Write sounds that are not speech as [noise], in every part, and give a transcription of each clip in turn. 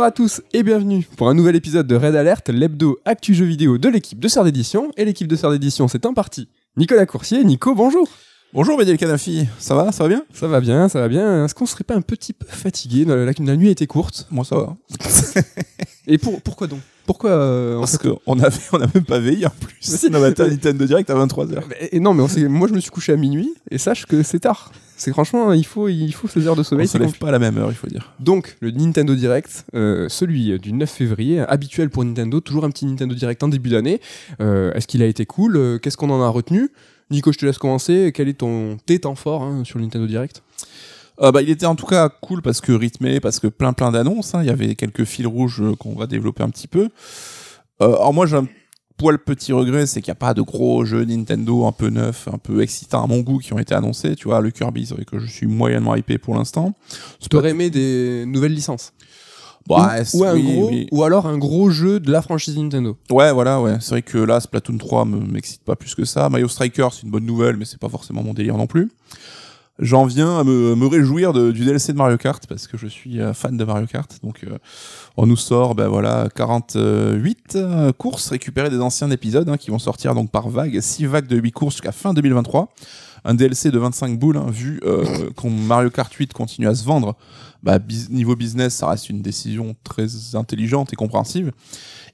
Bonjour à tous et bienvenue pour un nouvel épisode de Red Alert, l'hebdo actu jeux vidéo de l'équipe de Sœur d'édition. Et l'équipe de Sœur d'édition, c'est un parti. Nicolas Coursier, Nico, bonjour. Bonjour Bédiel Kanafi, ça va, ça va bien? Ça va bien, ça va bien. Est-ce qu'on serait pas un petit peu fatigué? La, la, la nuit a été courte. Moi ça va. et pour, pourquoi donc? Pourquoi euh, Parce qu'on avait, on a même pas veillé en plus. Si. On a maté un Nintendo Direct à 23h. Et non, mais on moi je me suis couché à minuit et sache que c'est tard. C'est franchement, il faut, il faut ces heures de On sommeil. se c'est lève pas à la même heure, il faut dire. Donc, le Nintendo Direct, euh, celui du 9 février, habituel pour Nintendo, toujours un petit Nintendo Direct en début d'année. Euh, Est-ce qu'il a été cool? Qu'est-ce qu'on en a retenu? Nico, je te laisse commencer. Quel est ton tes temps fort hein, sur le Nintendo Direct? Euh, bah, il était en tout cas cool parce que rythmé, parce que plein plein d'annonces. hein. Il y avait quelques fils rouges euh, qu'on va développer un petit peu. Euh, alors moi j'ai un poil petit regret, c'est qu'il n'y a pas de gros jeux Nintendo un peu neufs, un peu excitants à mon goût qui ont été annoncés. Tu vois, le Kirby, c'est vrai que je suis moyennement hypé pour l'instant. Tu aurais aimé des nouvelles licences? Bah, ou, un oui, gros, oui. ou alors un gros jeu de la franchise Nintendo. Ouais, voilà, ouais. C'est vrai que là, Splatoon 3 me m'excite pas plus que ça. Mario Striker, c'est une bonne nouvelle, mais c'est pas forcément mon délire non plus. J'en viens à me, me réjouir de- du DLC de Mario Kart parce que je suis euh, fan de Mario Kart. Donc, euh, on nous sort, ben voilà, 48 euh, courses récupérées des anciens épisodes hein, qui vont sortir donc par vague, 6 vagues de 8 courses jusqu'à fin 2023. Un DLC de 25 boules, hein, vu euh, [coughs] qu'on Mario Kart 8 continue à se vendre. Bah, niveau business, ça reste une décision très intelligente et compréhensive.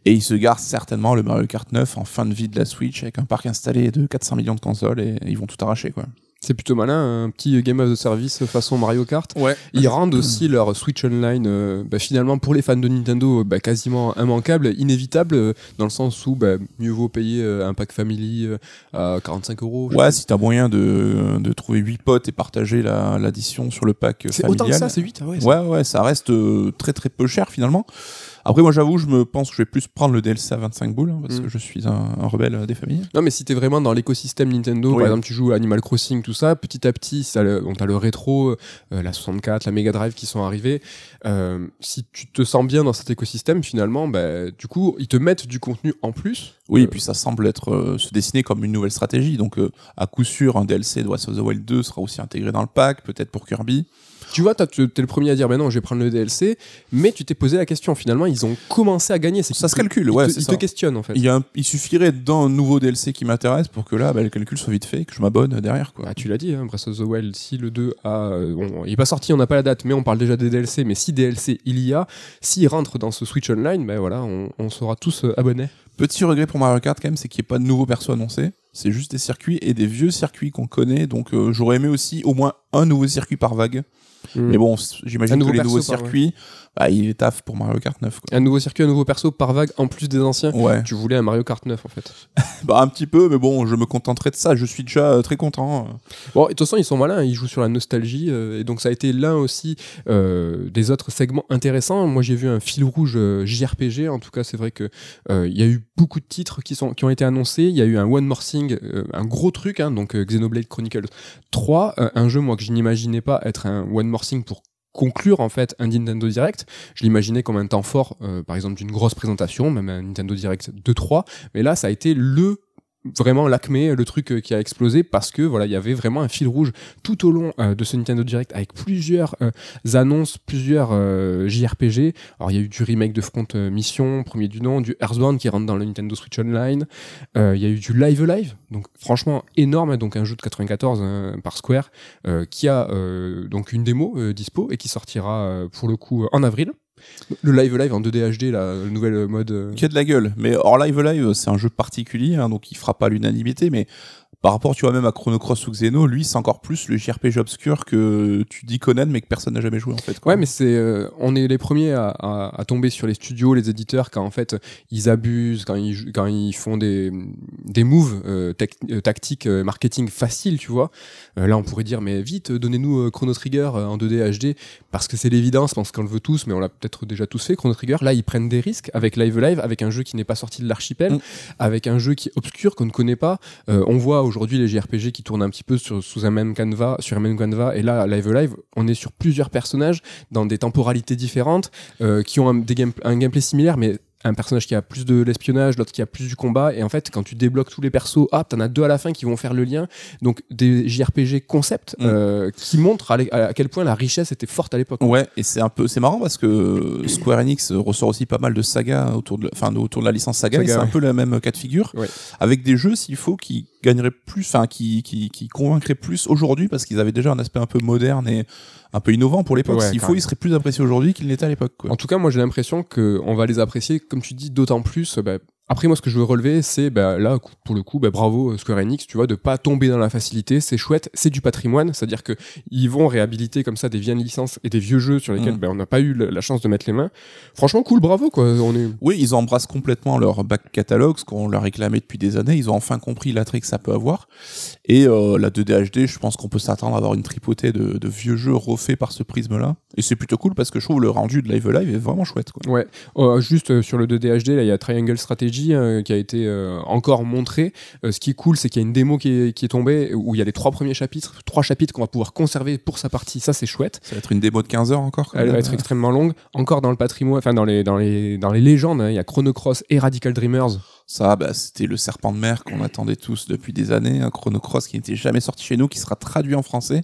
Et il se gare certainement le Mario Kart 9 en fin de vie de la Switch avec un parc installé de 400 millions de consoles et ils vont tout arracher quoi. C'est plutôt malin, un petit game of the service façon Mario Kart. Ouais. Ils rendent aussi leur Switch Online, euh, bah, finalement pour les fans de Nintendo, euh, bah, quasiment immanquable, inévitable, euh, dans le sens où bah, mieux vaut payer euh, un pack family à 45 euros. Ouais, si t'as moyen de, de trouver 8 potes et partager la- l'addition sur le pack pas. C'est familial. autant que ça, c'est 8 ouais, Ouais, ouais, ça reste très très peu cher finalement. Après, moi j'avoue, je me pense que je vais plus prendre le DLC à 25 boules hein, parce Mm. que je suis un, un rebelle euh, des familles. Non, mais si t'es vraiment dans l'écosystème Nintendo, Oui. par exemple, tu joues Animal Crossing, tout ça, petit à petit, ça, on t'as le rétro, euh, la 64, la Mega Drive qui sont arrivés. Euh, si tu te sens bien dans cet écosystème, finalement, bah, du coup, ils te mettent du contenu en plus. Oui, et puis ça semble être se dessiner comme une nouvelle stratégie. Donc, à coup sûr, un DLC de Breath of the Wild 2 sera aussi intégré dans le pack, peut-être pour Kirby. Tu vois, t'as- t'es le premier à dire, ben non, je vais prendre le DLC, mais tu t'es posé la question. Finalement, ils ont commencé à gagner. Ça se te- calcule, ils ouais, te- Ils ça. te questionnent, en fait. Il, y a un- il suffirait d'un nouveau DLC qui m'intéresse pour que là, bah, le calcul soit vite fait, que je m'abonne derrière. Quoi. Ah, tu l'as dit, hein, Breath of the Wild, si le 2 a. euh, bon, il est pas sorti, on n'a pas la date, mais on parle déjà des DLC. Mais si DLC il y a, s'il rentre dans ce Switch Online, ben voilà, on, on sera tous euh, abonnés. Petit regret pour Mario Kart quand même, c'est qu'il n'y ait pas de nouveaux persos annoncés. C'est juste des circuits et des vieux circuits qu'on connaît. Donc euh, j'aurais aimé aussi au moins un nouveau circuit par vague. Mais bon, c- Un j'imagine que les nouveaux circuits, bah, il est taf pour Mario Kart 9. Quoi. Un nouveau circuit, un nouveau perso par vague en plus des anciens. Ouais, Tu voulais un Mario Kart 9 en fait. [laughs] bah un petit peu, mais bon, je me contenterai de ça. Je suis déjà euh, très content. Bon, et de toute façon, ils sont malins, ils jouent sur la nostalgie, euh, et donc ça a été l'un aussi euh, des autres segments intéressants. Moi, j'ai vu un fil rouge JRPG, en tout cas, c'est vrai que il y a eu beaucoup de titres qui, sont, qui ont été annoncés. Il y a eu un One More Thing, un gros truc, hein, donc Xenoblade Chronicles 3, euh, un jeu, moi, que je n'imaginais pas être un One More Thing pour conclure en fait un Nintendo Direct. Je l'imaginais comme un temps fort, euh, par exemple d'une grosse présentation, même un Nintendo Direct 2-3, mais là ça a été le vraiment l'acmé, le truc euh, qui a explosé parce que voilà, il y avait vraiment un fil rouge tout au long euh, de ce Nintendo Direct avec plusieurs euh, annonces, plusieurs JRPG. Alors il y a eu du remake de Front Mission, premier du nom, du Earthbound qui rentre dans le Nintendo Switch Online. Il y a eu du Live Live, donc franchement énorme, donc un jeu de 94 hein, par Square qui a donc une démo dispo et qui sortira pour le coup en avril. Le Live Live en 2D HD, là, le nouvel mode. euh, Qui a de la gueule. Mais hors live live, c'est un jeu particulier, hein, donc il fera pas l'unanimité, mais par rapport, tu vois, même à Chrono Cross ou Xeno, lui, c'est encore plus le JRPG obscur que tu dis connaître, mais que personne n'a jamais joué, en fait. quoi. Ouais, mais c'est, euh, on est les premiers à, à- à tomber sur les studios, les éditeurs, quand en fait ils abusent, quand ils, jou- quand ils font des, des moves euh, euh, tactiques, euh, marketing faciles, tu vois. Là, on pourrait dire, mais vite, donnez-nous Chrono Trigger en 2D HD, parce que c'est l'évidence, parce qu'on le veut tous, mais on l'a peut-être déjà tous fait, Chrono Trigger. Là, ils prennent des risques avec Live Live, avec un jeu qui n'est pas sorti de l'archipel, Mm. avec un jeu qui est obscur, qu'on ne connaît pas. On voit aujourd'hui les JRPG qui tournent un petit peu sur, sous un même canevas, sur un même canevas, et là, Live Live, on est sur plusieurs personnages dans des temporalités différentes, euh, qui ont un gameplay similaire, mais un personnage qui a plus de l'espionnage, l'autre qui a plus du combat. Et en fait, quand tu débloques tous les persos, ah, t'en as deux à la fin qui vont faire le lien. Donc des JRPG concept Mm. euh, qui montrent à, quel point la richesse était forte à l'époque. Ouais, et c'est un peu, c'est marrant parce que Square Enix ressort aussi pas mal de sagas autour de, enfin, autour de la licence saga. C'est un peu le même cas de figure, Ouais. avec des jeux s'il faut qui gagneraient plus, enfin, qui, qui, qui convaincraient plus aujourd'hui parce qu'ils avaient déjà un aspect un peu moderne et un peu innovant pour l'époque. S'il faut, ils seraient plus appréciés aujourd'hui qu'ils n'étaient à l'époque. En tout cas, moi j'ai l'impression qu'on va les apprécier, comme tu dis, d'autant plus. bah, après, moi, ce que je veux relever, c'est bah, là, pour le coup, bah, bravo euh, Square Enix, tu vois, de pas tomber dans la facilité. C'est chouette, c'est du patrimoine, c'est-à-dire que ils vont réhabiliter comme ça des vieilles licences et des vieux jeux sur lesquels Mm. bah, on n'a pas eu la la chance de mettre les mains. Franchement, cool, bravo, quoi. On est. Oui, ils embrassent complètement leur back catalogue, ce qu'on leur réclamait depuis des années. Ils ont enfin compris l'attrait que ça peut avoir. Et euh, la 2D HD, je pense qu'on peut s'attendre à avoir une tripotée de, de vieux jeux refaits par ce prisme-là. Et c'est plutôt cool parce que je trouve le rendu de Live Live est vraiment chouette. Quoi. Ouais, Euh, juste euh, sur le 2D HD, là, il y a Triangle Strategy euh, qui a été euh, encore montré. Euh, ce qui est cool, c'est qu'il y a une démo qui est, qui est tombée où il y a les trois premiers chapitres, trois chapitres qu'on va pouvoir conserver pour sa partie. Ça, c'est chouette. Ça va être une démo de 15 heures encore. Elle va être extrêmement longue. Encore dans le patrimoine, enfin dans les, dans les, dans les légendes, hein, il y a Chrono Cross et Radical Dreamers. Ça, bah, c'était le serpent de mer qu'on attendait tous depuis des années, un Chrono Cross qui n'était jamais sorti chez nous, qui sera traduit en français.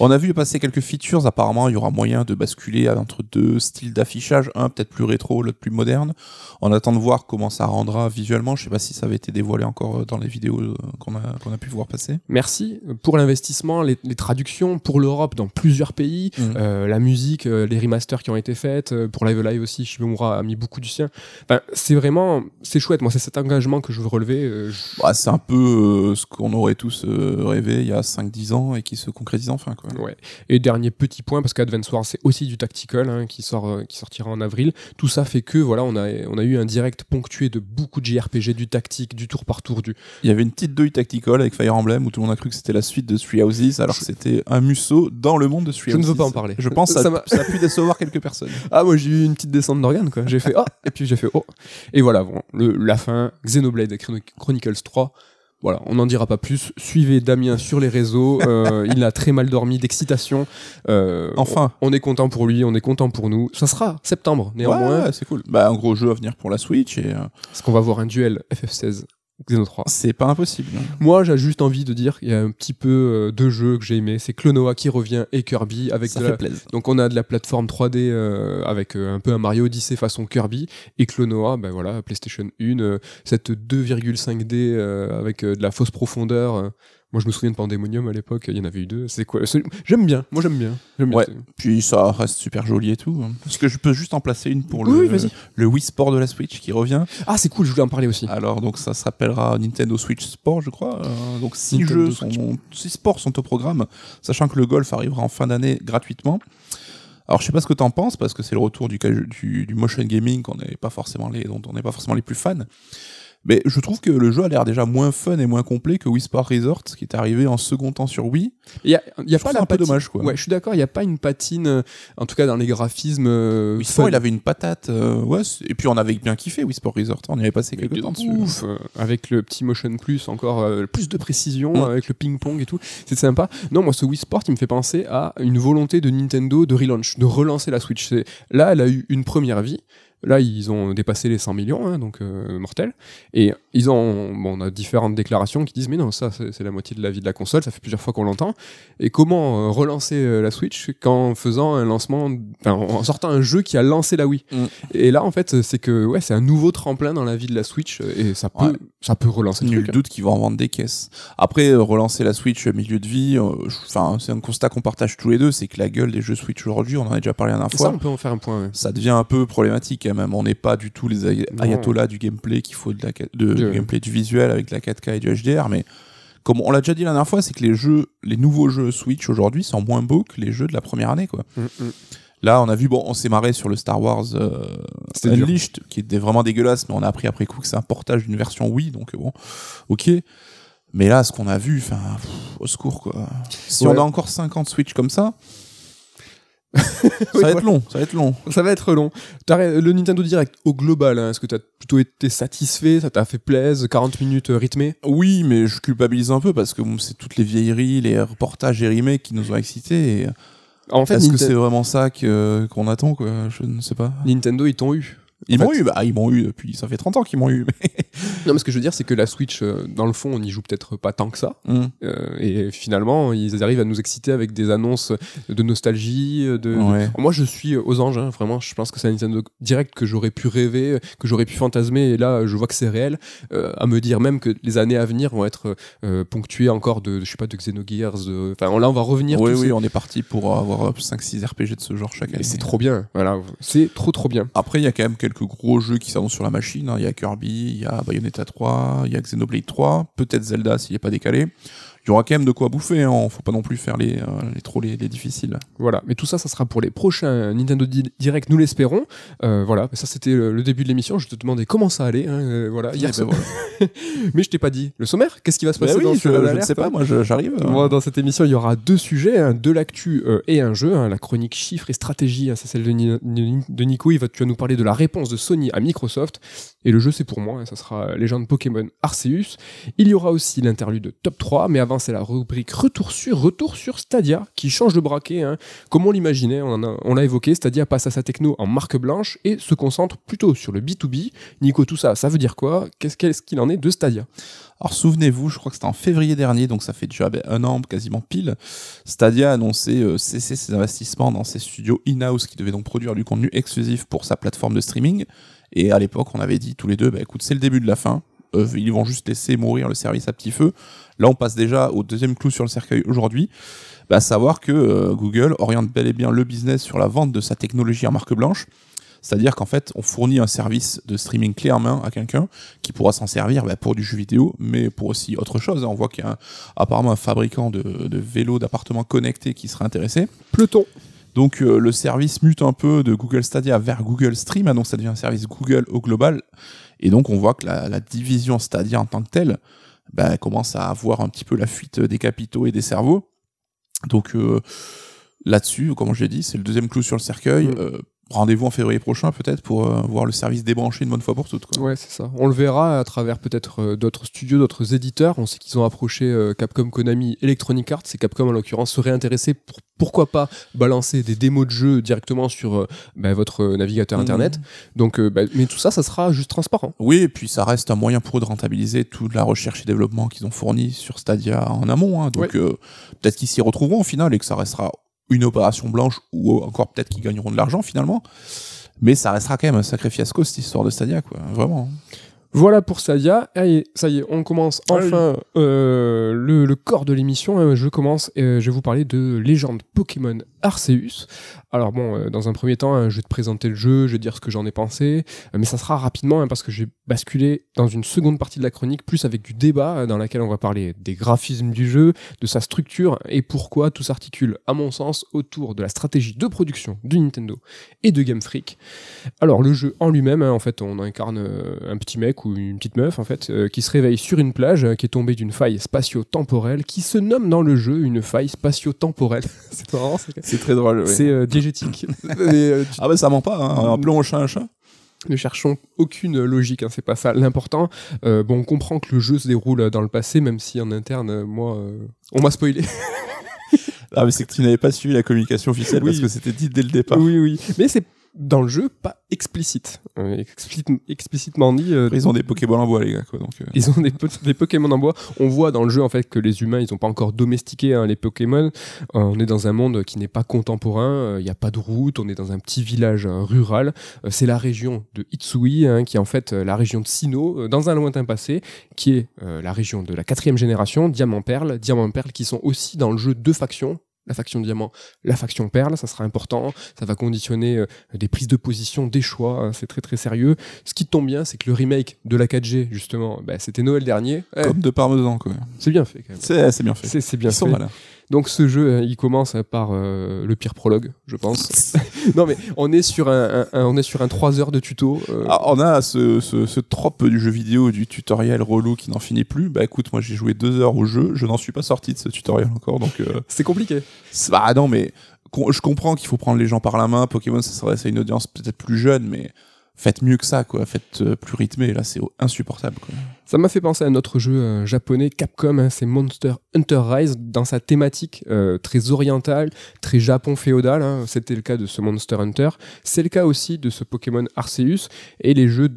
On a vu passer quelques features, apparemment il y aura moyen de basculer entre deux styles d'affichage, un peut-être plus rétro, l'autre plus moderne. On attend de voir comment ça rendra visuellement, je sais pas si ça avait été dévoilé encore euh, dans les vidéos euh, qu'on a, qu'on a pu voir passer. Merci pour l'investissement, les, les traductions pour l'Europe dans plusieurs pays, Mhm. euh, la musique, les remasters qui ont été faites, pour Live Live aussi, Shimomura a mis beaucoup du sien. Enfin, c'est vraiment, c'est chouette. Moi, c'est cet engagement que je veux relever. je- Bah, c'est un peu euh, ce qu'on aurait tous euh, rêvé il y a 5-10 ans et qui se concrétise enfin. Quoi. Ouais. Et dernier petit point, parce qu'Advance Wars c'est aussi du tactical hein, qui sort, euh, qui sortira en avril. Tout ça fait que voilà, on a, on a eu un direct ponctué de beaucoup de JRPG, du tactique, du tour par tour, du. Il y avait une petite douille tactical avec Fire Emblem où tout le monde a cru que c'était la suite de Three Houses alors que c'était un musso dans le monde de Three Je ne Houses. veux pas en parler. Je pense que Ça a pu décevoir quelques personnes. [laughs] Ah, moi j'ai eu une petite descente d'organes quoi. J'ai fait oh et puis j'ai fait oh et voilà bon, le, la fin Xenoblade Chron- Chronicles 3. Voilà, on n'en dira pas plus. Suivez Damien sur les réseaux. euh, il a très mal dormi d'excitation. Euh, Enfin. on, on est content pour lui, on est content pour nous. Ça sera septembre néanmoins. Ouais, c'est cool. Bah, un gros jeu à venir pour la Switch et euh, Parce qu'on va voir un duel FF16 Xeno 3. c'est pas impossible. Moi, j'ai juste envie de dire qu'il y a un petit peu euh, de jeux que j'ai aimé. C'est Clonoa qui revient et Kirby avec ça de fait la- plaisir. Donc on a de la plateforme 3D euh, avec euh, un peu un Mario Odyssey façon Kirby et Clonoa, ben voilà, PlayStation 1, euh, cette 2,5D euh, avec de la fausse profondeur. Moi je me souviens de Pandemonium à l'époque, il y en avait eu deux. C'est quoi? J'aime bien, moi j'aime bien. Bien. Ouais. Puis ça reste super joli et tout. Est-ce que je peux juste en placer une pour le, Oui, le Wii Sport de la Switch qui revient Ah c'est cool, je voulais en parler aussi. Alors donc ça s'appellera Nintendo Switch Sport, je crois. Euh, donc six Nintendo jeux, sont, six sports sont au programme, sachant que le golf arrivera en fin d'année gratuitement. Alors je sais pas ce que t'en penses parce que c'est le retour du, du, du motion gaming qu'on n'est pas forcément les dont on n'est pas forcément les plus fans. Mais je trouve que le jeu a l'air déjà moins fun et moins complet que Wii Sport Resort, qui est arrivé en second temps sur Wii. Il y a, y a pas la un peu dommage, quoi. Ouais, je suis d'accord, il n'y a pas une patine, euh, en tout cas dans les graphismes. euh, Wii Sport, il avait une patate, euh, ouais. Et puis on avait bien kiffé Wii Sport Resort. On y avait passé quelques temps dessus. ouf, euh, avec le petit motion plus, encore plus de précision, avec le ping-pong et tout. C'est sympa. Non, moi, ce Wii Sport, il me fait penser à une volonté de Nintendo de relaunch, de relancer la Switch. Là, elle a eu une première vie. Là, ils ont dépassé les 100 millions, hein, donc euh, mortel. Et ils ont, bon, on a différentes déclarations qui disent, mais non, ça, c'est la moitié de la vie de la console. Ça fait plusieurs fois qu'on l'entend. Et comment euh, relancer euh, la Switch qu'en faisant un lancement, en sortant un jeu qui a lancé la Wii? Mm. Et là, en fait, c'est que ouais, c'est un nouveau tremplin dans la vie de la Switch et ça peut, Ouais. ça peut relancer Nul truc. hein. doute qu'ils vont en vendre des caisses. Après, euh, relancer la Switch au milieu de vie, enfin, c'est un constat qu'on partage tous les deux, c'est que la gueule des jeux Switch aujourd'hui, on en a déjà parlé la dernière Et ça, fois, on peut en faire un point. ouais. ça devient un peu problématique quand même. On n'est pas du tout les ay- ayatollahs du gameplay qu'il faut de la, ca- de- du gameplay du visuel avec la 4K et du HDR, mais comme on l'a déjà dit la dernière fois, c'est que les jeux, les nouveaux jeux Switch aujourd'hui sont moins beaux que les jeux de la première année, quoi. Mm, mm. Là, on a vu, bon, on s'est marré sur le Star Wars euh, dur. Unleashed, qui était vraiment dégueulasse, mais on a appris après coup que c'est un portage d'une version Wii, donc bon, ok. Mais là, ce qu'on a vu, enfin, au secours, quoi. Si Ouais. on a encore 50 Switch comme ça, ça va être long, ça va être long. Ça va être long. Le Nintendo Direct au global, hein, est-ce que t'as plutôt été satisfait Ça t'a fait plaisir 40 minutes euh, rythmées? Oui, mais je culpabilise un peu parce que bon, c'est toutes les vieilleries, les reportages et remakes qui nous ont excités. et En fait, Est-ce que c'est vraiment ça que- qu'on attend, quoi? Je ne sais pas. Nintendo, ils t'ont eu. Ils m'ont eu, bah, ils m'ont eu depuis, ça fait 30 ans qu'ils m'ont eu. [laughs] Non, mais ce que je veux dire, c'est que la Switch, euh, dans le fond, on y joue peut-être pas tant que ça. Hum. Euh, et finalement, ils arrivent à nous exciter avec des annonces de nostalgie. De, de-. Moi, je suis aux anges. hein, vraiment, je pense que c'est un Nintendo Direct que j'aurais pu rêver, que j'aurais pu fantasmer. Et là, je vois que c'est réel. euh, à me dire même que les années à venir vont être euh, ponctuées encore de, je sais pas, de Xenogears. de- Enfin, là, on va revenir. Oui, oui, ces- on est parti pour avoir 5-6 RPG de ce genre chaque année. Et c'est trop bien. Voilà, c'est trop trop bien. Après, il y a quand même quelques gros jeux qui s'annoncent sur la machine. hein. Il y a Kirby, il y a Bayonetta 3, il y a Xenoblade 3, peut-être Zelda s'il n'est pas décalé. Il y aura quand même de quoi bouffer, hein. faut pas non plus faire les, euh, les trop les, les difficiles. Voilà, mais tout ça, ça sera pour les prochains Nintendo Di- Direct, nous l'espérons. Euh, voilà, ça c'était le début de l'émission. Je te demandais comment ça allait. hein, euh, voilà, hier Eh ben soir. [laughs] mais je t'ai pas dit le sommaire. Qu'est-ce qui va se passer Bah oui, dans je, ne sais pas, hein moi j'arrive. Bon, dans cette émission, il y aura deux sujets, hein, de l'actu euh, et un jeu. hein, la chronique chiffres et stratégie, hein, c'est celle de, Ni- Ni- de Nico. Il va, tu vas nous parler de la réponse de Sony à Microsoft. Et le jeu, c'est pour moi. hein, ça sera Légende Pokémon Arceus. Il y aura aussi l'interlude top 3. Mais avant, c'est la rubrique Retour sur, retour sur Stadia qui change de braquet. hein. Comme on l'imaginait, on l'a évoqué. Stadia passe à sa techno en marque blanche et se concentre plutôt sur le B2B. Nico, tout ça, ça veut dire quoi? Qu'est-ce qu'est-ce qu'il en est de Stadia? Alors souvenez-vous, je crois que c'était en février dernier, donc ça fait déjà ben, un an quasiment pile. Stadia a annoncé euh, cesser ses investissements dans ses studios in-house qui devaient donc produire du contenu exclusif pour sa plateforme de streaming. Et à l'époque, on avait dit tous les deux, bah, écoute, c'est le début de la fin. Euh, ils vont juste laisser mourir le service à petit feu. Là, on passe déjà au deuxième clou sur le cercueil aujourd'hui. Bah, à savoir que euh, Google oriente bel et bien le business sur la vente de sa technologie en marque blanche. C'est-à-dire qu'en fait, on fournit un service de streaming clé en main à quelqu'un qui pourra s'en servir bah, pour du jeu vidéo, mais pour aussi autre chose. On voit qu'il y a apparemment un fabricant de, vélos, d'appartements connectés qui serait intéressé. Peloton. Donc euh, le service mute un peu de Google Stadia vers Google Stream, hein, donc ça devient un service Google au global. Et donc on voit que la, la division Stadia en tant que telle bah, commence à avoir un petit peu la fuite des capitaux et des cerveaux. Donc euh, là-dessus, comme je l'ai dit, c'est le deuxième clou sur le cercueil. Mm. Euh, Rendez-vous en février prochain peut-être pour euh, voir le service débranché une bonne fois pour toutes. Quoi. Ouais, c'est ça. On le verra à travers peut-être euh, d'autres studios, d'autres éditeurs. On sait qu'ils ont approché euh, Capcom, Konami, Electronic Arts. Et Capcom, en l'occurrence, serait intéressé pour pourquoi pas balancer des démos de jeux directement sur bah, votre navigateur Mhm. internet. Donc, bah, mais tout ça, ça sera juste transparent. Oui, et puis ça reste un moyen pour eux de rentabiliser toute la recherche et développement qu'ils ont fourni sur Stadia en amont. hein. Donc peut-être qu'ils s'y retrouveront au final et que ça restera une opération blanche ou encore peut-être qu'ils gagneront de l'argent finalement. Mais ça restera quand même un sacré fiasco cette histoire de Stadia, quoi. Vraiment. Voilà pour Stadia. Allez, ça y est, on commence enfin euh, le, le corps de l'émission. hein. Je commence, euh, je vais vous parler de légende Pokémon Arceus. Alors bon, euh, dans un premier temps, hein, je vais te présenter le jeu, je vais dire ce que j'en ai pensé, euh, mais ça sera rapidement hein, parce que j'ai basculé dans une seconde partie de la chronique, plus avec du débat euh, dans laquelle on va parler des graphismes du jeu, de sa structure et pourquoi tout s'articule, à mon sens, autour de la stratégie de production de Nintendo et de Game Freak. Alors le jeu en lui-même, hein, en fait, on incarne un petit mec ou une petite meuf en fait, qui se réveille sur une plage, qui est tombée d'une faille spatio-temporelle, qui se nomme dans le jeu une faille spatio-temporelle. [laughs] c'est marrant, c'est C'est très drôle. oui. c'est euh, diégétique. [laughs] Et, euh, tu- Ah bah ça ment pas, hein. un chat un chat. ne cherchons aucune logique, hein, c'est pas ça l'important. Euh, bon, on comprend que le jeu se déroule dans le passé, même si en interne, euh, moi, euh, on m'a spoilé. [laughs] Ah mais c'est que tu n'avais pas suivi la communication officielle Oui. parce que c'était dit dès le départ. oui, oui. Mais c'est dans le jeu pas explicite. Euh, explicite- explicitement dit, euh, ils ont des Pokéballs en bois les gars quoi. Donc, euh, Ils ont des, po- des Pokémon en bois. On voit dans le jeu en fait que les humains, ils n'ont pas encore domestiqué hein, les Pokémon. On est dans un monde qui n'est pas contemporain. Il n'y a pas de route. On est dans un petit village rural. C'est la région de Itsui, hein, qui est en fait la région de euh, dans un lointain passé, qui est la région de la quatrième génération, Diamant Perle, Diamant Perle, qui sont aussi dans le jeu deux factions. La faction diamant, la faction perle, ça sera important. Ça va conditionner euh, des prises de position, des choix. hein, c'est très très sérieux. Ce qui tombe bien, c'est que le remake de la 4G, justement, bah, c'était Noël dernier. Eh, comme de parmesan quoi. c'est bien fait quand même. C'est bien fait. C'est bien Ils fait. Donc ce jeu, euh, il commence par euh, le pire prologue, je pense. [laughs] [laughs] non mais on est sur un, un- un- on est sur un 3 heures de tuto. euh, Ah, on a ce, ce, ce trope du jeu vidéo, du tutoriel relou qui n'en finit plus. Bah écoute, moi j'ai joué deux heures au jeu, je n'en suis pas sorti de ce tutoriel encore, donc... Euh, [laughs] C'est compliqué. bah non, mais je comprends qu'il faut prendre les gens par la main. Pokémon, ça s'adresse à une audience peut-être plus jeune, mais faites mieux que ça, quoi. Faites euh, plus rythmé. Là, c'est insupportable, quoi. Ça m'a fait penser à un autre jeu euh, japonais, Capcom, hein, c'est Monster Hunter Rise, dans sa thématique euh, très orientale, très Japon féodal. hein. C'était le cas de ce Monster Hunter. C'est le cas aussi de ce Pokémon Arceus. Et les jeux,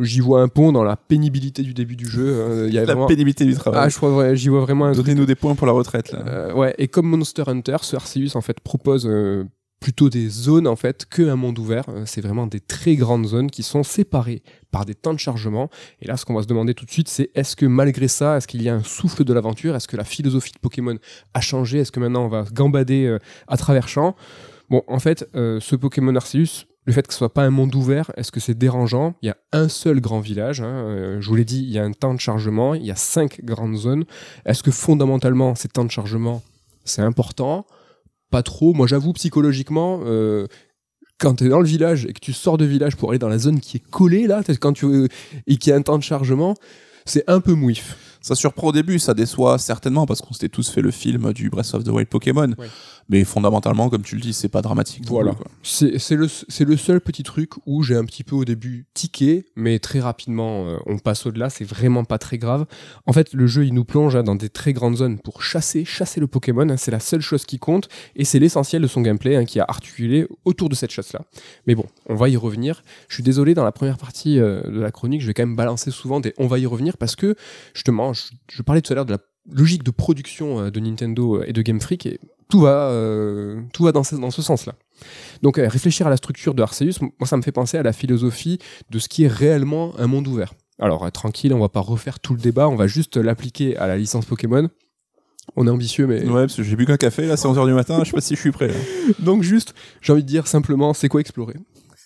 j'y vois un pont dans la pénibilité du début du jeu. euh, Il y a [laughs] La vraiment... pénibilité du Ah, travail. je crois, ouais, j'y vois vraiment un Donnez-nous des points pour la retraite, là. euh, ouais, et comme Monster Hunter, ce Arceus en fait propose euh, plutôt des zones en fait que un monde ouvert. Euh, C'est vraiment des très grandes zones qui sont séparées par des temps de chargement. Et là, ce qu'on va se demander tout de suite, c'est est-ce que malgré ça, est-ce qu'il y a un souffle de l'aventure? Est-ce que la philosophie de Pokémon a changé? Est-ce que maintenant on va gambader euh, à travers champs Bon, en fait, euh, ce Pokémon Arceus, le fait que ce soit pas un monde ouvert, est-ce que c'est dérangeant? Il y a un seul grand village. hein, je vous l'ai dit, il y a un temps de chargement. Il y a cinq grandes zones. Est-ce que fondamentalement, ces temps de chargement, c'est important? Pas trop. Moi, j'avoue, psychologiquement, euh, quand tu es dans le village et que tu sors de village pour aller dans la zone qui est collée, là, quand tu, et qu'il y a un temps de chargement, c'est un peu mouif. Ça surprend au début, ça déçoit certainement parce qu'on s'était tous fait le film du Breath of the Wild Pokémon. Ouais. Mais fondamentalement, comme tu le dis, c'est pas dramatique. Voilà. C'est le, le seul petit truc où j'ai un petit peu au début tiqué, mais très rapidement euh, on passe au-delà, c'est vraiment pas très grave. En fait, le jeu il nous plonge hein, dans des très grandes zones pour chasser, chasser le Pokémon, hein, c'est la seule chose qui compte, et c'est l'essentiel de son gameplay hein, qui a articulé autour de cette chasse-là. Mais bon, on va y revenir. Je suis désolé, dans la première partie euh, de la chronique, je vais quand même balancer souvent des on va y revenir parce que justement, je, je parlais tout à l'heure de la logique de production euh, de Nintendo et de Game Freak et tout va, euh, tout va dans ce, dans ce sens-là. Donc euh, réfléchir à la structure de Arceus, moi ça me fait penser à la philosophie de ce qui est réellement un monde ouvert. Alors euh, tranquille, on va pas refaire tout le débat, on va juste l'appliquer à la licence Pokémon. On est ambitieux, mais Ouais, parce que j'ai bu qu'un café, là, c'est 11h du matin, je sais pas si je suis prêt. là. [laughs] donc juste, j'ai envie de dire simplement, c'est quoi explorer?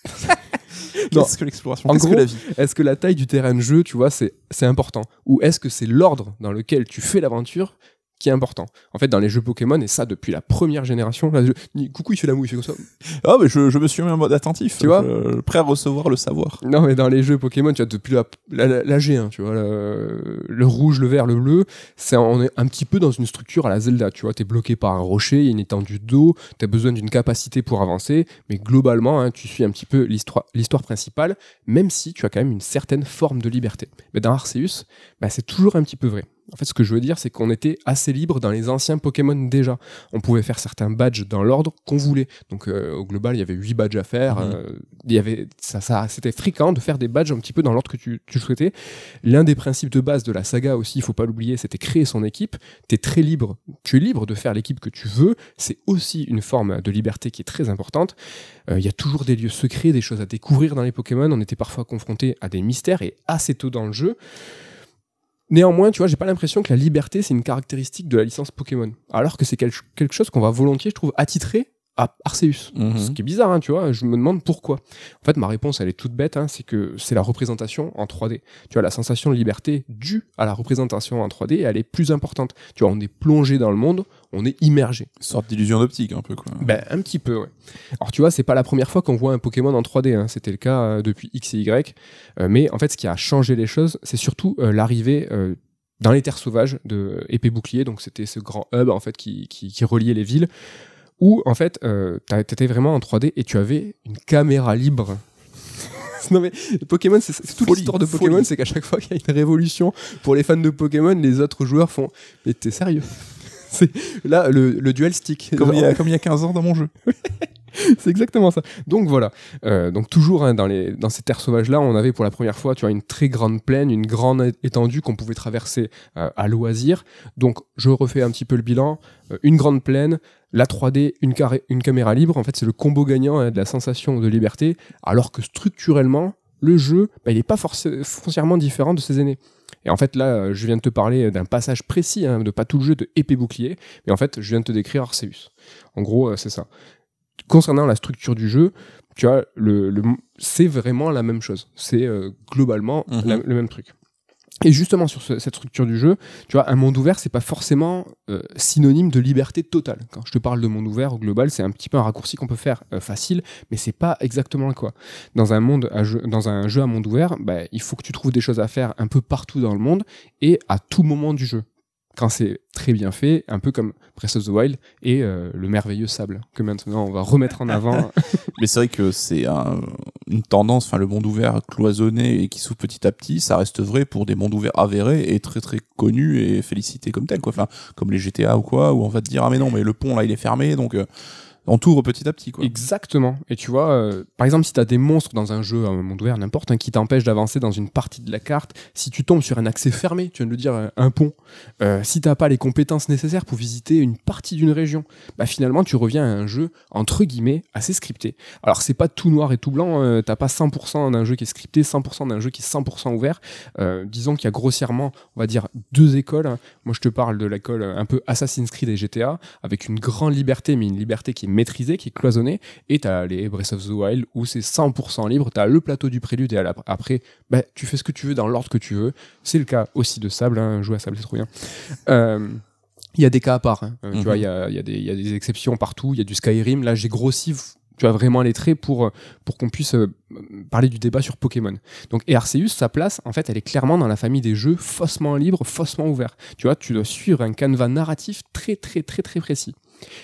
[laughs] Qu'est-ce que l'exploration? Qu'est-ce que la vie? Est-ce que la taille du terrain de jeu, tu vois, c'est important? Ou est-ce que c'est l'ordre dans lequel tu fais l'aventure qui est important En fait, dans les jeux Pokémon, et ça depuis la première génération, là, je- coucou, il fait la mouille, il fait comme ça. Ah, mais je, je me suis mis en mode attentif. Tu vois Je- Prêt à recevoir le savoir. Non, mais dans les jeux Pokémon, tu vois, depuis la, la, la- la G1, tu vois, le, le rouge, le vert, le bleu, c'est on est un petit peu dans une structure à la Zelda, tu vois, t'es bloqué par un rocher, il y a une étendue d'eau, t'as besoin d'une capacité pour avancer, mais globalement, hein, tu suis un petit peu l'histoire l'histoire principale, même si tu as quand même une certaine forme de liberté. Mais dans Arceus, bah, c'est toujours un petit peu vrai. En fait, ce que je veux dire, c'est qu'on était assez libre dans les anciens Pokémon déjà. On pouvait faire certains badges dans l'ordre qu'on voulait. Donc, euh, au global, il y avait 8 badges à faire. Mhm. euh, il y avait, ça, ça, c'était fréquent de faire des badges un petit peu dans l'ordre que tu, tu souhaitais. L'un des principes de base de la saga aussi, il faut pas l'oublier, c'était créer son équipe. Tu es très libre. Tu es libre de faire l'équipe que tu veux. C'est aussi une forme de liberté qui est très importante. Euh, Il y a toujours des lieux secrets, des choses à découvrir dans les Pokémon. On était parfois confronté à des mystères et assez tôt dans le jeu. Néanmoins, tu vois, j'ai pas l'impression que la liberté, c'est une caractéristique de la licence Pokémon. Alors que c'est quel- quelque chose qu'on va volontiers, je trouve, attitrer à Arceus. Mhm. Ce qui est bizarre, hein, tu vois, je me demande pourquoi. En fait, ma réponse, elle est toute bête, hein, c'est que c'est la représentation en 3D. Tu vois, la sensation de liberté due à la représentation en 3D, elle est plus importante. Tu vois, on est plongé dans le monde, on est immergé. Une sorte d'illusion d'optique, un peu, quoi. Ben, un petit peu, ouais. Alors, tu vois, c'est pas la première fois qu'on voit un Pokémon en 3D, hein. c'était le cas euh, depuis X et Y. Euh, mais en fait, ce qui a changé les choses, c'est surtout euh, l'arrivée dans les terres sauvages de Épée Bouclier, donc c'était ce grand hub en fait qui, qui, qui reliait les villes, où en fait, euh, t'a- t'étais vraiment en 3D et tu avais une caméra libre. [laughs] non mais Pokémon, c'est toute l'histoire de Pokémon, c'est qu'à chaque fois qu'il y a une révolution pour les fans de Pokémon, les autres joueurs font mais t'es sérieux? [laughs] C'est là le, le dual stick. Comme il, y a, comme il y a 15 ans dans mon jeu. [laughs] C'est exactement ça. Donc voilà. Euh, donc toujours hein, dans, les, dans ces terres sauvages là, on avait pour la première fois, tu vois, une très grande plaine, une grande étendue qu'on pouvait traverser euh, à loisir. Donc je refais un petit peu le bilan. Euh, une grande plaine, la 3D, une, caméra libre. En fait, c'est le combo gagnant hein, de la sensation de liberté. Alors que structurellement, le jeu, bah, il n'est pas foncièrement différent de ses aînés. Et en fait, là, euh, je viens de te parler d'un passage précis, hein, de pas tout le jeu de épée bouclier, mais en fait, je viens de te décrire Arceus. En gros, euh, c'est ça concernant la structure du jeu, tu vois, le, le- c'est vraiment la même chose. C'est euh, globalement Mhm. la- le même truc. Et justement sur ce- cette structure du jeu, tu vois, un monde ouvert, c'est pas forcément euh, synonyme de liberté totale. Quand je te parle de monde ouvert au global, c'est un petit peu un raccourci qu'on peut faire euh, facile, mais c'est pas exactement quoi. Dans un monde, jeu, dans un jeu à monde ouvert, bah, il faut que tu trouves des choses à faire un peu partout dans le monde et à tout moment du jeu. Quand c'est très bien fait, un peu comme Breath of the Wild et euh, le merveilleux sable que maintenant on va remettre en avant. [laughs] Mais c'est vrai que c'est un- une tendance, enfin le monde ouvert cloisonné et qui s'ouvre petit à petit, ça reste vrai pour des mondes ouverts avérés et très très connus et félicités comme tels, quoi. Enfin, comme les GTA ou quoi, où on va te dire ah mais non mais le pont là il est fermé donc euh, on t'ouvre petit à petit quoi. Exactement. Et tu vois, euh, par exemple, si tu as des monstres dans un jeu, un monde ouvert, n'importe, hein, qui t'empêchent d'avancer dans une partie de la carte, si tu tombes sur un accès fermé, tu viens de le dire, euh, un pont, euh, si t'as pas les compétences nécessaires pour visiter une partie d'une région, bah finalement, tu reviens à un jeu, entre guillemets, assez scripté. Alors, c'est pas tout noir et tout blanc, euh, t'as pas 100% d'un jeu qui est scripté, 100% d'un jeu qui est 100% ouvert. Euh, disons qu'il y a grossièrement, on va dire, deux écoles. Moi, je te parle de l'école un peu Assassin's Creed et GTA, avec une grande liberté, mais une liberté qui est maîtrisée, qui est cloisonnée. Et t'as les Breath of the Wild où c'est 100% libre. T'as le plateau du prélude et à la- après, bah, tu fais ce que tu veux dans l'ordre que tu veux. C'est le cas aussi de Sable. Hein. Jouer à Sable, c'est trop bien. Euh, il y a des cas à part. hein. Euh, Tu Mhm. vois, il y a, il y, a y a des exceptions partout. Il y a du Skyrim. Là, j'ai grossi. Tu as vraiment les traits pour, pour qu'on puisse euh, parler du débat sur Pokémon. Donc, et Arceus, sa place, en fait, elle est clairement dans la famille des jeux faussement libres, faussement ouverts. Tu vois, tu dois suivre un canevas narratif très, très, très, très précis.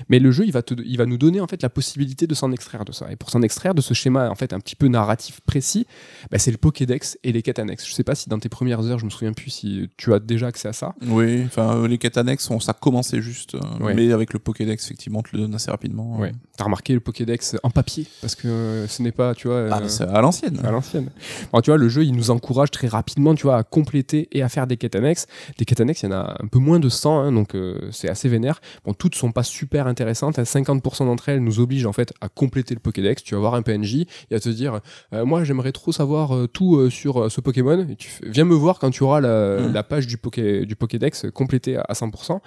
Mais le jeu, il va, te, il va nous donner en fait la possibilité de s'en extraire de ça. Et pour s'en extraire de ce schéma en fait un petit peu narratif précis, bah, c'est le Pokédex et les quêtes annexes. Je sais pas si dans tes premières heures, je me souviens plus si tu as déjà accès à ça. Oui, enfin euh, les quêtes annexes, on- ça commençait juste, euh, Ouais. mais avec le Pokédex effectivement, on te le donne assez rapidement. Ouais. T'as remarqué le Pokédex en papier? Parce que euh, ce n'est pas, tu vois. Ah, c'est à l'ancienne. à l'ancienne. Bon, tu vois, le jeu, il nous encourage très rapidement, tu vois, à compléter et à faire des quêtes annexes. Des quêtes annexes, il y en a un peu moins de 100, hein, donc c'est assez vénère. Bon, toutes sont pas super intéressantes. hein. 50% d'entre elles nous obligent en fait à compléter le Pokédex. Tu vas voir un PNJ et à te dire, euh, moi, j'aimerais trop savoir euh, tout euh, sur ce Pokémon. Et tu viens me voir quand tu auras la, la page du, Poké, du Pokédex complétée à, à 100%.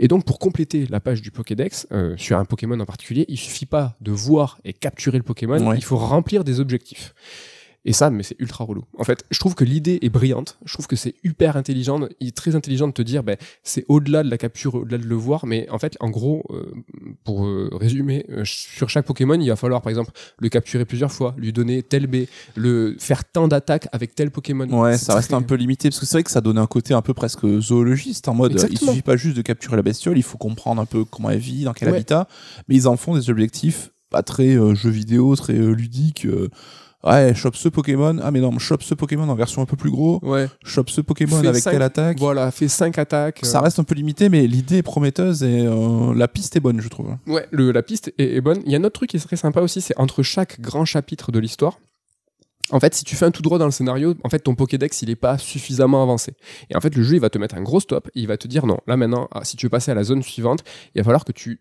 Et donc, pour compléter la page du Pokédex sur un Pokémon en particulier, il suffit pas de voir et capturer le Pokémon, Ouais. il faut remplir des objectifs. Et ça, mais c'est ultra relou. En fait, je trouve que l'idée est brillante. Je trouve que c'est hyper intelligent. Il est très intelligent de te dire, ben, c'est au-delà de la capture, au-delà de le voir. Mais en fait, en gros, euh, pour euh, résumer, euh, sur chaque Pokémon, il va falloir, par exemple, le capturer plusieurs fois, lui donner tel B, le faire tant d'attaques avec tel Pokémon. Ouais, ça reste un peu limité parce que c'est vrai que ça donne un côté un peu presque zoologiste en mode euh, il Exactement. suffit pas juste de capturer la bestiole, il faut comprendre un peu comment elle vit, dans quel Ouais. habitat, mais ils en font des objectifs pas très jeux vidéo, très ludiques. Ouais, chope ce Pokémon. Ah mais non, chope ce Pokémon en version un peu plus gros. Ouais. Chope ce Pokémon avec cinq- telle attaque. Voilà, fait 5 attaques. Ça euh, reste un peu limité, mais l'idée est prometteuse et euh, la piste est bonne, je trouve. Ouais, le, la piste est, est bonne. Il y a un autre truc qui serait sympa aussi, c'est entre chaque grand chapitre de l'histoire. En fait, si tu fais un tout droit dans le scénario, en fait, ton Pokédex, il est pas suffisamment avancé. Et en fait, le jeu, il va te mettre un gros stop. Et il va te dire non, là maintenant, ah, si tu veux passer à la zone suivante, il va falloir que tu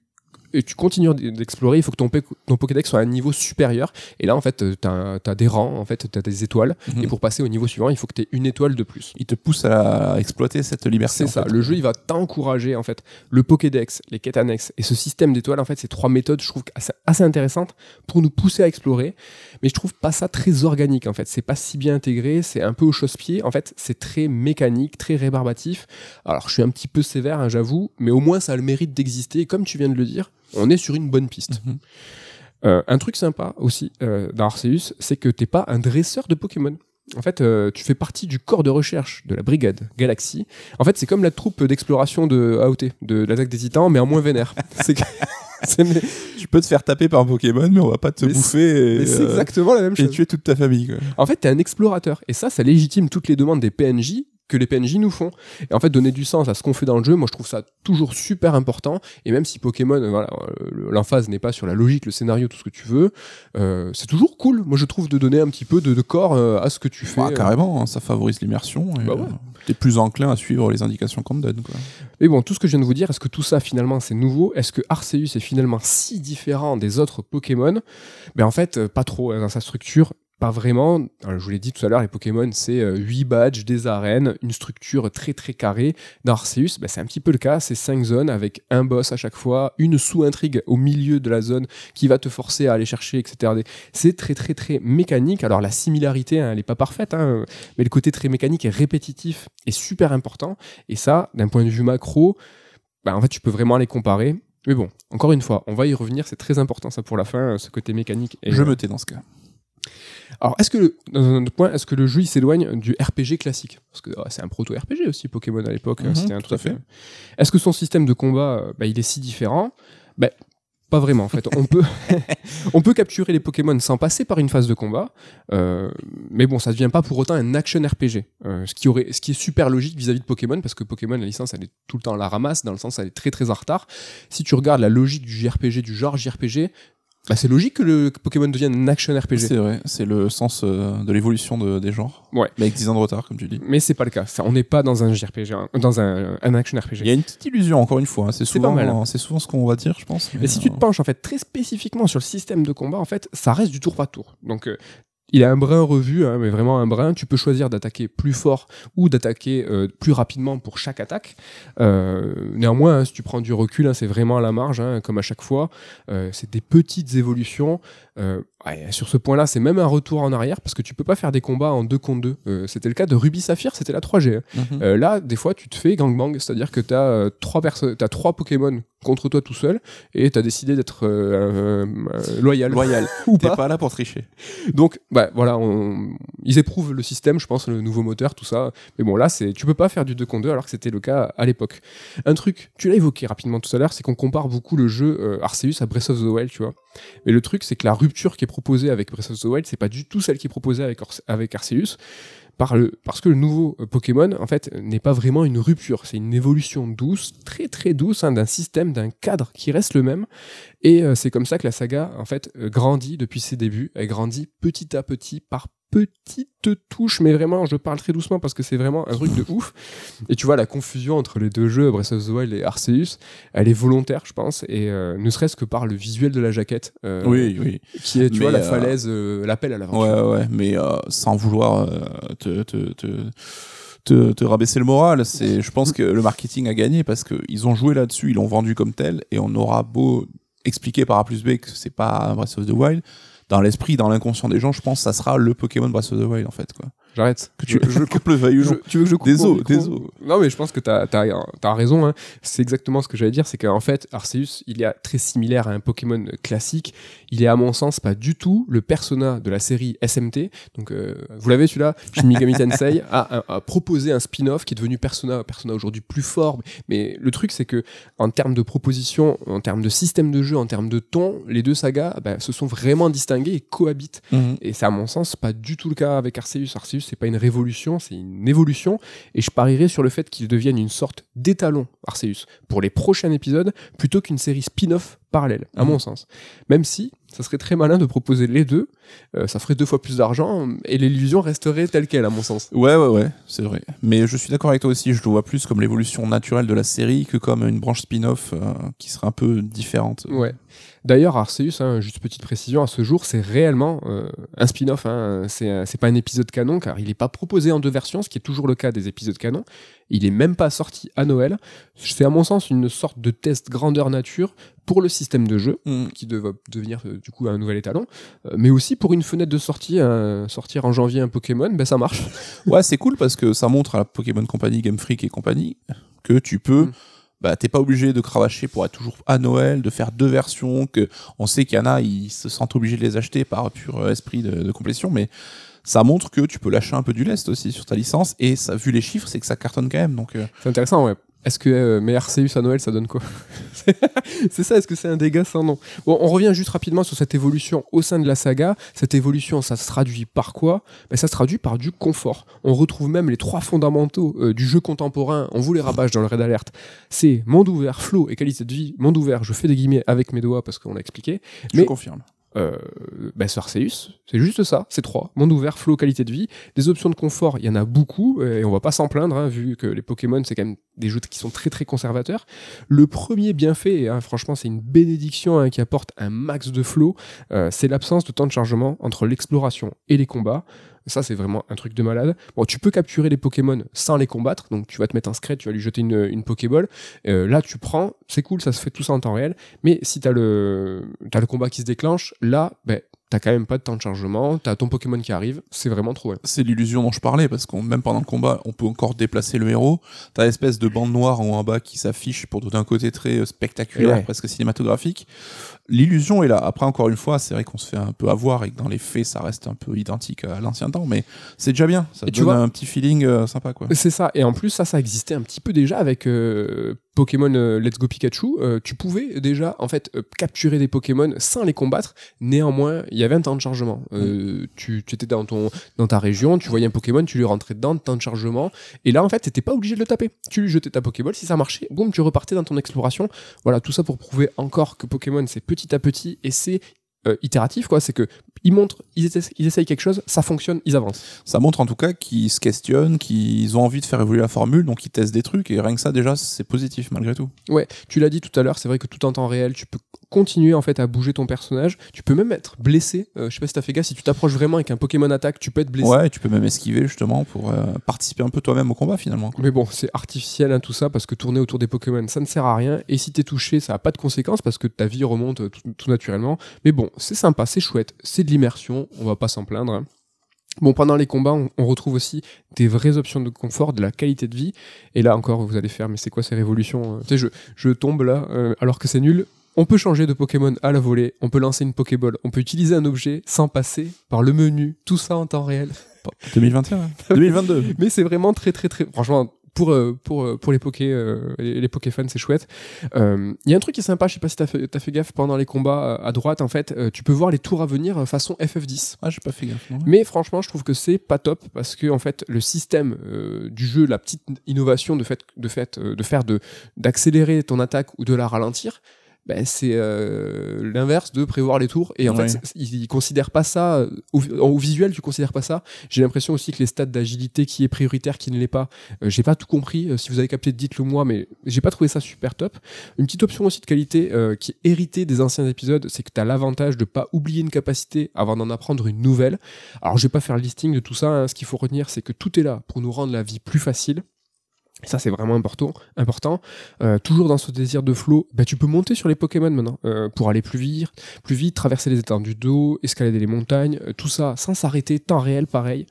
et tu continues d'explorer, il faut que ton, Pokédex soit à un niveau supérieur. Et là, en fait, tu as, des rangs, en fait, tu as des étoiles. Mhm. Et pour passer au niveau suivant, il faut que tu aies une étoile de plus. Il te pousse à exploiter cette liberté. C'est ça. fait. Le jeu, il va t'encourager, en fait. Le Pokédex, les quêtes annexes et ce système d'étoiles, en fait, ces trois méthodes, je trouve assez, assez intéressantes pour nous pousser à explorer. Mais je trouve pas ça très organique, en fait. C'est pas si bien intégré, c'est un peu au chausse-pied. En fait, c'est très mécanique, très rébarbatif. Alors, je suis un petit peu sévère, hein, j'avoue, mais au moins, ça a le mérite d'exister. Comme tu viens de le dire, on est sur une bonne piste. Mhm. Euh, un truc sympa aussi euh, dans Arceus, c'est que t'es pas un dresseur de Pokémon. En fait, euh, tu fais partie du corps de recherche de la brigade Galaxy. En fait, c'est comme la troupe d'exploration de AOT, de l'attaque des titans, mais en moins vénère. [laughs] c'est que- c'est mais- Tu peux te faire taper par un Pokémon, mais on va pas te Mais bouffer et, c'est euh, exactement la même et chose. tuer toute ta famille. Quoi. En fait, t'es un explorateur. Et ça, ça légitime toutes les demandes des PNJ que les PNJ nous font. Et en fait, donner du sens à ce qu'on fait dans le jeu, moi je trouve ça toujours super important. Et même si Pokémon, euh, voilà, euh, l'emphase n'est pas sur la logique, le scénario, tout ce que tu veux, euh, c'est toujours cool. Moi je trouve de donner un petit peu de, de corps euh, à ce que tu fais. Ah, carrément, hein, ça favorise l'immersion. et, Bah ouais. euh, T'es plus enclin à suivre les indications qu'on te donne. Quoi. Mais bon, tout ce que je viens de vous dire, est-ce que tout ça finalement c'est nouveau? Est-ce que Arceus est finalement si différent des autres Pokémon? Ben en fait, pas trop hein, dans sa structure. Pas vraiment. Alors, je vous l'ai dit tout à l'heure, les Pokémon, c'est 8 badges, des arènes, une structure très très carrée. Dans Arceus, ben, c'est un petit peu le cas. C'est 5 zones avec un boss à chaque fois, une sous-intrigue au milieu de la zone qui va te forcer à aller chercher, etc. C'est très très très mécanique. Alors la similarité, hein, elle n'est pas parfaite, hein, mais le côté très mécanique et répétitif est super important. Et ça, d'un point de vue macro, bah, en fait, tu peux vraiment les comparer. Mais bon, encore une fois, on va y revenir, c'est très important ça pour la fin, euh, ce côté mécanique. Et, Je euh, me tais dans ce cas. Alors, est-ce que, le- dans un autre point, est-ce que le jeu il s'éloigne du RPG classique? Parce que ah, c'est un proto-RPG aussi, Pokémon à l'époque. Mhm, c'était un tout à fait. euh, Est-ce que son système de combat, euh, bah, il est si différent? Ben, pas vraiment en fait. On peut, [laughs] [laughs] on peut capturer les Pokémon sans passer par une phase de combat, euh, mais bon, ça devient pas pour autant un action RPG. euh, ce qui aurait, ce qui est super logique vis-à-vis de Pokémon parce que Pokémon, la licence, elle est tout le temps à la ramasse, dans le sens elle est très très en retard. Si tu regardes la logique du JRPG, du genre JRPG, bah, c'est logique que le Pokémon devienne un action RPG. C'est vrai, c'est le sens euh, de l'évolution de- des genres. Ouais. Mais avec 10 ans de retard, comme tu dis. Mais c'est pas le cas. Ça, on n'est pas dans un JRPG, hein, dans un, un action RPG. Il y a une petite illusion, encore une fois. hein. C'est souvent, euh, c'est souvent ce qu'on va dire, je pense. Mais si tu te penches en fait très spécifiquement sur le système de combat, en fait, ça reste du tour par tour. Donc euh, il a un brin revu, hein, mais vraiment un brin. Tu peux choisir d'attaquer plus fort ou d'attaquer euh, plus rapidement pour chaque attaque. Euh, néanmoins, hein, si tu prends du recul, hein, c'est vraiment à la marge, comme à chaque fois. Euh, c'est des petites évolutions. Ouais, sur ce point-là, c'est même un retour en arrière parce que tu peux pas faire des combats en 2 contre 2. Euh, c'était le cas de Ruby Saphir, c'était la 3G. hein. Mhm. Euh, là, des fois, tu te fais gangbang, c'est-à-dire que tu as, t'as trois Pokémon contre toi tout seul et tu as décidé d'être euh, loyal. Loyal. [laughs] ou pas. pas là pour tricher. Donc, bah, voilà, on- ils éprouvent le système, je pense, le nouveau moteur, tout ça. Mais bon, là, tu peux pas faire du 2 contre 2 alors que c'était le cas à l'époque. Un truc, tu l'as évoqué rapidement tout à l'heure, c'est qu'on compare beaucoup le jeu Arceus à Breath of the Wild, tu vois. Mais le truc, c'est que la rupture qui est proposée avec Breath of the Wild, c'est pas du tout celle qui est proposée avec, avec Arceus. Parce que le nouveau euh, Pokémon, en fait, n'est pas vraiment une rupture. C'est une évolution douce, très très douce, hein, d'un système, d'un cadre qui reste le même. Et euh, c'est comme ça que la saga, en fait, euh, grandit depuis ses débuts. Elle grandit petit à petit, par petites touches, mais vraiment, je parle très doucement parce que c'est vraiment un truc de ouf. Et tu vois, la confusion entre les deux jeux, Breath of the Wild et Arceus, elle est volontaire, je pense, et euh, ne serait-ce que par le visuel de la jaquette, euh, Oui, oui. qui est, tu vois, la euh, falaise, euh, l'appel à l'aventure. Ouais, ouais, mais sans vouloir te, te, te, te, te rabaisser le moral, c'est, je pense que le marketing a gagné parce qu'ils ont joué là-dessus, ils l'ont vendu comme tel, et on aura beau expliquer par A plus B que c'est pas Breath of the Wild, dans l'esprit, dans l'inconscient des gens, je pense que ça sera le Pokémon Breath of the Wild en fait. Quoi. J'arrête. Que tu, je [laughs] coupe le veuille ou Je- non. tu veux que je coupe Désolé, désolé. Non, mais je pense que tu as, raison. hein. C'est exactement ce que j'allais dire. C'est qu'en fait, Arceus, il est très similaire à un Pokémon classique. Il est, à mon sens, pas du tout le persona de la série SMT. Donc, euh, vous l'avez celui-là Shin Megami [laughs] Tensei a, a- a proposé un spin-off qui est devenu Persona, Persona aujourd'hui plus fort. Mais le truc, c'est que en termes de proposition, en termes de système de jeu, en termes de ton, les deux sagas bah, se sont vraiment distingués et cohabitent. Mhm. Et c'est à mon sens pas du tout le cas avec Arceus. Arceus, c'est pas une révolution, c'est une évolution. Et je parierais sur le fait qu'il devienne une sorte d'étalon, Arceus, pour les prochains épisodes, plutôt qu'une série spin-off parallèle, à Mhm. mon sens. Même si ça serait très malin de proposer les deux, euh, ça ferait deux fois plus d'argent et l'illusion resterait telle qu'elle, à mon sens. Ouais, ouais, ouais, c'est vrai. Mais je suis d'accord avec toi aussi, je le vois plus comme l'évolution naturelle de la série que comme une branche spin-off euh, qui serait un peu différente. Ouais. D'ailleurs, Arceus, hein, juste petite précision, à ce jour, c'est réellement euh, un spin-off. Hein, c'est un- c'est pas un épisode canon, car il n'est pas proposé en deux versions, ce qui est toujours le cas des épisodes canon. Il est même pas sorti à Noël. C'est à mon sens une sorte de test grandeur nature pour le système de jeu, Mhm. qui va devenir euh, du coup un nouvel étalon, euh, mais aussi pour une fenêtre de sortie, sortir en janvier un Pokémon, ben ça marche. Ouais, c'est cool parce que ça montre à la Pokémon Company, Game Freak et compagnie que tu peux. Mm. Bah, t'es pas obligé de cravacher pour être toujours à Noël, de faire deux versions, que on sait qu'il y en a, ils se sentent obligés de les acheter par pur euh, esprit de, de complétion, mais ça montre que tu peux lâcher un peu du lest aussi sur ta licence, et ça, vu les chiffres, c'est que ça cartonne quand même, donc euh, C'est intéressant, ouais. Est-ce que euh, mais Arceus à Noël, ça donne quoi [laughs] C'est ça, est-ce que c'est un dégât sans nom Bon, on revient juste rapidement sur cette évolution au sein de la saga. Cette évolution, ça se traduit par quoi ben, Ça se traduit par du confort. On retrouve même les trois fondamentaux euh, du jeu contemporain. On vous les rabâche dans le Red Alert. C'est monde ouvert, flow et qualité de vie. Monde ouvert, je fais des guillemets avec mes doigts parce qu'on l'a expliqué. je confirme. Euh, bah, c'est juste ça, c'est trois. Monde ouvert, flow, qualité de vie. Des options de confort, il y en a beaucoup, euh, et on va pas s'en plaindre, hein, vu que les Pokémon, c'est quand même des jeux qui sont très très conservateurs. Le premier bienfait, et, hein, franchement, c'est une bénédiction hein, qui apporte un max de flow, euh, c'est l'absence de temps de chargement entre l'exploration et les combats. Ça, c'est vraiment un truc de malade. Bon, tu peux capturer les Pokémon sans les combattre. Donc, tu vas te mettre un secret, tu vas lui jeter une, une Pokéball. Euh, là, tu prends, c'est cool, ça se fait tout ça en temps réel. Mais si t'as le, t'as le combat qui se déclenche, là, ben, t'as quand même pas de temps de chargement, t'as ton Pokémon qui arrive, c'est vraiment trop. C'est l'illusion dont je parlais, parce qu'on même pendant le combat, on peut encore déplacer le héros. T'as l'espèce de bande noire en haut en bas qui s'affiche pour donner un côté très euh, spectaculaire, Ouais. presque cinématographique. L'illusion est là. Après, encore une fois, c'est vrai qu'on se fait un peu avoir et que dans les faits, ça reste un peu identique à l'ancien temps, mais c'est déjà bien. Ça Et tu donne vois- un petit feeling euh, sympa, quoi. C'est ça, et en plus ça, ça existait un petit peu déjà avec euh, Pokémon euh, Let's Go Pikachu. Tu pouvais déjà en fait capturer des Pokémon sans les combattre. Néanmoins, il y avait un temps de chargement. Euh, tu, tu étais dans ton dans ta région, tu voyais un Pokémon, tu lui rentrais dedans, temps de chargement. Et là en fait, t'étais pas obligé de le taper. Tu lui jetais ta Pokéball, si ça marchait, boum, tu repartais dans ton exploration. Voilà, tout ça pour prouver encore que Pokémon c'est petit à petit et c'est euh, itératif quoi. C'est que ils montrent, ils, essa- ils essayent quelque chose, ça fonctionne, ils avancent. Ça montre en tout cas qu'ils se questionnent, qu'ils ont envie de faire évoluer la formule, donc ils testent des trucs, et rien que ça, déjà, c'est positif malgré tout. Ouais, tu l'as dit tout à l'heure, c'est vrai que tout en temps réel, tu peux continuer en fait à bouger ton personnage. Tu peux même être blessé. Euh, je sais pas si t'as fait gaffe, si tu t'approches vraiment avec un Pokémon attaque, tu peux être blessé. Ouais, tu peux même esquiver justement pour euh, participer un peu toi-même au combat finalement. quoi. Mais bon, c'est artificiel hein, tout ça parce que tourner autour des Pokémon, ça ne sert à rien. Et si t'es touché, ça a pas de conséquences parce que ta vie remonte euh, tout, tout naturellement. Mais bon, c'est sympa, c'est chouette, c'est de l'immersion, on va pas s'en plaindre. hein. Bon, pendant les combats, on, retrouve aussi des vraies options de confort, de la qualité de vie. Et là encore, vous allez faire, mais c'est quoi ces révolutions euh Tu sais, je, je tombe là, euh, alors que c'est nul. On peut changer de Pokémon à la volée, on peut lancer une Pokéball, on peut utiliser un objet sans passer par le menu, tout ça en temps réel. [laughs] 2021 hein. [laughs] 2022 Mais c'est vraiment très très très franchement pour euh, pour euh, pour les poké euh, les, les poké fans c'est chouette. Euh, Il y a un truc qui est sympa, je sais pas si t'as fait fait gaffe pendant les combats à droite en fait, tu peux voir les tours à venir façon FF10. Ah, j'ai pas fait gaffe. non. Mais franchement, je trouve que c'est pas top parce que en fait, le système euh, du jeu, la petite innovation de fait de fait de faire de d'accélérer ton attaque ou de la ralentir, ben c'est euh, l'inverse de prévoir les tours et en Ouais. fait, ils, considèrent pas ça euh, au, au visuel, tu considères pas ça. J'ai l'impression aussi que les stats d'agilité qui est prioritaire, qui ne l'est pas, euh, j'ai pas tout compris. Euh, si vous avez capté, dites-le moi, mais j'ai pas trouvé ça super top. Une petite option aussi de qualité euh, qui est héritée des anciens épisodes, c'est que tu as l'avantage de pas oublier une capacité avant d'en apprendre une nouvelle. Alors, je vais pas faire le listing de tout ça. hein. Ce qu'il faut retenir, c'est que tout est là pour nous rendre la vie plus facile. Ça, c'est vraiment important. important. Euh, toujours dans ce désir de flow, bah, tu peux monter sur les Pokémon maintenant euh, pour aller plus vite, plus vite, traverser les étendues d'eau, escalader les montagnes, euh, tout ça sans s'arrêter, temps réel, pareil.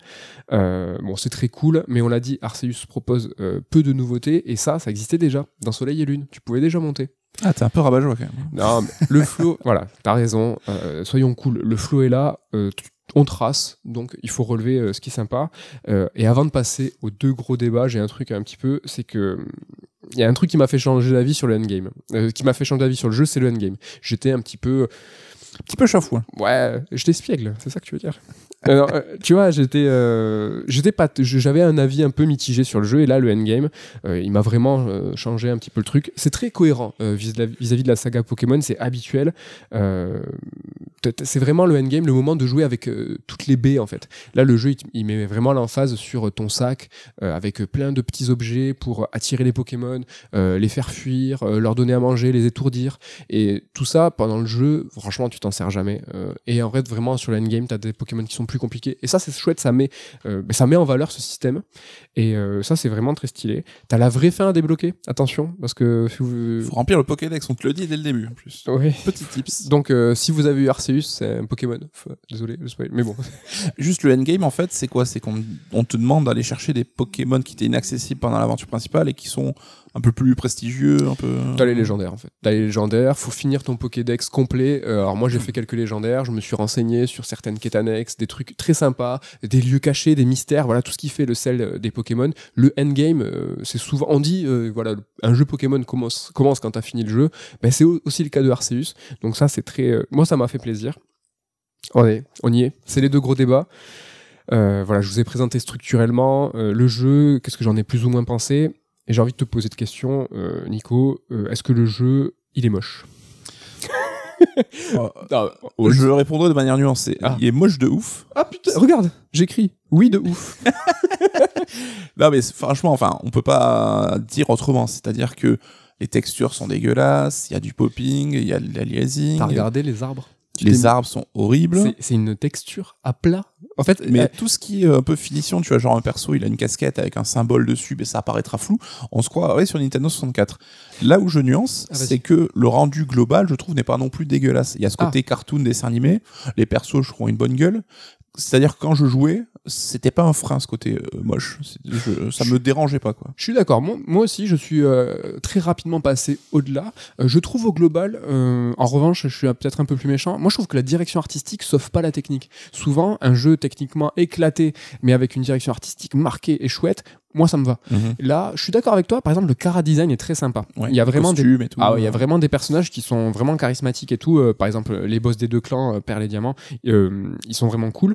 Bon, c'est très cool, mais on l'a dit, Arceus propose peu de nouveautés et ça, ça existait déjà dans Soleil et Lune. Tu pouvais déjà monter. Ah, t'es un peu rabat-joie quand même. Non, mais le flow, [laughs] voilà, t'as raison. soyons cool. Le flow est là. On trace, donc il faut relever euh, ce qui est sympa. Euh, et avant de passer aux deux gros débats, j'ai un truc un petit peu, c'est que il y a un truc qui m'a fait changer d'avis sur le endgame. Euh, qui m'a fait changer d'avis sur le jeu, c'est le endgame. J'étais un petit peu, Un petit peu chafouin. ouais, j'étais espiègle, c'est ça que tu veux dire. Alors, euh, tu vois, j'étais, euh, j'étais pas, j'avais un avis un peu mitigé sur le jeu et là, le endgame, euh, il m'a vraiment changé un petit peu le truc. C'est très cohérent vis- vis-à-vis de la saga Pokémon, c'est habituel. C'est vraiment le endgame, le moment de jouer avec toutes les baies en fait. Là, le jeu, il, met vraiment l'emphase sur ton sac avec plein de petits objets pour attirer les Pokémon, les faire fuir, leur donner à manger, les étourdir. Et tout ça, pendant le jeu, franchement, tu t'en sers jamais. Et en fait, vraiment, sur l'endgame, tu as des Pokémon qui sont plus compliqués. Et ça, c'est chouette, ça met, euh, ça met en valeur ce système. Et euh, ça, c'est vraiment très stylé. T'as la vraie fin à débloquer, attention, parce que si vous... Faut remplir le Pokédex, on te le dit dès le début en plus. Petit tips. Donc, euh, si vous avez eu Arceus, c'est un Pokémon. Désolé, le spoil. Mais bon. [laughs] Juste le endgame en fait, c'est quoi? C'est qu'on on te demande d'aller chercher des Pokémon qui étaient inaccessibles pendant l'aventure principale et qui sont un peu plus prestigieux, un peu. T'as les légendaires en fait. T'as les légendaires, faut finir ton Pokédex complet. Euh, alors moi j'ai fait quelques légendaires, je me suis renseigné sur certaines quêtes annexes, des trucs très sympas, des lieux cachés, des mystères, voilà tout ce qui fait le sel euh, des Pokémon. Le endgame, euh, c'est souvent, on dit, euh, voilà, un jeu Pokémon commence, commence quand t'as fini le jeu. Ben, c'est au- aussi le cas de Arceus. Donc ça c'est très, euh, moi ça m'a fait plaisir. On est, on y est. C'est les deux gros débats. Euh, voilà, je vous ai présenté structurellement euh, le jeu, qu'est-ce que j'en ai plus ou moins pensé. Et j'ai envie de te poser de question, euh, Nico. euh, Est-ce que le jeu, il est moche Oh, ah, Je répondrai de manière nuancée. Ah. Il est moche de ouf. ah, putain, regarde, j'écris. Oui, de ouf. [laughs] Non mais franchement, enfin, on peut pas dire autrement. C'est-à-dire que les textures sont dégueulasses, il y a du popping, il y a de l'aliasing. T'as regardé les arbres? Les arbres sont horribles. c'est- une texture à plat. En fait, Mais euh, tout ce qui est un peu finition, tu vois, genre un perso, il a une casquette avec un symbole dessus, mais ça apparaîtra flou. On se croit, ouais, sur Nintendo 64. Là où je nuance, Ah, c'est que le rendu global, je trouve, n'est pas non plus dégueulasse. Il y a ce Ah. côté cartoon dessin animé. Les persos, je trouve, ont une bonne gueule. C'est-à-dire quand je jouais, c'était pas un frein ce côté euh, moche. Je- ça me dérangeait pas, quoi. Je suis d'accord. Moi, moi aussi, je suis euh, très rapidement passé au-delà. Euh, je trouve au global, en revanche, je suis peut-être un peu plus méchant. Moi, je trouve que la direction artistique sauve pas la technique. Souvent, un jeu techniquement éclaté, mais avec une direction artistique marquée et chouette, moi, ça me va. Là, je suis d'accord avec toi. Par exemple, le cara design est très sympa. Ouais, il y a vraiment des costumes et tout. ah ouais, il y a vraiment des personnages qui sont vraiment charismatiques et tout. Euh, par exemple, les boss des deux clans, euh, Perle et Diamant, euh, ils sont vraiment cool.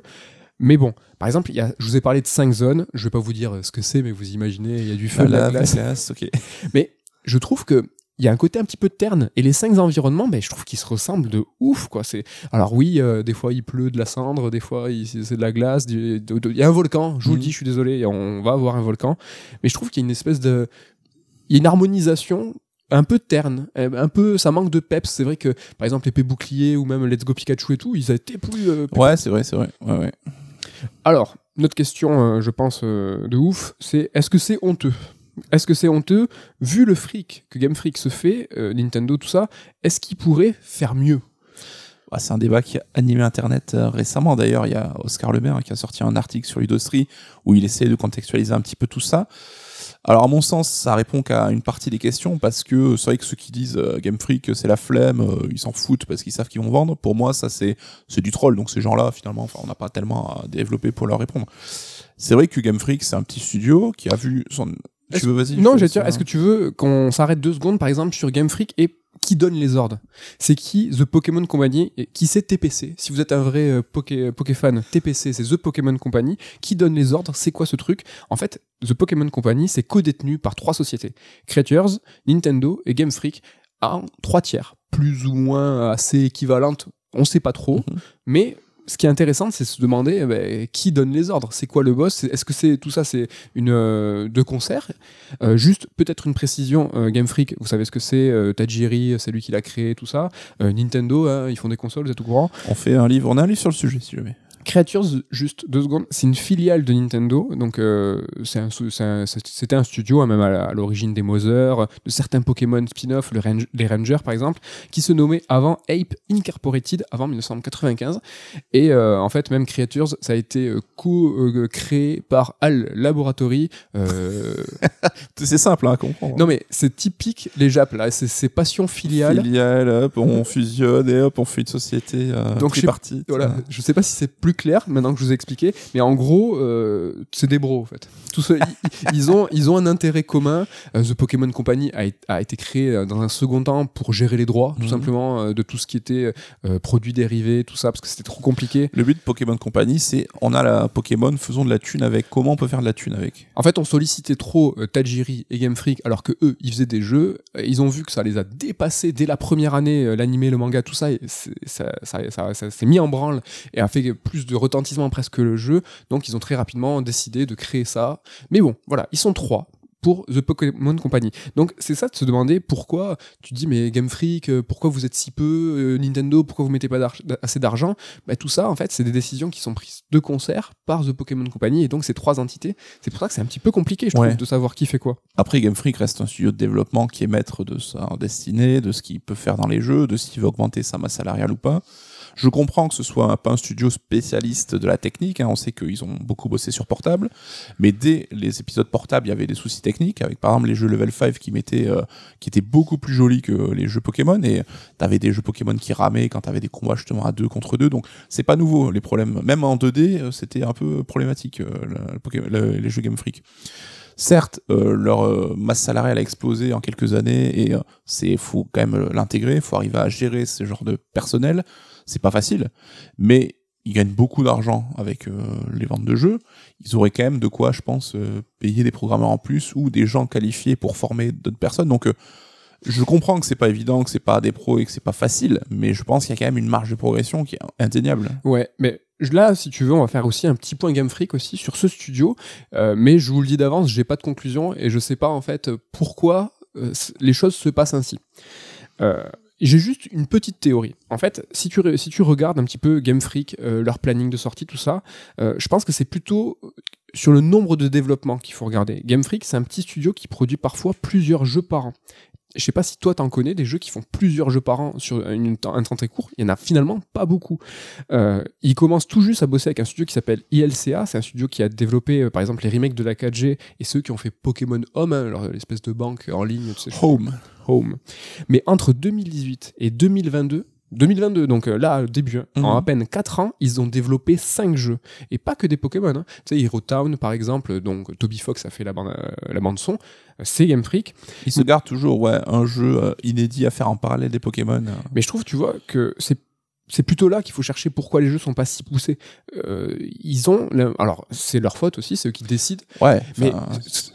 Mais bon, par exemple, il y a, je vous ai parlé de 5 zones. Je vais pas vous dire ce que c'est, mais vous imaginez, il y a du feu, Ah, de la la glace. glace, ok. [laughs] Mais je trouve que il y a un côté un petit peu terne et les cinq environnements ben, je trouve qu'ils se ressemblent de ouf quoi c'est alors oui euh, des fois il pleut de la cendre des fois il- c'est de la glace du- de- de- il y a un volcan je vous le Mhm. dis je suis désolé on va avoir un volcan mais je trouve qu'il y a une espèce de il y a une harmonisation un peu terne, un peu, ça manque de peps. C'est vrai que, par exemple, l'épée bouclier ou même Let's Go Pikachu et tout, ils étaient plus. euh, plus- Ouais, c'est vrai, c'est vrai. Ouais, ouais. Alors, notre question, euh, je pense, euh, de ouf, c'est est-ce que c'est honteux? Est-ce que c'est honteux, vu le fric que Game Freak se fait, euh, Nintendo, tout ça, est-ce qu'ils pourraient faire mieux? Ah, c'est un débat qui a animé Internet récemment. D'ailleurs, il y a Oscar Le Maire qui a sorti un article sur Ludostri où il essaie de contextualiser un petit peu tout ça. Alors, à mon sens, ça répond qu'à une partie des questions parce que c'est vrai que ceux qui disent euh, Game Freak, c'est la flemme, euh, ils s'en foutent parce qu'ils savent qu'ils vont vendre. Pour moi, ça, c'est, c'est du troll. Donc, ces gens-là, finalement, enfin, on n'a pas tellement à développer pour leur répondre. C'est vrai que Game Freak, c'est un petit studio qui a vu son. Tu veux, vas-y. Non, je laisse, dire, est-ce que tu veux qu'on s'arrête deux secondes, par exemple, sur Game Freak et qui donne les ordres. C'est qui The Pokémon Company Qui c'est TPC Si vous êtes un vrai euh, Poké, Pokéfan, TPC, c'est The Pokémon Company. Qui donne les ordres? C'est quoi ce truc? En fait, The Pokémon Company, c'est co-détenu par trois sociétés. Creatures, Nintendo et Game Freak, en trois tiers, plus ou moins assez équivalentes. On sait pas trop, Mhm. mais ce qui est intéressant, c'est se demander eh ben, qui donne les ordres? C'est quoi le boss? Est-ce que c'est tout ça, c'est une euh, de concert? Euh, Juste peut-être une précision. euh, Game Freak, vous savez ce que c'est Tajiri, c'est lui qui l'a créé, tout ça. Nintendo, hein, ils font des consoles, vous êtes au courant? On fait un livre, on a un livre sur le sujet, si jamais. Creatures, juste deux secondes, c'est une filiale de Nintendo, donc euh, un un- c'était un studio, hein, même à l'origine des Mother, de certains Pokémon spin-off, le Range- les Rangers par exemple, qui se nommait avant Ape Incorporated, avant 1995. Et euh, en fait, même Creatures, ça a été co-créé par HAL Laboratory. euh, [laughs] C'est simple hein, à comprendre. non mais c'est typique les Japs là, c'est passion filiale. filiale, hop, on fusionne et hop, on fait une société euh, Donc, je sais-. Voilà, je sais pas si c'est plus clair maintenant que je vous ai expliqué, mais en gros, euh, c'est des bros en fait. Tout ça, ils, ils ont, ils ont un intérêt commun. Euh, The Pokémon Company a, a été créé euh, dans un second temps pour gérer les droits, tout Mhm. simplement, euh, de tout ce qui était produits dérivés, tout ça, parce que c'était trop compliqué. Le but de Pokémon Company, c'est on a la Pokémon, faisons de la thune avec. Comment on peut faire de la thune avec? En fait, on sollicitait trop Tajiri et Game Freak, alors que eux, ils faisaient des jeux. ils ont vu que ça les a dépassés dès la première année, l'animé, le manga, tout ça, et ça, ça, ça- ça s'est mis en branle et a fait plus de retentissement presque que le jeu. Donc, ils ont très rapidement décidé de créer ça. Mais bon, voilà, ils sont trois pour The Pokémon Company. Donc c'est ça de se demander pourquoi tu dis mais Game Freak, euh, pourquoi vous êtes si peu euh, Nintendo, pourquoi vous mettez pas assez d'argent? Bah, Tout ça en fait c'est des décisions qui sont prises de concert par The Pokémon Company et donc ces trois entités. C'est pour ça que c'est un petit peu compliqué je trouve de savoir qui fait quoi. Après, Game Freak reste un studio de développement qui est maître de sa destinée, de ce qu'il peut faire dans les jeux, de s'il veut augmenter sa masse salariale ou pas. Je comprends que ce soit pas un studio spécialiste de la technique, hein, on sait qu'ils ont beaucoup bossé sur portable, mais dès les épisodes portables, il y avait des soucis techniques, avec par exemple les jeux Level 5 qui, mettaient, euh, étaient beaucoup plus jolis que les jeux Pokémon, et t'avais des jeux Pokémon qui ramaient quand t'avais des combats justement à deux contre deux, donc c'est pas nouveau les problèmes. Même en 2D, euh, c'était un peu problématique, euh, les jeux Game Freak. Certes, euh, leur euh, masse salariale a explosé en quelques années et euh, c'est faut quand même euh, l'intégrer, faut arriver à gérer ce genre de personnel. C'est pas facile, mais ils gagnent beaucoup d'argent avec les ventes de jeux. Ils auraient quand même de quoi, je pense, payer des programmeurs en plus ou des gens qualifiés pour former d'autres personnes. Donc je comprends que c'est pas évident, que c'est pas des pros et que c'est pas facile, mais je pense qu'il y a quand même une marge de progression qui est indéniable. Ouais, mais là, si tu veux, on va faire aussi un petit point Game Freak aussi sur ce studio. Euh, mais je vous le dis d'avance, j'ai pas de conclusion et je sais pas en fait pourquoi euh, les choses se passent ainsi. Euh, j'ai juste une petite théorie. En fait, si tu, si tu regardes un petit peu Game Freak, leur planning de sortie, tout ça, je pense que c'est plutôt sur le nombre de développements qu'il faut regarder. Game Freak, c'est un petit studio qui produit parfois plusieurs jeux par an. Je sais pas si toi t'en connais des jeux qui font plusieurs jeux par an sur une, un temps très court. Il y en a finalement pas beaucoup. Euh, ils commencent tout juste à bosser avec un studio qui s'appelle ILCA. C'est un studio qui a développé euh, par exemple les remakes de la 4G et ceux qui ont fait Pokémon Home, hein, l'espèce de banque en ligne. tu sais, Home. Home. Mais entre 2018 et 2022, 2022, donc euh, là, début, hein, en Mhm. à peine 4 ans, ils ont développé 5 jeux. Et pas que des Pokémon. hein. Tu sais, Hero Town, par exemple, donc Toby Fox a fait la bande, euh, la bande son, euh, c'est Game Freak. Il se garde toujours ouais, un jeu euh, inédit à faire en parallèle des Pokémon. euh. Mais je trouve, tu vois, que c'est c'est plutôt là qu'il faut chercher pourquoi les jeux sont pas si poussés. Euh, ils ont, alors c'est leur faute aussi, c'est eux qui décident. Ouais, Mais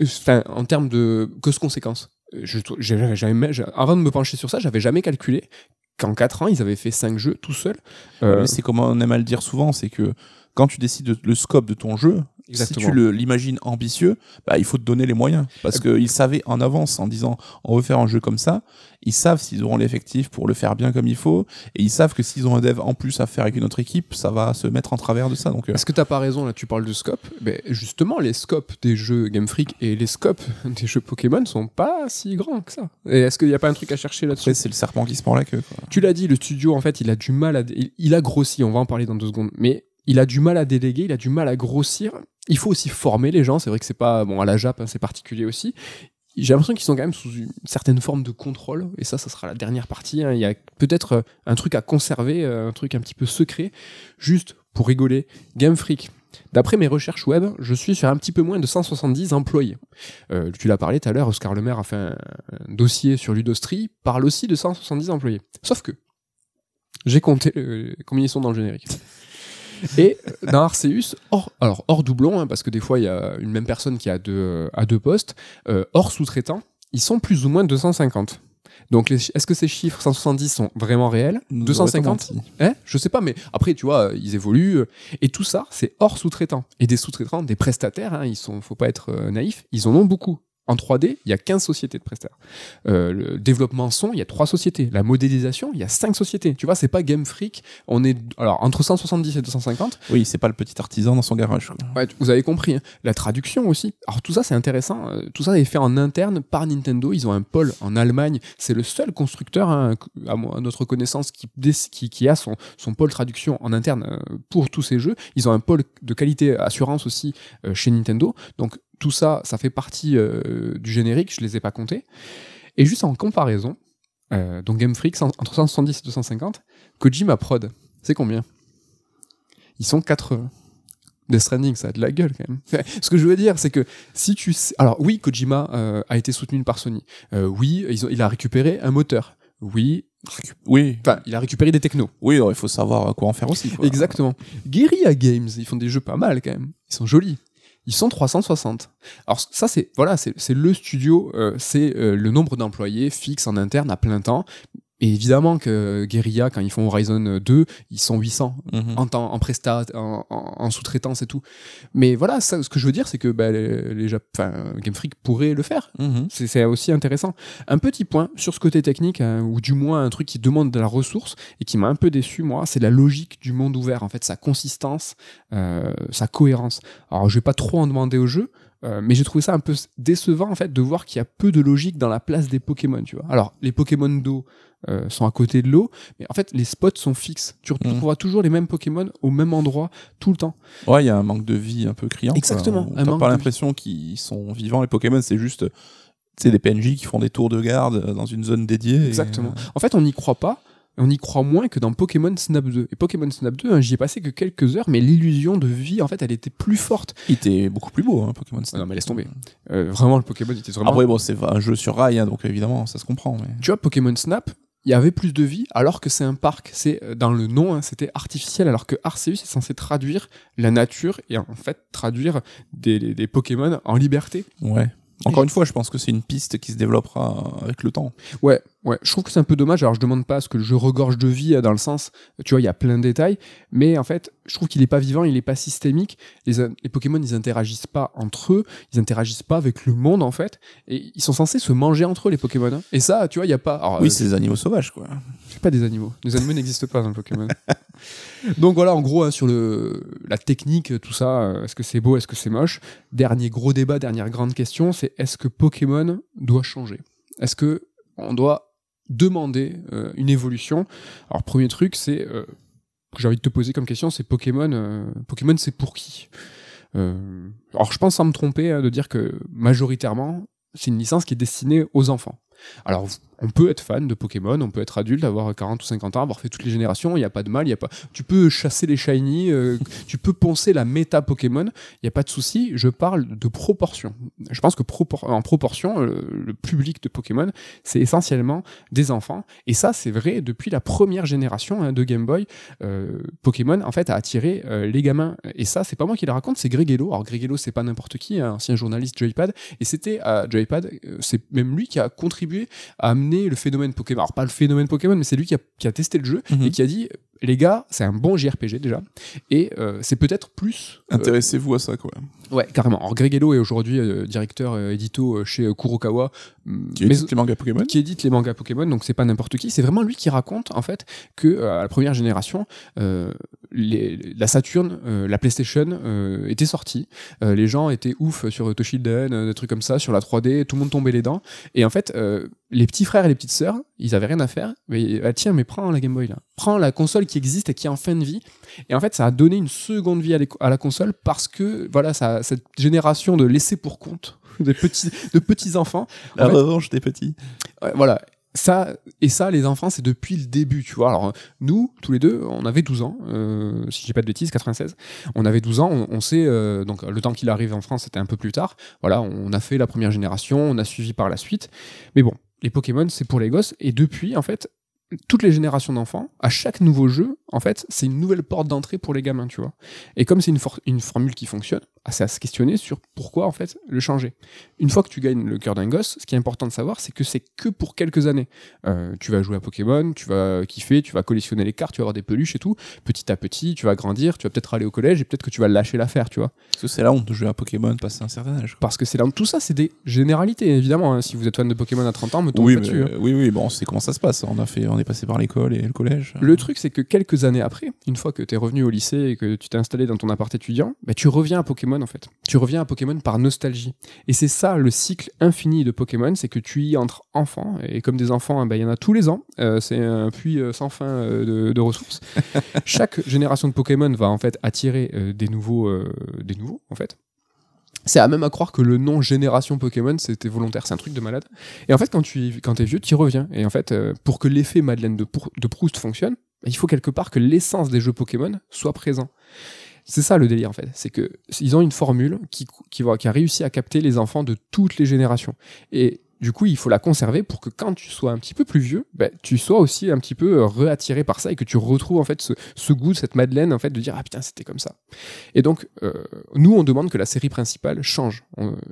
enfin, en termes de cause conséquence, je, jamais, avant de me pencher sur ça, j'avais jamais calculé qu'en 4 ans ils avaient fait 5 jeux tout seuls. Euh, c'est comme on aime à le dire souvent, c'est que quand tu décides de- le scope de ton jeu, Exactement. si tu l'imagines ambitieux, bah, il faut te donner les moyens. Parce qu'ils savaient en avance, en disant on veut faire un jeu comme ça, ils savent s'ils auront l'effectif pour le faire bien comme il faut, et ils savent que s'ils ont un dev en plus à faire avec une autre équipe, ça va se mettre en travers de ça. Donc, euh, Est-ce que t'as pas raison là Tu parles de scope? Ben justement, les scopes des jeux Game Freak et les scopes [laughs] des jeux Pokémon sont pas si grands que ça. Et est-ce qu'il y a pas un truc à chercher là-dessus? C'est le serpent qui se mord la queue. quoi. Tu l'as dit, le studio en fait, il a du mal à, il a grossi. On va en parler dans deux secondes, mais il a du mal à déléguer, il a du mal à grossir. Il faut aussi former les gens. C'est vrai que c'est pas bon à la Jap, hein, c'est particulier aussi. J'ai l'impression qu'ils sont quand même sous une certaine forme de contrôle, et ça, ça sera la dernière partie. hein. Il y a peut-être euh, un truc à conserver, euh, un truc un petit peu secret, juste pour rigoler. Game Freak. D'après mes recherches web, je suis sur un petit peu moins de 170 employés. Euh, tu l'as parlé tout à l'heure, Oscar Lemaire a fait un, dossier sur Ludostri, parle aussi de 170 employés. Sauf que j'ai compté combien ils sont dans le générique. Et euh, dans Arceus, hors, alors hors doublon, hein, parce que des fois il y a une même personne qui a deux, euh, deux postes, euh, hors sous-traitant, ils sont plus ou moins 250. Donc est-ce que ces chiffres 170 sont vraiment réels? Nous 250 aurait-on menti. Hein? Je sais pas, mais après, tu vois, ils évoluent. Et tout ça, c'est hors sous-traitant. Et des sous-traitants, des prestataires, hein, ils sont, faut pas être naïf, ils en ont beaucoup. En 3D, il y a 15 sociétés de prestataires. Euh, le développement son, il y a 3 sociétés. La modélisation, il y a 5 sociétés. Tu vois, c'est pas Game Freak. On est, alors, entre 170 et 250. Oui, c'est pas le petit artisan dans son garage. quoi. Ouais, vous avez compris. hein. La traduction aussi. Alors, tout ça, c'est intéressant. Euh, Tout ça est fait en interne par Nintendo. Ils ont un pôle en Allemagne. C'est le seul constructeur, hein, à, notre connaissance, qui, déc- qui, qui a son, son pôle traduction en interne euh, pour tous ces jeux. Ils ont un pôle de qualité assurance aussi euh, chez Nintendo. Donc, tout ça, ça fait partie euh, du générique. Je les ai pas comptés. Et juste en comparaison, euh, donc Game Freak, entre 170 et 250, Kojima Prod, c'est combien? Ils sont 80. Death Stranding, ça a de la gueule quand même. Ce que je veux dire, c'est que si tu sais... Alors oui, Kojima euh, a été soutenu par Sony. Euh, oui, ils ont- il a récupéré un moteur. Oui, Oui, enfin, il a récupéré des technos. oui, alors il faut savoir quoi en faire aussi. quoi. Exactement. Guerrilla Games, ils font des jeux pas mal quand même. Ils sont jolis. Ils sont 360. Alors ça c'est voilà, c'est le studio, euh, c'est euh, le nombre d'employés fixe en interne à plein temps. Et évidemment que Guerrilla, quand ils font Horizon 2, ils sont 800 Mhm. en temps, en prestat, en, en- en sous-traitance et tout. Mais voilà, ça, ce que je veux dire, c'est que bah, les, les Game Freak pourrait le faire. Mhm. C'est c'est aussi intéressant. Un petit point sur ce côté technique, hein, ou du moins un truc qui demande de la ressource et qui m'a un peu déçu, moi, c'est la logique du monde ouvert, en fait, sa consistance, euh, sa cohérence. Alors, je vais pas trop en demander au jeu, euh, mais j'ai trouvé ça un peu décevant, en fait, de voir qu'il y a peu de logique dans la place des Pokémon, tu vois. Alors, les Pokémon d'eau euh, sont à côté de l'eau, mais en fait, les spots sont fixes. Tu Mhm. retrouveras toujours les mêmes Pokémon au même endroit, tout le temps. Ouais, il y a un manque de vie un peu criant. quoi. Exactement, On- manque pas l'impression qu'ils sont vivants, les Pokémon, c'est juste c'est des PNJ qui font des tours de garde euh, dans une zone dédiée. Exactement. En fait, on n'y croit pas. On y croit moins que dans Pokémon Snap 2. Et Pokémon Snap 2, hein, j'y ai passé que quelques heures, mais l'illusion de vie, en fait, elle était plus forte. il était beaucoup plus beau, hein, Pokémon Ah Snap. non, mais laisse tomber. Euh, vraiment, le Pokémon était vraiment. Après, bon, c'est un jeu sur rail, hein, donc évidemment, ça se comprend. Mais... Tu vois, Pokémon Snap, il y avait plus de vie, alors que c'est un parc. C'est euh, dans le nom, hein, c'était artificiel, alors que Arceus est censé traduire la nature et en fait traduire des, des- des Pokémon en liberté. Ouais. Encore une fois, je pense que c'est une piste qui se développera avec le temps. Ouais, ouais. Je trouve que c'est un peu dommage. Alors, je demande pas à ce que le jeu regorge de vie euh, dans le sens, tu vois, il y a plein de détails, mais en fait, je trouve qu'il est pas vivant, il est pas systémique. Les, euh, les Pokémon, ils interagissent pas entre eux, ils interagissent pas avec le monde en fait, et ils sont censés se manger entre eux les Pokémon. hein. Et ça, tu vois, il y a pas. alors, Oui, euh, c'est des animaux sauvages, quoi. c'est pas des animaux. Les animaux n'existent pas dans le Pokémon. [laughs] Donc voilà, en gros, hein, sur la technique, tout ça, euh, est-ce que c'est beau, est-ce que c'est moche? Dernier gros débat, dernière grande question, c'est est-ce que Pokémon doit changer? Est-ce que on doit demander euh, une évolution? Alors, premier truc, c'est euh, que j'ai envie de te poser comme question, c'est Pokémon. Pokémon, c'est pour qui? Alors, je pense sans me tromper hein, de dire que majoritairement, c'est une licence qui est destinée aux enfants. Alors, on peut être fan de Pokémon, on peut être adulte, avoir 40 ou 50 ans, avoir fait toutes les générations, il n'y a pas de mal, il a pas... tu peux chasser les shiny, euh, [laughs] tu peux poncer la méta Pokémon, il n'y a pas de souci, je parle de proportion. Je pense que en proportion, euh, le public de Pokémon, c'est essentiellement des enfants, et ça c'est vrai depuis la première génération hein, de Game Boy, euh, Pokémon en fait a attiré les gamins, et ça c'est pas moi qui le raconte, c'est Greg. Alors c'est pas n'importe qui, un ancien journaliste Joypad, et c'était à Joypad, c'est même lui qui a contribué à amener le phénomène Pokémon. Alors pas le phénomène Pokémon, mais c'est lui qui a, qui a testé le jeu Mhm. et qui a dit les gars, c'est un bon JRPG déjà, et euh, c'est peut-être plus. euh, Intéressez-vous à ça, quoi. ouais, carrément. Alors Greg Hello est aujourd'hui euh, directeur euh, édito euh, chez euh, Kurokawa, Qui mais- édite les mangas Pokémon. qui édite les mangas Pokémon, donc c'est pas n'importe qui. C'est vraiment lui qui raconte en fait que euh, à la première génération, euh, les- la Saturn, euh, la PlayStation euh, était sortie. Euh, les gens étaient ouf sur Toshinden, euh, des trucs comme ça, sur la 3D, tout le monde tombait les dents. Et en fait, euh, les petits frères et les petites sœurs, ils avaient rien à faire. Mais ah, tiens, mais prends la Game Boy là, prends la console qui existe et qui est en fin de vie. Et en fait, ça a donné une seconde vie à, la console parce que voilà, ça, cette génération de laissés pour compte. [laughs] De petits, de petits enfants, La en fait- revanche des petits. Ouais, voilà. Ça, et ça, les enfants, c'est depuis le début, tu vois. Alors, nous, tous les deux, on avait 12 ans, euh, si j'ai pas de bêtises, 96. On avait 12 ans, on, sait, euh, donc le temps qu'il arrive en France, c'était un peu plus tard. Voilà, on a fait la première génération, on a suivi par la suite. Mais bon, les Pokémon, c'est pour les gosses. Et depuis, en fait, toutes les générations d'enfants, à chaque nouveau jeu, en fait, c'est une nouvelle porte d'entrée pour les gamins, tu vois. Et comme c'est une, for- une formule qui fonctionne, c'est à se questionner sur pourquoi, en fait, le changer. Une fois que tu gagnes le cœur d'un gosse, ce qui est important de savoir, c'est que c'est que pour quelques années. Euh, tu vas jouer à Pokémon, tu vas kiffer, tu vas collectionner les cartes, tu vas avoir des peluches et tout. Petit à petit, tu vas grandir, tu vas peut-être aller au collège et peut-être que tu vas lâcher l'affaire, tu vois. Parce que c'est la honte de jouer à Pokémon passer un certain âge. Parce que c'est là, tout ça, c'est des généralités, évidemment. hein. Si vous êtes fan de Pokémon à 30 ans, me tombez Oui, dessus. hein. oui, oui, bon, c'est comment ça se passe. On a fait, on est passé par l'école et le collège. Le truc, c'est que quelques années après, une fois que tu es revenu au lycée et que tu t'es installé dans ton appart étudiant, bah, tu reviens à Pokémon en fait. Tu reviens à Pokémon par nostalgie. Et c'est ça le cycle infini de Pokémon, c'est que tu y entres enfant, et comme des enfants, hein, bah, il y en a tous les ans. Euh, c'est un puits euh, sans fin euh, de, de ressources. [laughs] Chaque génération de Pokémon va en fait attirer euh, des nouveaux, des nouveaux en fait. C'est à même à croire que le nom génération Pokémon c'était volontaire, c'est un truc de malade. Et en fait, quand tu quand es vieux, tu y reviens. Et en fait, pour que l'effet Madeleine de, Proust fonctionne, il faut quelque part que l'essence des jeux Pokémon soit présent. C'est ça le délire en fait, c'est que ils ont une formule qui, qui, qui a réussi à capter les enfants de toutes les générations. Et du coup, il faut la conserver pour que quand tu sois un petit peu plus vieux, bah, tu sois aussi un petit peu euh, réattiré par ça et que tu retrouves en fait ce, goût, cette Madeleine en fait de dire ah putain c'était comme ça. Et donc euh, nous on demande que la série principale change.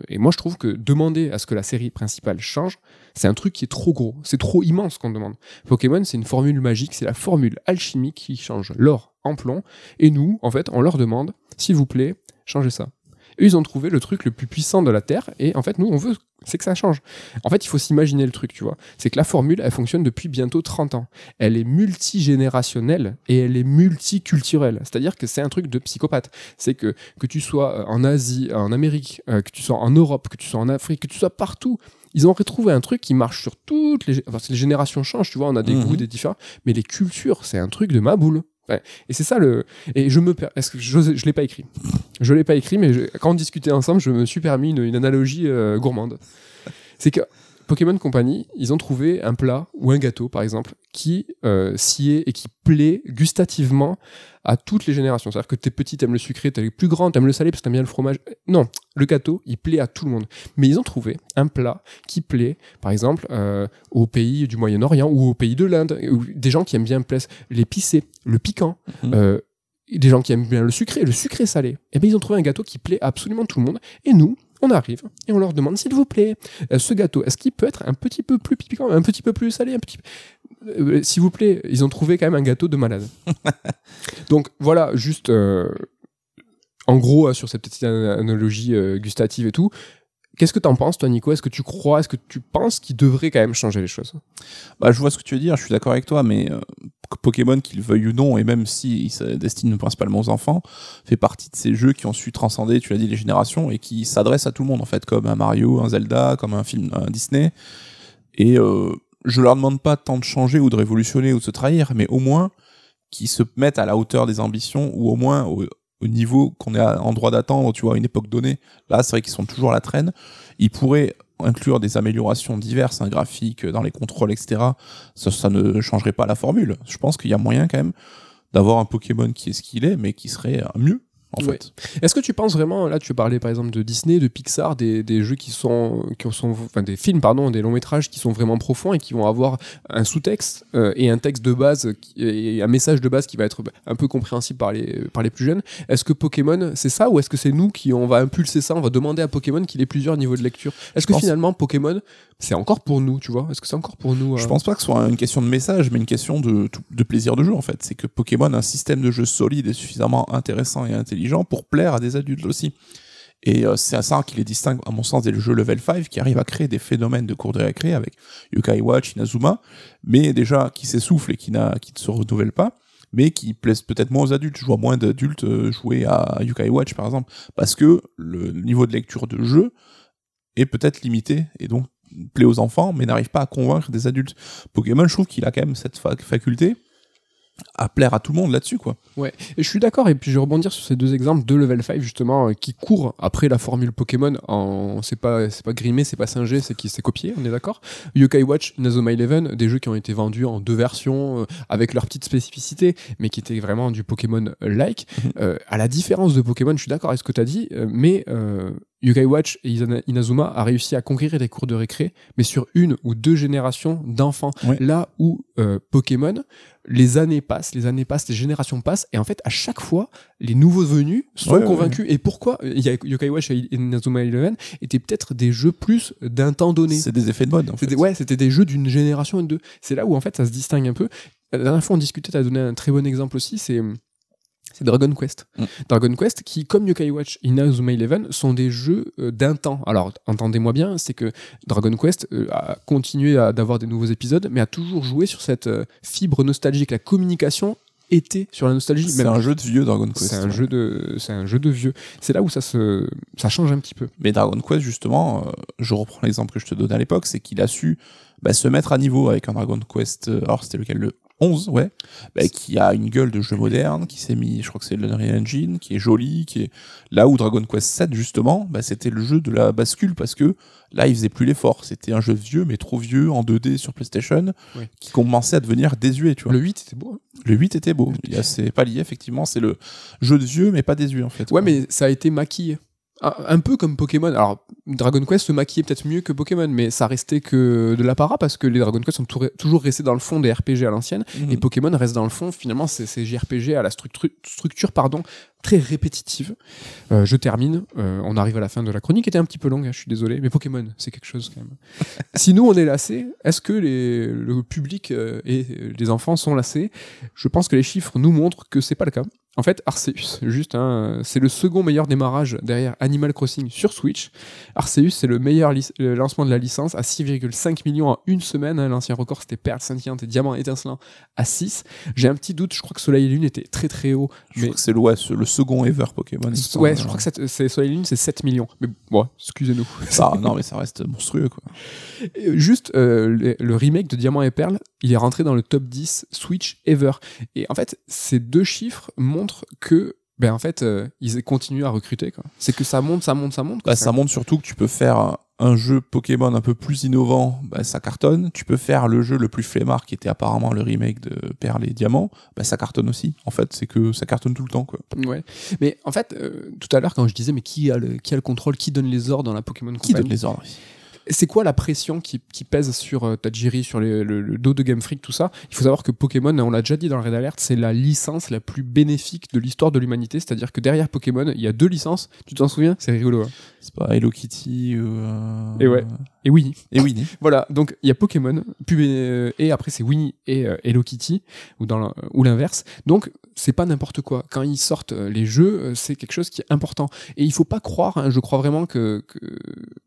Et moi je trouve que demander à ce que la série principale change, c'est un truc qui est trop gros, c'est trop immense qu'on demande. Pokémon c'est une formule magique, c'est la formule alchimique qui change l'or en plomb. Et nous en fait on leur demande s'il vous plaît changez ça. Eux, ils ont trouvé le truc le plus puissant de la Terre, et en fait, nous, on veut, c'est que ça change. En fait, il faut s'imaginer le truc, tu vois. C'est que la formule, elle fonctionne depuis bientôt 30 ans. Elle est multigénérationnelle et elle est multiculturelle. C'est-à-dire que c'est un truc de psychopathe. C'est que, que tu sois euh, en Asie, en Amérique, euh, que tu sois en Europe, que tu sois en Afrique, que tu sois partout, ils ont retrouvé un truc qui marche sur toutes les, enfin, les générations changent, tu vois, on a des Mhm. goûts, des différents, mais les cultures, c'est un truc de ma boule. Et c'est ça le. Et je me. Est-ce que je, l'ai pas écrit Je l'ai pas écrit, mais quand on discutait ensemble, je me suis permis une, une analogie euh, gourmande. C'est que Pokémon Company, ils ont trouvé un plat ou un gâteau, par exemple, qui euh, sied et qui plaît gustativement à toutes les générations. C'est-à-dire que t'es petit, t'aimes le sucré, t'es plus grand, t'aimes le salé parce que t'aimes bien le fromage. Non, le gâteau, il plaît à tout le monde. Mais ils ont trouvé un plat qui plaît, par exemple, euh, aux pays du Moyen-Orient ou aux pays de l'Inde, ou des gens qui aiment bien l'épicé, le piquant. Mhm. euh, des gens qui aiment bien le sucré, le sucré salé. Et bien ils ont trouvé un gâteau qui plaît à absolument tout le monde. Et nous, on arrive et on leur demande s'il vous plaît, euh, ce gâteau, est-ce qu'il peut être un petit peu plus piquant, un petit peu plus salé, un petit euh, s'il vous plaît, ils ont trouvé quand même un gâteau de malade. [laughs] Donc voilà, juste euh, en gros sur cette petite analogie gustative et tout, Qu'est-ce que t'en penses, toi, Nico? Est-ce que tu crois, est-ce que tu penses qu'il devrait quand même changer les choses? Bah, je vois ce que tu veux dire. Je suis d'accord avec toi, mais euh, Pokémon, qu'il veuille ou non, et même si il se principalement aux enfants, fait partie de ces jeux qui ont su transcender, tu l'as dit, les générations et qui s'adressent à tout le monde en fait, comme un Mario, un Zelda, comme un film, Disney. Et euh, je leur demande pas tant de changer ou de révolutionner ou de se trahir, mais au moins qu'ils se mettent à la hauteur des ambitions ou au moins au niveau qu'on est en droit d'attendre, tu vois, à une époque donnée. Là, c'est vrai qu'ils sont toujours à la traîne. Ils pourraient inclure des améliorations diverses, un graphique, dans les contrôles, etc. Ça, ça ne changerait pas la formule. Je pense qu'il y a moyen quand même d'avoir un Pokémon qui est ce qu'il est, mais qui serait mieux fait. Est-ce que tu penses vraiment, là tu parlais par exemple de Disney, de Pixar, des, des jeux qui sont, qui sont, enfin des films pardon, des longs métrages qui sont vraiment profonds et qui vont avoir un sous-texte euh, et un texte de base et un message de base qui va être un peu compréhensible par les, par les plus jeunes. Est-ce que Pokémon c'est ça ou est-ce que c'est nous qui on va impulser ça, on va demander à Pokémon qu'il ait plusieurs niveaux de lecture? Est-ce que finalement Pokémon c'est encore pour nous, tu vois? Est-ce que c'est encore pour nous Je euh pense pas que ce soit une question de message, mais une question de, de plaisir de jeu en fait. C'est que Pokémon a un système de jeu solide et suffisamment intéressant et intelligent pour plaire à des adultes aussi. Et euh, c'est à ça qu'il les distingue, à mon sens, des jeux level 5 qui arrivent à créer des phénomènes de cours de récré avec Yokai Watch, Inazuma, mais déjà qui s'essoufflent et qui, qui ne se renouvellent pas, mais qui plaisent peut-être moins aux adultes. Je vois moins d'adultes euh, jouer à Yokai Watch, par exemple, parce que le niveau de lecture de jeu est peut-être limité, et donc plaît aux enfants, mais n'arrive pas à convaincre des adultes. Pokémon, je trouve qu'il a quand même cette faculté à plaire à tout le monde là-dessus quoi. Ouais, et je suis d'accord et puis je vais rebondir sur ces deux exemples de level 5 justement euh, qui courent après la formule Pokémon en c'est pas c'est pas grimé, c'est pas singé, c'est qui s'est copié, on est d'accord. Yokai Watch, Nazoma Eleven, des jeux qui ont été vendus en deux versions euh, avec leurs petites spécificités mais qui étaient vraiment du Pokémon like. Mhm. Euh, à la différence de Pokémon, je suis d'accord avec ce que tu as dit mais Yokai Watch et Inazuma a réussi à conquérir des cours de récré, mais sur une ou deux générations d'enfants. Là où Pokémon, les années passent, les années passent, les générations passent, et en fait, à chaque fois, les nouveaux venus sont convaincus. Et pourquoi il y a Yokai Watch et Inazuma Eleven étaient peut-être des jeux plus d'un temps donné. C'est des effets de mode. En fait. Ouais, c'était des jeux d'une génération et de deux. C'est là où en fait ça se distingue un peu. La dernière fois on discutait, tu as donné un très bon exemple aussi, c'est c'est Dragon Quest. Mm. Dragon Quest qui, comme Yokai Watch et Inazuma Eleven, sont des jeux euh, d'un temps. Alors, entendez-moi bien, c'est que Dragon Quest euh, a continué d'avoir des nouveaux épisodes, mais a toujours joué sur cette euh, fibre nostalgique. La communication était sur la nostalgie. C'est un jeu de vieux Dragon Quest. C'est un jeu de, c'est un jeu de vieux. C'est là où ça se, ça change un petit peu. Mais Dragon Quest justement, je reprends l'exemple que je te donnais à l'époque, c'est qu'il a su bah, se mettre à niveau avec un Dragon Quest. alors c'était lequel le 11, ouais, bah, qui a une gueule de jeu moderne, qui s'est mis, je crois que c'est l'Unreal Engine, qui est joli, qui est là où Dragon Quest 7 justement, bah, c'était le jeu de la bascule parce que là il faisait plus l'effort, c'était un jeu vieux mais trop vieux en 2D sur PlayStation qui commençait à devenir désuet, tu vois. Le 8 était beau. Hein. le 8 était beau. C'est pas lié effectivement, c'est le jeu de vieux mais pas désuet en fait. Ouais, mais ça a été maquillé un peu comme Pokémon. Alors, Dragon Quest se maquillait peut-être mieux que Pokémon, mais ça restait que de l'apparat parce que les Dragon Quest sont toujours restés dans le fond des RPG à l'ancienne mhm. et Pokémon reste dans le fond. Finalement, c'est JRPG à la structure, structure pardon, très répétitive. Euh, je termine. Euh, on arrive à la fin de la chronique. était un petit peu longue, hein, je suis désolé, mais Pokémon, c'est quelque chose quand même. [laughs] si nous on est lassés, est-ce que les, le public euh, et les enfants sont lassés? Je pense que les chiffres nous montrent que c'est pas le cas. En fait, Arceus, juste, hein, c'est le second meilleur démarrage derrière Animal Crossing sur Switch. Arceus, c'est le meilleur lancement de la licence à 6,5 millions en une semaine. Hein. L'ancien record, c'était Perle scintillante et Diamant étincelant à 6. J'ai un petit doute, je crois que Soleil et Lune était très très haut. Je mais... c'est le, le second ever Pokémon. Ouais, je crois que c'est Soleil et Lune, c'est 7 millions. Mais bon, excusez-nous. non, mais ça reste monstrueux, quoi. juste, euh, le, remake de Diamant et Perle, il est rentré dans le top 10 Switch ever. Et en fait, ces deux chiffres montrent que ben en fait euh, ils continuent à recruter. C'est que ça monte, ça monte, ça monte. Bah, ça monte surtout que tu peux faire un jeu Pokémon un peu plus innovant, bah, ça cartonne. Tu peux faire le jeu le plus flemmard qui était apparemment le remake de Perle et Diamant, bah, ça cartonne aussi. En fait, c'est que ça cartonne tout le temps quoi. Ouais. Mais en fait, euh, tout à l'heure quand je disais mais qui a le qui a le contrôle, qui donne les ordres dans la Pokémon Qui donne les ordres c'est quoi la pression qui, qui pèse sur euh, Tajiri, sur les- le, le dos de Game Freak, tout ça? Il faut savoir que Pokémon, on l'a déjà dit dans le Red Alert, c'est la licence la plus bénéfique de l'histoire de l'humanité. C'est-à-dire que derrière Pokémon, il y a deux licences. Tu t'en souviens? C'est rigolo. hein. C'est pas Hello Kitty euh, Et ouais. Et oui, Et Winnie. [laughs] voilà. Donc il y a Pokémon, puis, euh, et après c'est Winnie et Hello Kitty, ou dans le- ou l'inverse. Donc c'est pas n'importe quoi. Quand ils sortent euh, les jeux, euh, c'est quelque chose qui est important. Et il faut pas croire, hein, je crois vraiment que, que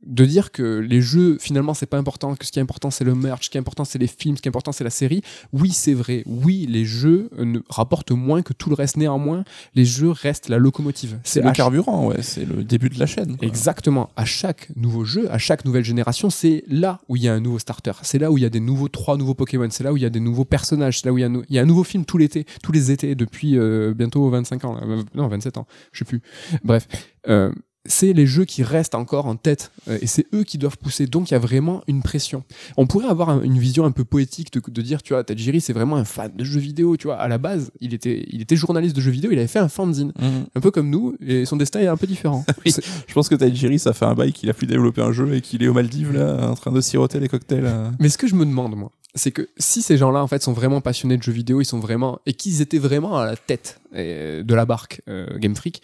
de dire que les jeux finalement c'est pas important, que ce qui est important c'est le merch, ce qui est important c'est les films, ce qui est important c'est la série. Oui, c'est vrai. Oui, les jeux euh, ne rapportent moins que tout le reste. Néanmoins, les jeux restent la locomotive. C'est le carburant, ouais. C'est le début de la chaîne. quoi. Exactement. À chaque nouveau jeu, à chaque nouvelle génération, c'est là où il y a un nouveau starter. C'est là où il y a des nouveaux trois nouveaux Pokémon. C'est là où il y a des nouveaux personnages. C'est là où il y a, un nou- il y a un nouveau film tout l'été, tous les étés depuis euh, bientôt 25 ans. là. Euh, Non, 27 ans. Je sais plus. Bref. Euh, c'est les jeux qui restent encore en tête et c'est eux qui doivent pousser. Donc il y a vraiment une pression. On pourrait avoir un- une vision un peu poétique de, de dire, tu vois, Tajiri c'est vraiment un fan de jeux vidéo. Tu vois, à la base, il était, il était journaliste de jeux vidéo. Il avait fait un fanzine, Mhm. un peu comme nous, et son destin est un peu différent. [laughs] Oui. Je pense que Tajiri, ça fait un bail qu'il a pu développer un jeu et qu'il est aux Maldives, là, en train de siroter les cocktails. Mais ce que je me demande, moi, c'est que si ces gens-là, en fait, sont vraiment passionnés de jeux vidéo, ils sont vraiment. et qu'ils étaient vraiment à la tête de la barque euh, Game Freak,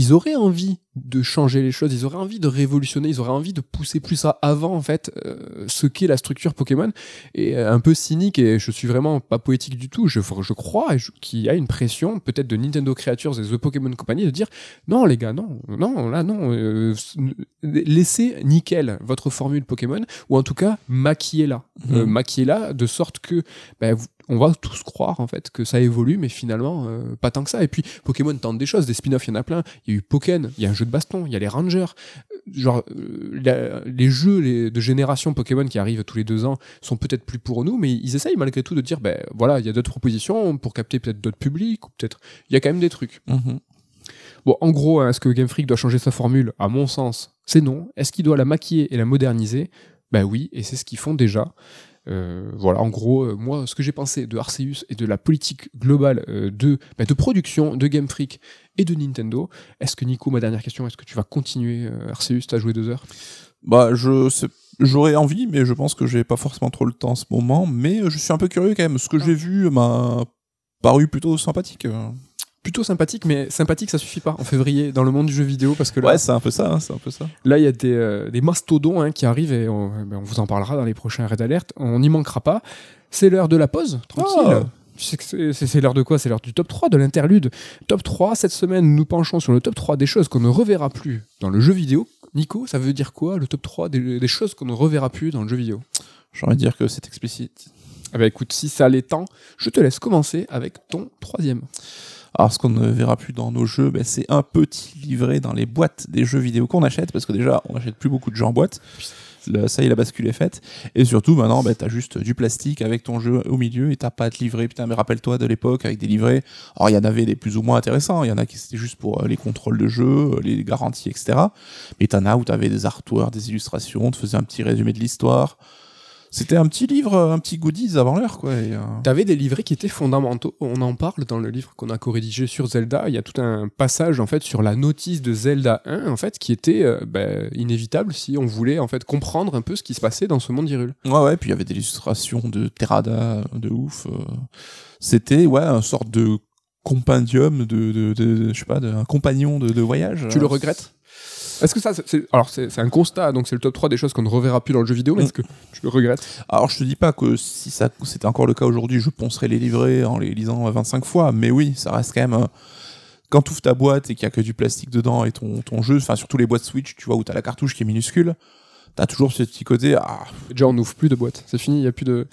ils auraient envie de changer les choses, ils auraient envie de révolutionner, ils auraient envie de pousser plus à avant, en fait, euh, ce qu'est la structure Pokémon. Et euh, un peu cynique, et je suis vraiment pas poétique du tout, je, je crois qu'il y a une pression, peut-être de Nintendo Creatures et The Pokémon Company, de dire non, les gars, non, non, là, non, euh, laissez nickel votre formule Pokémon, ou en tout cas, maquillez-la. Mhm. maquillez-la de sorte que ben, vous- on va tous croire en fait que ça évolue, mais finalement euh, pas tant que ça. Et puis Pokémon tente des choses, des spin-offs, il y en a plein. Il y a eu Pokken, il y a un jeu de baston, il y a les Rangers. Euh, Genre euh, la- les jeux les- de génération Pokémon qui arrivent tous les deux ans sont peut-être plus pour nous, mais ils essayent malgré tout de dire ben voilà, il y a d'autres propositions pour capter peut-être d'autres publics, ou peut-être il y a quand même des trucs. Mhm. Bon, en gros, hein, est-ce que Game Freak doit changer sa formule? À mon sens, c'est non. Est-ce qu'il doit la maquiller et la moderniser? Ben oui, et c'est ce qu'ils font déjà. Euh, voilà, en gros, euh, moi, ce que j'ai pensé de Arceus et de la politique globale euh, de, ben, de production de Game Freak et de Nintendo. Est-ce que Nico, ma dernière question, est-ce que tu vas continuer Arceus T'as joué deux heures? Bah, je sais- j'aurais envie, mais je pense que j'ai pas forcément trop le temps en ce moment. Mais je suis un peu curieux quand même. Ce que j'ai vu m'a paru plutôt sympathique. Plutôt sympathique, mais sympathique, ça suffit pas en février dans le monde du jeu vidéo parce que là, Ouais, c'est un peu ça, hein, c'est un peu ça. Là, il y a des, euh, des mastodons hein, qui arrivent et on, eh ben, on vous en parlera dans les prochains Red Alert. On n'y manquera pas. C'est l'heure de la pause, tranquille. Ah. C'est- l'heure de quoi? C'est l'heure du top 3, de l'interlude. Top 3, cette semaine, nous penchons sur le top 3 des choses qu'on ne reverra plus dans le jeu vidéo. Nico, ça veut dire quoi le top 3 des, des choses qu'on ne reverra plus dans le jeu vidéo? J'ai envie de dire que c'est explicite. Eh ben, écoute, si ça l'est tant, je te laisse commencer avec ton troisième. Alors, ce qu'on ne verra plus dans nos jeux, ben, c'est un petit livret dans les boîtes des jeux vidéo qu'on achète, parce que déjà, on n'achète plus beaucoup de jeux en boîte. Ça y est, la bascule est faite. Et surtout, maintenant, ben, t'as juste du plastique avec ton jeu au milieu et t'as pas de livret. Putain, mais rappelle-toi de l'époque avec des livrets. Alors, il y en avait des plus ou moins intéressants. Il y en a qui c'était juste pour euh, les contrôles de jeu, euh, les garanties, etc. Mais t'en as où t'avais des artworks, des illustrations, on te faisait un petit résumé de l'histoire. C'était un petit livre, euh, un petit goodies avant l'heure, quoi. Euh, T'avais des livrets qui étaient fondamentaux. On en parle dans le livre qu'on a co-rédigé sur Zelda. Il y a tout un passage en fait sur la notice de Zelda 1 en fait qui était euh, ben, inévitable si on voulait en fait comprendre un peu ce qui se passait dans ce monde d'Hyrule. Ouais, ouais, puis il y avait des illustrations de Terrada de ouf. euh. C'était, ouais, un sorte de compendium de, de, de- je sais pas, de, un compagnon de, de voyage. Tu le regrettes? Est-ce que ça, c'est- alors c'est, un constat, donc c'est le top 3 des choses qu'on ne reverra plus dans le jeu vidéo, mais Mm. est-ce que tu le regrettes? Alors, je te dis pas que si ça c'était encore le cas aujourd'hui, je poncerais les livrets en les lisant 25 fois, mais oui, ça reste quand même. euh, Quand tu ouvres ta boîte et qu'il y a que du plastique dedans et ton, ton jeu, enfin, surtout les boîtes Switch, tu vois, où t'as la cartouche qui est minuscule, t'as toujours ce petit côté, ah, Déjà, on n'ouvre plus de boîte. C'est fini, il n'y a plus de.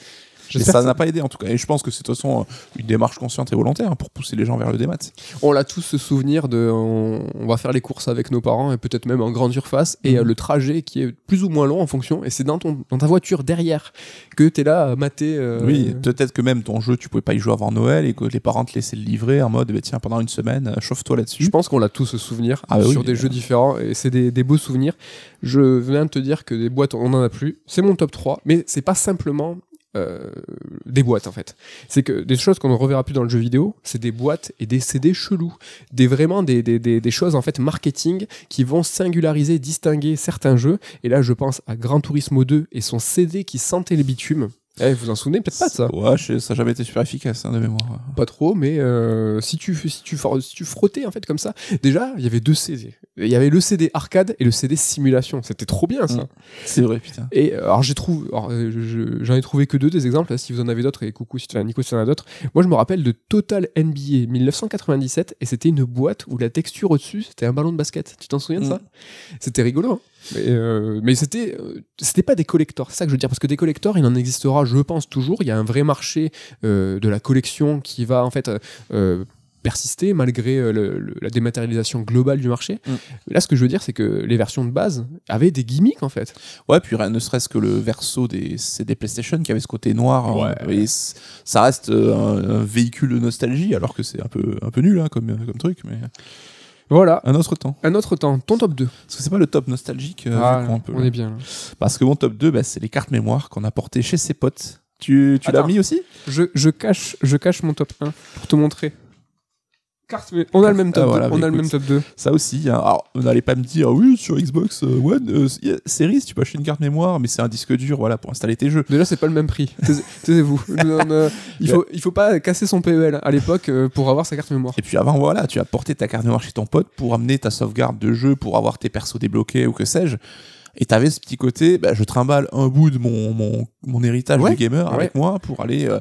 Et J'espère ça n'a pas aidé en tout cas. Et je pense que c'est de toute façon une démarche consciente et volontaire pour pousser les gens vers le démat. On l'a tous ce souvenir de. On, on va faire les courses avec nos parents et peut-être même en grande surface. Et Mhm. euh, le trajet qui est plus ou moins long en fonction. Et c'est dans, ton, dans ta voiture derrière que tu es là à mater. euh, Oui, peut-être que même ton jeu, tu pouvais pas y jouer avant Noël et que les parents te laissaient le livrer en mode, bah, tiens, pendant une semaine, euh, chauffe-toi Je là-dessus. pense qu'on l'a tous ce souvenir Ah oui, sur des euh. jeux différents et c'est des, des beaux souvenirs. Je viens de te dire que des boîtes, on n'en a plus. C'est mon top 3, mais c'est pas simplement euh, des boîtes en fait. C'est que des choses qu'on ne reverra plus dans le jeu vidéo, c'est des boîtes et des CD chelous, des vraiment des, choses en fait marketing qui vont singulariser, distinguer certains jeux. Et là, je pense à Gran Turismo 2 et son CD qui sentait le bitume. Eh, vous en souvenez peut-être pas de ça Ouais, je- ça n'a jamais été super efficace hein, de mémoire. Pas trop, mais euh, si, tu, si, tu, si tu frottais en fait comme ça, déjà il y avait deux CD. Il y avait le CD arcade et le CD simulation. C'était trop bien ça. Mm. C'est vrai, putain. Et euh, alors j'ai trouvé, euh, je- je- j'en ai trouvé que deux des exemples. si vous en avez d'autres et coucou, si tu as Nico, si tu en as d'autres. Moi je me rappelle de Total NBA 1997 et c'était une boîte où la texture au-dessus c'était un ballon de basket. Tu t'en souviens de Mm. ça? C'était rigolo. hein. Mais, euh, mais c'était euh, c'était pas des collectors, c'est ça que je veux dire parce que des collectors il en existera, je pense toujours. Il y a un vrai marché euh, de la collection qui va en fait euh, persister malgré le- le- la dématérialisation globale du marché. Mm. Là, ce que je veux dire, c'est que les versions de base avaient des gimmicks en fait. Ouais, puis rien ne serait-ce que le verso des CD PlayStation qui avait ce côté noir. hein, Ouais. et ça reste un, un véhicule de nostalgie, alors que c'est un peu, un peu nul hein, comme, comme truc, mais Voilà. un autre temps. Un autre temps, ton top 2. Parce que c'est pas le top nostalgique, euh, Ah, peut, on est bien. là. Parce que mon top 2, bah, c'est les cartes mémoire qu'on a portées chez ses potes. Tu, tu l'as mis aussi? Je, je, cache, je cache mon top 1 pour te montrer. Mais on a le même top Ah, voilà, 2. On bah, a le écoute. même top 2. Ça aussi. hein. Alors, vous n'allez pas me dire, oui, sur Xbox euh, One, euh, Series, tu peux acheter une carte mémoire, mais c'est un disque dur, voilà, pour installer tes jeux. Déjà, c'est pas le même prix. Taisez- [laughs] Taisez-vous. Euh, il, [laughs] faut, il faut pas casser son PEL à l'époque euh, pour avoir sa carte mémoire. Et puis avant, voilà, tu as porté ta carte mémoire chez ton pote pour amener ta sauvegarde de jeu, pour avoir tes persos débloqués ou que sais-je. Et t'avais ce petit côté, bah, je trimballe un bout de mon, mon, mon héritage Ouais, de gamer ouais. avec moi pour aller euh,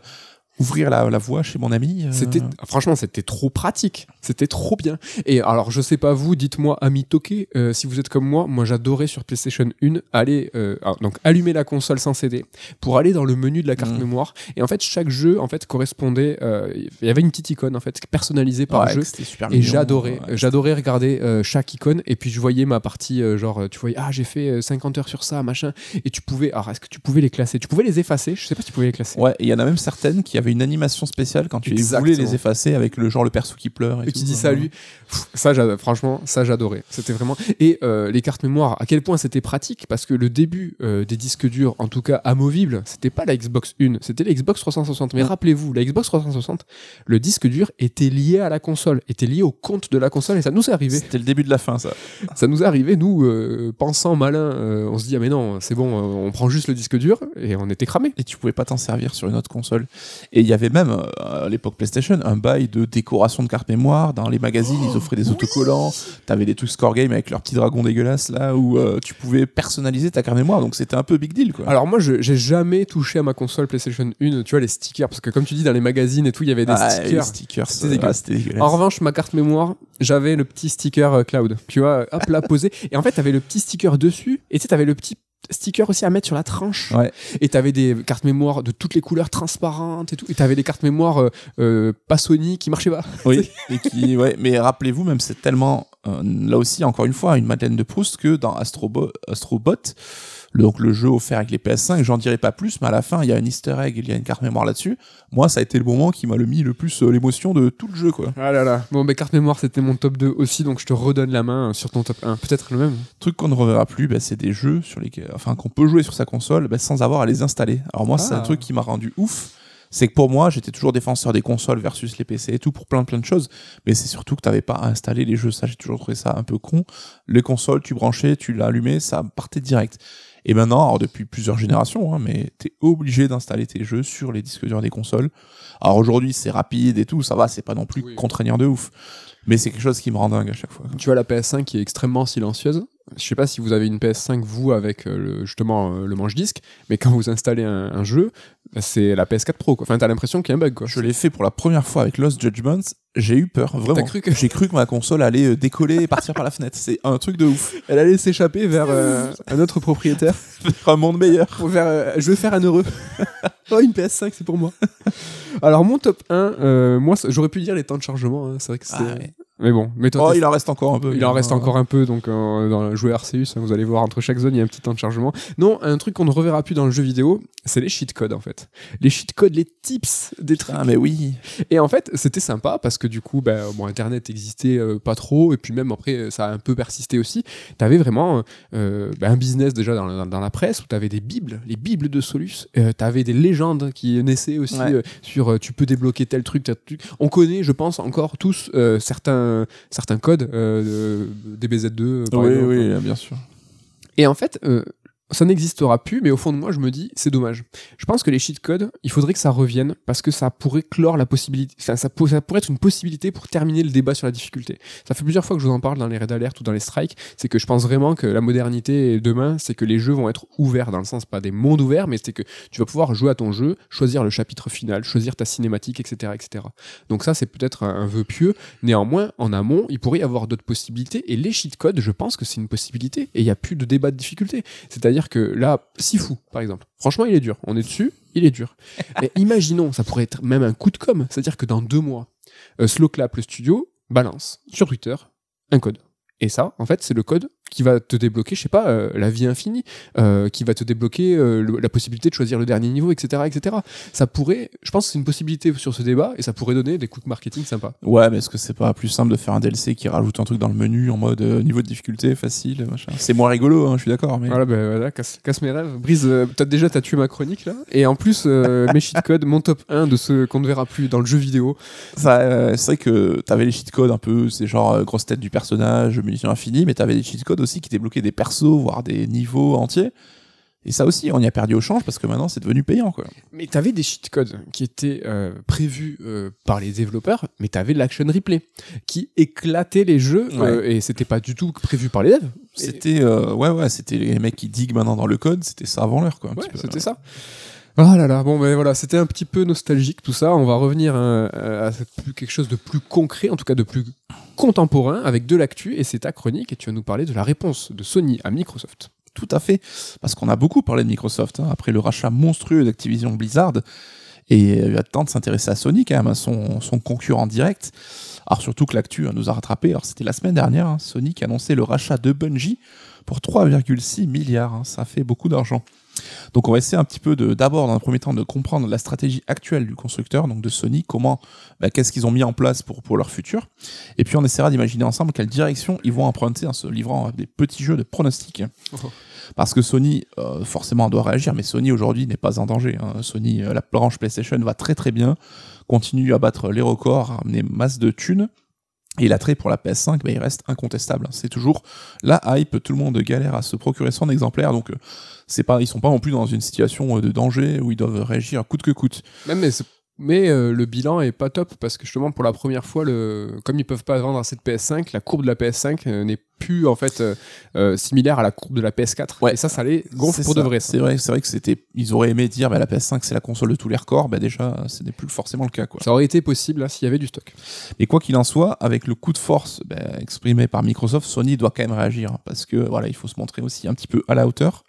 ouvrir la, la voie chez mon ami. euh. C'était franchement c'était trop pratique, c'était trop bien. Et alors je sais pas vous, dites-moi ami toqué euh, si vous êtes comme moi, moi j'adorais sur PlayStation 1 aller euh, ah, donc allumer la console sans CD pour aller dans le menu de la carte Mhm. mémoire et en fait chaque jeu en fait correspondait euh, il y avait une petite icône en fait personnalisée par Ouais, jeu super et j'adorais ouais. j'adorais regarder chaque icône et puis je voyais ma partie genre tu voyais ah j'ai fait euh, 50 heures sur ça machin et tu pouvais alors est-ce que tu pouvais les classer? Tu pouvais les effacer? Je sais pas si tu pouvais les classer Ouais, il y en a même certaines qui avaient une animation spéciale quand tu Exactement. voulais les effacer avec le genre le perso qui pleure. Et, et qui dit ça à lui. Pff, Ça, franchement, ça j'adorais. C'était vraiment. Et euh, les cartes mémoire, à quel point c'était pratique parce que le début euh, des disques durs, en tout cas amovibles, c'était pas la Xbox 1, c'était la Xbox 360. Mais Mm. rappelez-vous, la Xbox 360, le disque dur était lié à la console, était lié au compte de la console et ça nous est arrivé. C'était le début de la fin, ça. Ça nous est arrivé, nous, euh, pensant malin, on se dit ah mais non, c'est bon, on prend juste le disque dur et on était cramé. Et tu pouvais pas t'en servir sur une autre console. Et il y avait même, à l'époque PlayStation, un bail de décoration de cartes mémoire. Dans les magazines, ils offraient des autocollants. T'avais des trucs score game avec leurs petits dragons dégueulasses, là, où euh, tu pouvais personnaliser ta carte mémoire. Donc c'était un peu big deal, quoi. Alors moi, je- j'ai jamais touché à ma console PlayStation 1, tu vois les stickers, parce que comme tu dis dans les magazines et tout, il y avait des Ah, stickers. stickers, C'était euh, ah, c'était dégueulasse. En revanche, ma carte mémoire, j'avais le petit sticker euh, cloud. Tu vois, hop là, posé. Et en fait, t'avais le petit sticker dessus. Et tu sais, t'avais le petit sticker aussi à mettre sur la tranche. Ouais. Et t'avais des cartes mémoire de toutes les couleurs transparentes et tout. Et t'avais des cartes mémoire euh, euh, pas Sony qui marchaient pas. [laughs] Oui, et qui, ouais, mais rappelez-vous, même c'est tellement, euh, là aussi, encore une fois, une Madeleine de Proust que dans Astrobo- Astrobot, donc le jeu offert avec les PS5, j'en dirai pas plus, mais à la fin, il y a un easter egg, il y a une carte mémoire là-dessus. Moi, ça a été le moment qui m'a le mis le plus euh, l'émotion de tout le jeu, quoi. Ah là là. Bon, bah, carte mémoire, c'était mon top 2 aussi. Donc je te redonne la main euh, sur ton top 1. Peut-être le même. truc qu'on ne reverra plus, bah, c'est des jeux sur lesquels, enfin, qu'on peut jouer sur sa console bah, sans avoir à les installer. Alors moi, c'est Ah. un truc qui m'a rendu ouf. C'est que pour moi, j'étais toujours défenseur des consoles versus les PC et tout pour plein plein de choses. Mais c'est surtout que t'avais pas à installer les jeux. Ça, j'ai toujours trouvé ça un peu con. Les consoles, tu branchais, tu l'allumais, ça partait direct. Et maintenant, alors depuis plusieurs générations, hein, mais t'es obligé d'installer tes jeux sur les disques durs des consoles. Alors aujourd'hui, c'est rapide et tout, ça va, c'est pas non plus Oui. contraignant de ouf. Mais c'est quelque chose qui me rend dingue à chaque fois. Tu vois la PS5 qui est extrêmement silencieuse. Je sais pas si vous avez une PS5 vous avec euh, le, justement euh, le manche disque, mais quand vous installez un, un jeu, bah, c'est la PS4 Pro. Quoi. Enfin, t'as l'impression qu'il y a un bug. Quoi. Je l'ai fait pour la première fois avec Lost Judgment. J'ai eu peur, vraiment. T'as cru que- J'ai cru que ma console allait euh, décoller et partir par la fenêtre. C'est un truc de ouf. Elle allait s'échapper vers un autre propriétaire. [laughs] Un monde meilleur. Euh, je veux faire un heureux. [laughs] oh, une PS5, c'est pour moi. Alors, mon top 1, euh, moi, j'aurais pu dire les temps de chargement. hein. C'est vrai que c'est. Ah ouais. Mais bon, mais toi, Oh, il en reste encore un peu. il en reste encore un peu, donc euh, dans le jeu Arceus, vous allez voir entre chaque zone, il y a un petit temps de chargement. Non, un truc qu'on ne reverra plus dans le jeu vidéo, c'est les cheat codes en fait. Les cheat codes, les tips des trucs. Ah, mais oui. Et en fait, c'était sympa parce que du coup, ben, bon, Internet existait euh, pas trop, et puis même après, ça a un peu persisté aussi. T'avais vraiment euh, ben, un business déjà dans la, dans la presse où t'avais des bibles, les bibles de Solus. Euh, t'avais des légendes qui naissaient aussi Ouais. euh, sur euh, tu peux débloquer tel truc, tel truc. On connaît, je pense, encore tous euh, certains, certains codes euh, de- DBZ2. euh, par Oui, exemple. oui, bien sûr. Et en fait, euh, ça n'existera plus, mais au fond de moi, je me dis, c'est dommage. Je pense que les cheat codes, il faudrait que ça revienne parce que ça pourrait clore la possibilité, ça, ça pourrait être une possibilité pour terminer le débat sur la difficulté. Ça fait plusieurs fois que je vous en parle dans les raids alert ou dans les strikes, c'est que je pense vraiment que la modernité demain, c'est que les jeux vont être ouverts dans le sens pas des mondes ouverts, mais c'est que tu vas pouvoir jouer à ton jeu, choisir le chapitre final, choisir ta cinématique, etc., etc. Donc ça, c'est peut-être un vœu pieux. Néanmoins, en amont, il pourrait y avoir d'autres possibilités. Et les cheat codes, je pense que c'est une possibilité. Et il n'y a plus de débat de difficulté. C'est-à-dire que là, Sifu, par exemple, franchement, il est dur. On est dessus, il est dur. [laughs] Mais imaginons, ça pourrait être même un coup de com'. C'est-à-dire que dans deux mois, euh, Slowclap, le studio, balance sur Twitter un code. Et ça, en fait, c'est le code qui va te débloquer, je sais pas, euh, la vie infinie, euh, qui va te débloquer euh, le- la possibilité de choisir le dernier niveau, etc., etc. Ça pourrait, je pense que c'est une possibilité sur ce débat et ça pourrait donner des coups de marketing sympas. Ouais, mais est-ce que c'est pas plus simple de faire un DLC qui rajoute un truc dans le menu en mode niveau de difficulté facile, machin C'est moins rigolo, hein, je suis d'accord, mais. Voilà, ben voilà, casse, casse mes rêves. Brise, t'as déjà t'as tué ma chronique là. Et en plus, [laughs] mes cheat codes, mon top 1 de ceux qu'on ne verra plus dans le jeu vidéo. Ça, c'est vrai que t'avais les cheat codes un peu, c'est genre grosse tête du personnage, munitions infinies, mais t'avais des cheat codes aussi qui débloquaient des persos, voire des niveaux entiers. Et ça aussi, on y a perdu au change parce que maintenant c'est devenu payant, quoi. Mais t'avais des cheat codes qui étaient euh, prévus euh, par les développeurs, mais t'avais l'action replay qui éclatait les jeux euh, et c'était pas du tout prévu par les devs. C'était, ouais, ouais, c'était les mecs qui diguent maintenant dans le code, c'était ça avant l'heure, quoi. Ouais, c'était ça. Ah là là, bon ben voilà, c'était un petit peu nostalgique tout ça. On va revenir euh, à quelque chose de plus concret, en tout cas de plus contemporain, avec de l'actu, et c'est ta chronique, et tu vas nous parler de la réponse de Sony à Microsoft. Tout à fait, parce qu'on a beaucoup parlé de Microsoft hein, après le rachat monstrueux d'Activision Blizzard, et il y a le temps de s'intéresser à Sony quand même, son, concurrent direct. Alors surtout que l'actu hein, nous a rattrapé. Alors c'était la semaine dernière, hein, Sony qui a annoncé le rachat de Bungie pour 3,6 milliards. hein, ça fait beaucoup d'argent. Donc on va essayer un petit peu de d'abord dans un premier temps de comprendre la stratégie actuelle du constructeur, donc de Sony, comment, bah, qu'est-ce qu'ils ont mis en place pour pour leur futur, et puis on essaiera d'imaginer ensemble quelle direction ils vont emprunter en se livrant à des petits jeux de pronostics. Oh. Parce que Sony, euh, forcément, doit réagir, mais Sony aujourd'hui n'est pas en danger. hein. Sony, euh, la branche PlayStation va très très bien, continue à battre les records, à amener masse de thunes. Et l'attrait pour la PS5, bah, il reste incontestable. C'est toujours la hype, tout le monde galère à se procurer son exemplaire, donc euh, c'est pas, ils sont pas non plus dans une situation euh, de danger où ils doivent réagir coûte que coûte. Même, mais, euh, le bilan est pas top parce que justement pour la première fois, le, comme ils peuvent pas vendre à cette PS5, la courbe de la PS5 euh, n'est plus en fait euh, euh, similaire à la courbe de la PS4. Ouais. Et ça, ça les gonfle pour ça. de vrai. C'est vrai, c'est vrai que c'était, ils auraient aimé dire, bah, la PS5 c'est la console de tous les records, bah déjà, ce n'est plus forcément le cas, quoi. Ça aurait été possible là, s'il y avait du stock. Et quoi qu'il en soit, avec le coup de force ben, exprimé par Microsoft, Sony doit quand même réagir hein, parce que voilà, il faut se montrer aussi un petit peu à la hauteur.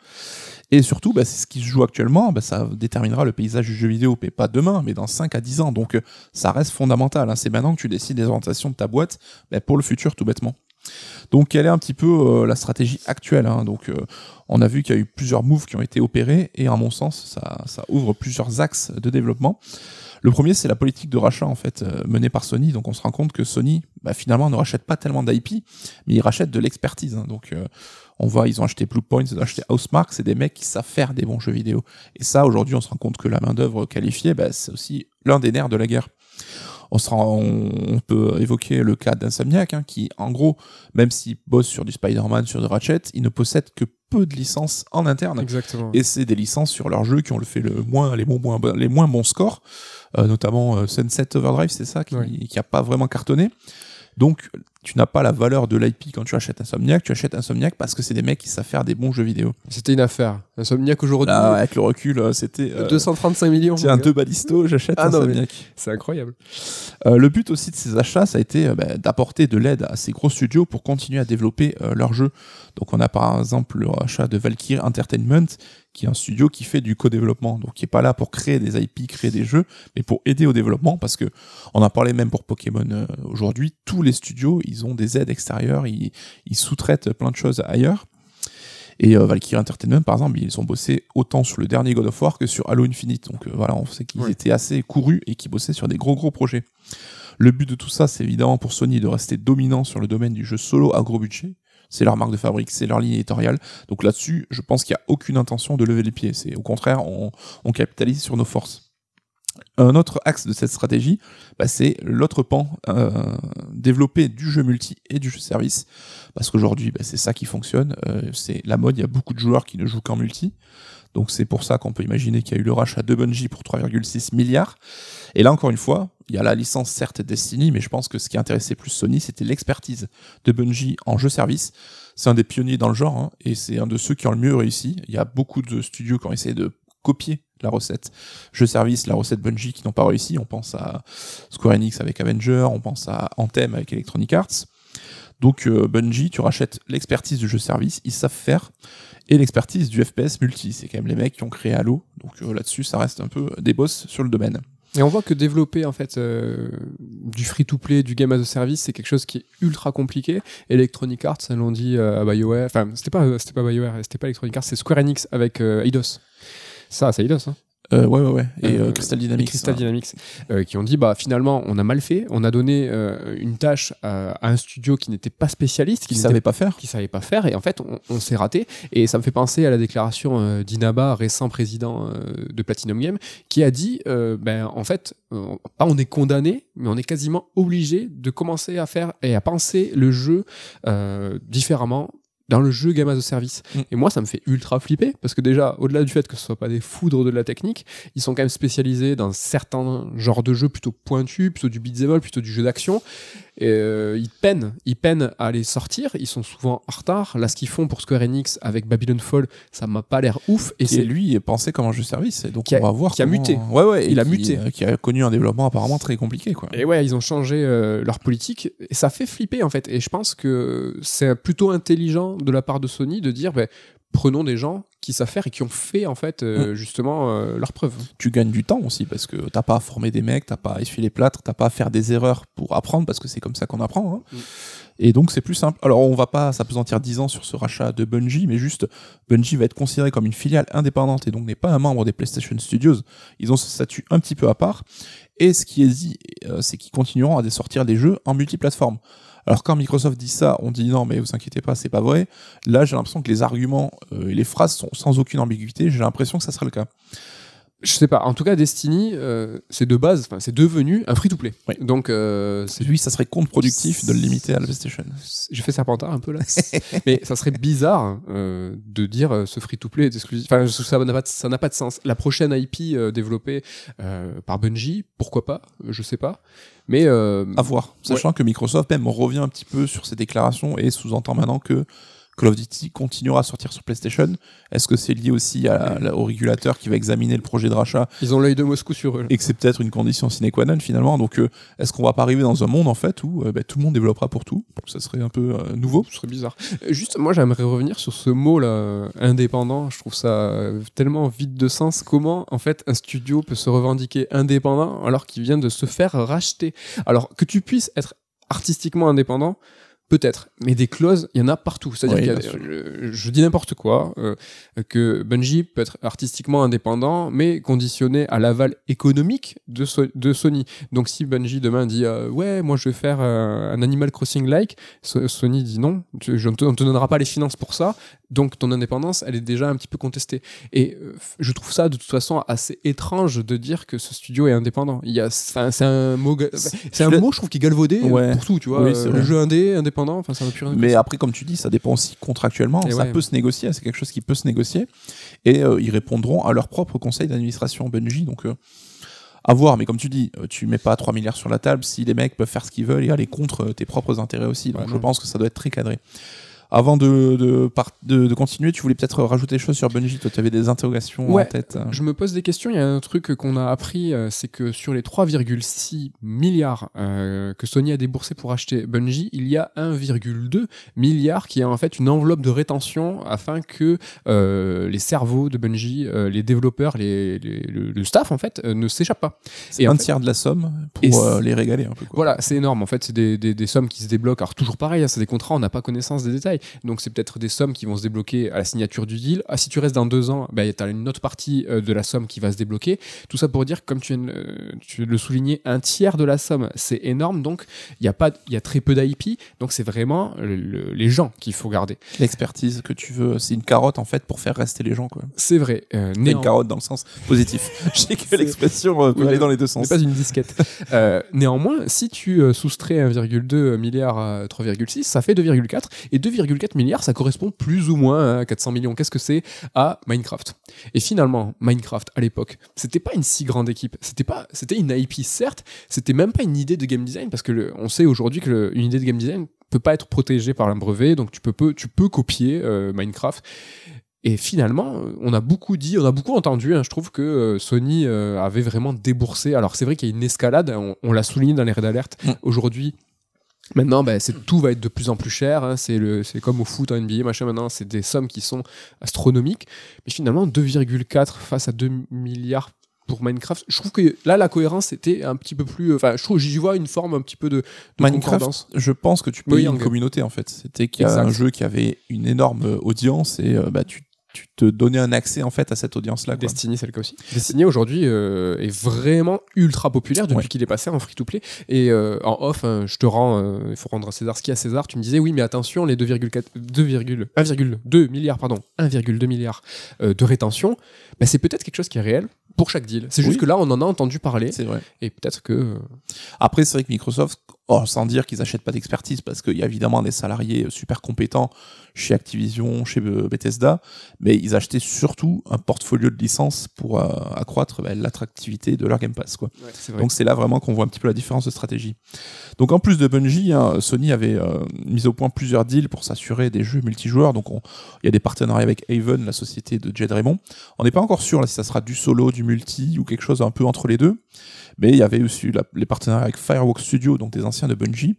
Et surtout, ben, c'est ce qui se joue actuellement, ben, ça déterminera le paysage du jeu vidéo, pas demain, mais dans 5 à 10 ans. Donc euh, ça reste fondamental. hein. C'est maintenant que tu décides des orientations de ta boîte ben, pour le futur, tout bêtement. Donc quelle est un petit peu euh, la stratégie actuelle hein. Donc euh, on a vu qu'il y a eu plusieurs moves qui ont été opérés et à mon sens ça, ça ouvre plusieurs axes de développement. Le premier c'est la politique de rachat en fait euh, menée par Sony. Donc on se rend compte que Sony bah, finalement ne rachète pas tellement d'IP, mais ils rachètent de l'expertise. hein. Donc euh, on voit ils ont acheté Bluepoint, ils ont acheté Housemark, c'est des mecs qui savent faire des bons jeux vidéo. Et ça aujourd'hui on se rend compte que la main d'œuvre qualifiée bah, c'est aussi l'un des nerfs de la guerre on, se rend- on, on peut évoquer le cas d'Insomniac, hein, qui, en gros, même s'il bosse sur du Spider-Man, sur du Ratchet, il ne possède que peu de licences en interne. Exactement. Et c'est des licences sur leurs jeux qui ont le fait le moins, les, moins, moins, les moins bons scores, euh, notamment euh, Sunset Overdrive, c'est ça, qui, Oui. qui a pas vraiment cartonné. Donc, tu n'as pas la valeur de l'IP quand tu achètes Insomniac. Tu achètes Insomniac parce que c'est des mecs qui savent faire des bons jeux vidéo. C'était une affaire. Insomniac aujourd'hui. Là, avec le recul, euh, c'était. euh, 235 millions. Tiens, mon gars. deux balistos, j'achète Ah Insomniac. C'est incroyable. Euh, le but aussi de ces achats, ça a été euh, bah, d'apporter de l'aide à ces gros studios pour continuer à développer euh, leurs jeux. Donc on a par exemple le rachat de Valkyrie Entertainment, qui est un studio qui fait du co-développement, donc qui est pas là pour créer des IP, créer des jeux, mais pour aider au développement, parce que on en parlait même pour Pokémon euh, aujourd'hui, tous les studios, ils ont des aides extérieures, ils, ils sous-traitent plein de choses ailleurs. Et euh, Valkyrie Entertainment, par exemple, ils ont bossé autant sur le dernier God of War que sur Halo Infinite. Donc euh, voilà, on sait qu'ils étaient assez courus et qu'ils bossaient sur des gros gros projets. Le but de tout ça, c'est évidemment pour Sony de rester dominant sur le domaine du jeu solo à gros budget. C'est leur marque de fabrique, c'est leur ligne éditoriale. Donc là-dessus, je pense qu'il n'y a aucune intention de lever les pieds. C'est au contraire, on, capitalise sur nos forces. Un autre axe de cette stratégie, bah, c'est l'autre pan, euh, développer du jeu multi et du jeu service. Parce qu'aujourd'hui, bah, c'est ça qui fonctionne. Euh, c'est la mode, il y a beaucoup de joueurs qui ne jouent qu'en multi. Donc c'est pour ça qu'on peut imaginer qu'il y a eu le rachat de Bungie pour 3,6 milliards. Et là, encore une fois, il y a la licence certes Destiny, mais je pense que ce qui intéressait plus Sony, c'était l'expertise de Bungie en jeu-service. C'est un des pionniers dans le genre, hein, et c'est un de ceux qui ont le mieux réussi. Il y a beaucoup de studios qui ont essayé de copier la recette jeu-service, la recette Bungie qui n'ont pas réussi. On pense à Square Enix avec Avenger, on pense à Anthem avec Electronic Arts. Donc euh, Bungie, tu rachètes l'expertise du jeu-service, ils savent faire, et l'expertise du FPS multi. C'est quand même les mecs qui ont créé Halo, donc euh, là-dessus, ça reste un peu des boss sur le domaine. Et on voit que développer en fait euh, du free-to-play, du game as a service, c'est quelque chose qui est ultra compliqué. Electronic Arts, l'ont dit à BioWare. Enfin, c'était pas, c'était pas BioWare, c'était pas Electronic Arts, c'est Square Enix avec Eidos. Ça, c'est Eidos. Hein. Euh, ouais, ouais, ouais. Et Euh, euh, Crystal Et Dynamics. Crystal. Dynamics, euh, qui ont dit bah finalement on a mal fait, on a donné une tâche à, à un studio qui n'était pas spécialiste, qui qui savaient pas faire. qui savait pas faire et en fait on, on s'est raté et ça me fait penser à la déclaration d'Inaba récent président de Platinum Game qui a dit ben en fait pas on est condamné mais on est quasiment obligé de commencer à faire et à penser le jeu différemment dans le jeu Game as a Service. Mm. Et moi, ça me fait ultra flipper parce que déjà, au-delà du fait que ce soit pas des foudres de la technique, ils sont quand même spécialisés dans certains genres de jeux plutôt pointus, plutôt du beat'em all, plutôt du jeu d'action. Et euh, ils peinent, ils peinent à les sortir. Ils sont souvent en retard. Là, ce qu'ils font pour Square Enix avec Babylon Fall, ça m'a pas l'air ouf. Et c'est lui est pensé comme un jeu service. Et donc Qui a- on va voir. qui a muté. Ouais, ouais. Il a qui- muté. euh, qui a connu un développement apparemment très compliqué, quoi. Et ouais, ils ont changé euh, leur politique et ça fait flipper en fait. Et je pense que c'est plutôt intelligent de la part de Sony de dire ben, prenons des gens qui savent faire et qui ont fait en fait euh, justement euh, leur preuve. tu gagnes du temps aussi parce que t'as pas à former des mecs, t'as pas à essuyer les plâtres, t'as pas à faire des erreurs pour apprendre parce que c'est comme ça qu'on apprend. hein. Mm. Et donc c'est plus simple. Alors on va pas s'apesantir 10 ans sur ce rachat de Bungie, mais juste Bungie va être considéré comme une filiale indépendante et donc n'est pas un membre des PlayStation Studios. Ils ont ce statut un petit peu à part. Et ce qui est dit, euh, c'est qu'ils continueront à sortir des jeux en multiplateforme. Alors quand Microsoft dit ça, on dit non mais vous inquiétez pas, c'est pas vrai. Là j'ai l'impression que les arguments euh, et les phrases sont sans aucune ambiguïté. J'ai l'impression que ça sera le cas. Je sais pas. En tout cas, Destiny, euh, c'est de base, c'est devenu un free-to-play. Oui. Donc, euh, Lui, ça serait contre-productif de le limiter à la PlayStation. je fais Serpentard un peu là. [laughs] Mais ça serait bizarre euh, de dire ce free-to-play est exclusif. Enfin, ça n'a pas, de- ça n'a pas de sens. La prochaine IP développée par Bungie, pourquoi pas? Je sais pas. Mais euh, À voir. Sachant que Microsoft même revient un petit peu sur ses déclarations et sous-entend maintenant que Call of Duty continuera à sortir sur PlayStation. Est-ce que c'est lié aussi à au régulateur qui va examiner le projet de rachat ils ont l'œil de Moscou sur eux. là. et que c'est peut-être une condition sine qua non finalement Donc euh, est-ce qu'on va pas arriver dans un monde en fait où euh, bah, tout le monde développera pour tout? Ça serait un peu euh, nouveau. Ce serait bizarre. Juste, moi, j'aimerais revenir sur ce mot-là, euh, indépendant. Je trouve ça tellement vide de sens. Comment, en fait, un studio peut se revendiquer indépendant alors qu'il vient de se faire racheter? Alors, que tu puisses être artistiquement indépendant, Peut-être, mais des clauses, il y en a partout. C'est-à-dire Oui, je, je dis n'importe quoi, euh, que Bungie peut être artistiquement indépendant, mais conditionné à l'aval économique de, So- de Sony. Donc si Bungie demain dit euh, ouais, moi je vais faire euh, un Animal Crossing like, So- Sony dit non, tu- je ne te, on te donnera pas les finances pour ça. Donc ton indépendance, elle est déjà un petit peu contestée. Et je trouve ça de toute façon assez étrange de dire que ce studio est indépendant. Il y a, enfin, c'est un mot, c'est un je- mot, je trouve qui est galvaudé Ouais. pour tout, tu vois. Oui, le jeu indé, indépendant, enfin ça va plus rien Mais après, comme tu dis, ça dépend aussi contractuellement. Et ça ouais. peut se négocier, c'est quelque chose qui peut se négocier. Et euh, ils répondront à leur propre conseil d'administration Bungie. Donc, euh, À voir, mais comme tu dis, euh, tu mets pas 3 milliards sur la table si les mecs peuvent faire ce qu'ils veulent et aller contre tes propres intérêts aussi. Donc Ouais, je pense que ça doit être très cadré. Avant de, de, par- de, de continuer, tu voulais peut-être rajouter des choses sur Bungie. Toi, tu avais des interrogations Ouais. en tête. Je me pose des questions. Il y a un truc qu'on a appris, euh, c'est que sur les 3,6 milliards euh, que Sony a déboursé pour acheter Bungie, il y a 1,2 milliard qui est en fait une enveloppe de rétention afin que euh, les cerveaux de Bungie, euh, les développeurs, les, les- le, le staff en fait, ne s'échappent pas. C'est Et un fait- tiers de la somme pour les régaler un peu. Quoi. Voilà, c'est énorme. En fait, c'est des, des- des sommes qui se débloquent. Alors, toujours pareil, hein, c'est des contrats, on n'a pas connaissance des détails. Donc, c'est peut-être des sommes qui vont se débloquer à la signature du deal. Ah, si tu restes dans deux ans, ben, tu as une autre partie euh, de la somme qui va se débloquer. Tout ça pour dire, comme tu le- tu souligner, un tiers de la somme, c'est énorme. Donc, il y, a pas- y a très peu d'IP. Donc, c'est vraiment le- le- les gens qu'il faut garder. L'expertise que tu veux, c'est une carotte en fait pour faire rester les gens. C'est vrai. Euh, une carotte dans le sens positif. [laughs] Je sais que l'expression euh, peut aller dans les deux sens. pas une disquette. [laughs] Néanmoins, si tu soustrais 1,2 milliard à 3,6, ça fait 2,4. Et 2,4 milliards, ça correspond plus ou moins à 400 millions. Qu'est-ce que c'est à Minecraft? Et finalement, Minecraft, à l'époque, c'était pas une si grande équipe. C'était pas, c'était une IP, certes. C'était même pas une idée de game design, parce que le- on sait aujourd'hui que le- une idée de game design peut pas être protégée par un brevet, donc tu peux, tu peux copier euh, Minecraft. Et finalement, on a beaucoup dit, on a beaucoup entendu, hein, je trouve que euh, Sony euh, avait vraiment déboursé. Alors c'est vrai qu'il y a une escalade, on, on l'a souligné dans les Red Alert. Mm. Aujourd'hui, maintenant, ben, tout va être de plus en plus cher. hein, c'est, comme au foot, en NBA, machin, maintenant, c'est des sommes qui sont astronomiques. Mais finalement, 2,4 face à 2 milliards pour Minecraft, je trouve que là, la cohérence était un petit peu plus... Enfin, je trouve j'y vois une forme un petit peu de, de Minecraft, concordance. je pense que tu peux Oui, une communauté en fait. C'était qu'il y a Exact. un jeu qui avait une énorme audience et euh, bah, tu, tu te donnais un accès en fait à cette audience-là. Destiny, c'est le cas aussi. Destiny aujourd'hui euh, est vraiment ultra populaire depuis Ouais. qu'il est passé en free-to-play. Et euh, en off, hein, je te rends, euh, il faut rendre à César ce qui à César. Tu me disais oui, mais attention, les 2,4, 2,1, 1,2 milliards, pardon, 1,2 milliards euh, de rétention, bah, c'est peut-être quelque chose qui est réel pour chaque deal. C'est juste Oui. que là, on en a entendu parler C'est vrai. et peut-être que Après, c'est vrai que Microsoft, oh, sans dire qu'ils achètent pas d'expertise, parce qu'il y a évidemment des salariés super compétents chez Activision, chez euh, Bethesda, mais ils achetaient surtout un portfolio de licences pour euh, accroître bah, l'attractivité de leur Game Pass. Quoi. Donc c'est là vraiment qu'on voit un petit peu la différence de stratégie. Donc en plus de Bungie, hein, Sony avait euh, mis au point plusieurs deals pour s'assurer des jeux multijoueurs. Donc on- il y a des partenariats avec Haven, la société de Jed Raymond. On n'est pas encore sûr là, si ça sera du solo, du multi ou quelque chose un peu entre les deux. Mais il y avait aussi la- les partenariats avec Fireworks Studio, donc des anciens de Bungie,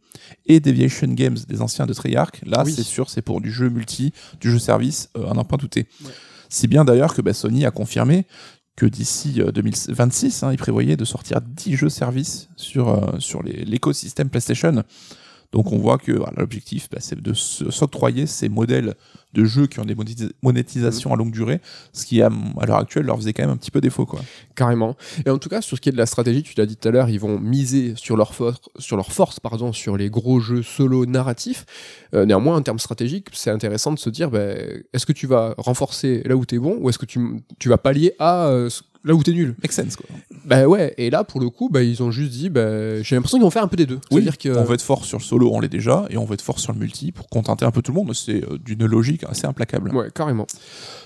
et Deviation Games, des anciens de Treyarch. Là, Oui. c'est sûr, c'est pour du jeu multi, du jeu service, euh, à n'en pas douter. Ouais. Si bien d'ailleurs que bah, Sony a confirmé que d'ici euh, 2026, hein, il prévoyait de sortir 10 jeux services sur, euh, sur l'écosystème PlayStation. Donc on voit que voilà, l'objectif, bah, c'est de s'octroyer ces modèles de jeux qui ont des monétis- monétisations à longue durée, ce qui à, à l'heure actuelle leur faisait quand même un petit peu défaut. Quoi. Carrément. Et en tout cas, sur ce qui est de la stratégie, tu l'as dit tout à l'heure, ils vont miser sur leur, force, sur leur force pardon, sur les gros jeux solo narratifs. Euh, néanmoins, en termes stratégiques, c'est intéressant de se dire ben, est-ce que tu vas renforcer là où tu es bon ou est-ce que tu, tu vas pallier à euh, là où tu es nul Make sense, quoi. Ben ouais, et là, pour le coup, ben, ils ont juste dit ben, j'ai l'impression qu'ils vont faire un peu des deux. Oui, C'est-à-dire que. on veut être fort sur le solo, on l'est déjà, et on veut être fort sur le multi pour contenter un peu tout le monde. C'est euh, d'une logique assez implacable. Ouais, carrément.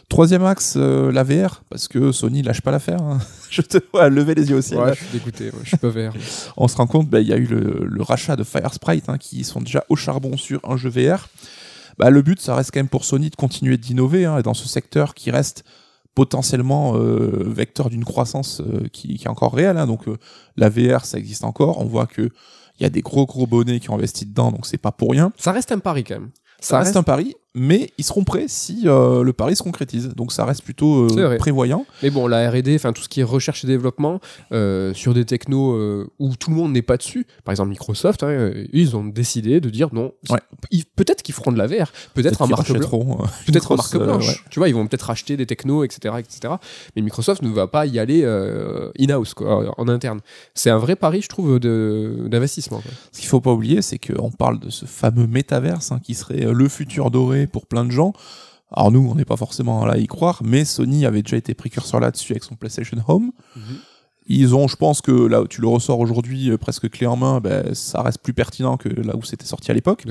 Troisième axe, euh, la VR, parce que Sony lâche pas l'affaire. hein. [laughs] Je te vois lever les yeux au ciel. Ouais, je suis dégoûté, je suis pas vert. [laughs] On se rend compte, bah, il y a eu le, le rachat de Firesprite, hein, qui sont déjà au charbon sur un jeu VR. Bah, le but, ça reste quand même pour Sony de continuer d'innover hein, et dans ce secteur qui reste potentiellement euh, vecteur d'une croissance euh, qui, qui est encore réelle. hein. donc euh, la VR, ça existe encore. On voit que il y a des gros gros bonnets qui ont investi dedans, donc c'est pas pour rien. Ça reste un pari quand même. Ça, reste, un pari, mais ils seront prêts si euh, le pari se concrétise. Donc ça reste plutôt euh, prévoyant. Mais bon, la R&D, enfin tout ce qui est recherche et développement euh, sur des technos où tout le monde n'est pas dessus. Par exemple, Microsoft, hein, ils ont décidé de dire non. Ouais. Peut-être qu'ils feront de la VR, peut-être en qu'ils marque blanche. Peut-être en marque blanche. ouais. Tu vois, ils vont peut-être racheter des technos, etc., etc. Mais Microsoft ne va pas y aller in-house, en interne. C'est un vrai pari, je trouve, d'investissement. Ce qu'il faut pas oublier, c'est qu'on parle de ce fameux métaverse hein, qui serait le futur doré pour plein de gens. Alors nous, on n'est pas forcément là à y croire, mais Sony avait déjà été précurseur là-dessus avec son PlayStation Home. Ils ont, je pense que là où tu le ressors aujourd'hui euh, presque clé en main, ben, ça reste plus pertinent que là où c'était sorti à l'époque.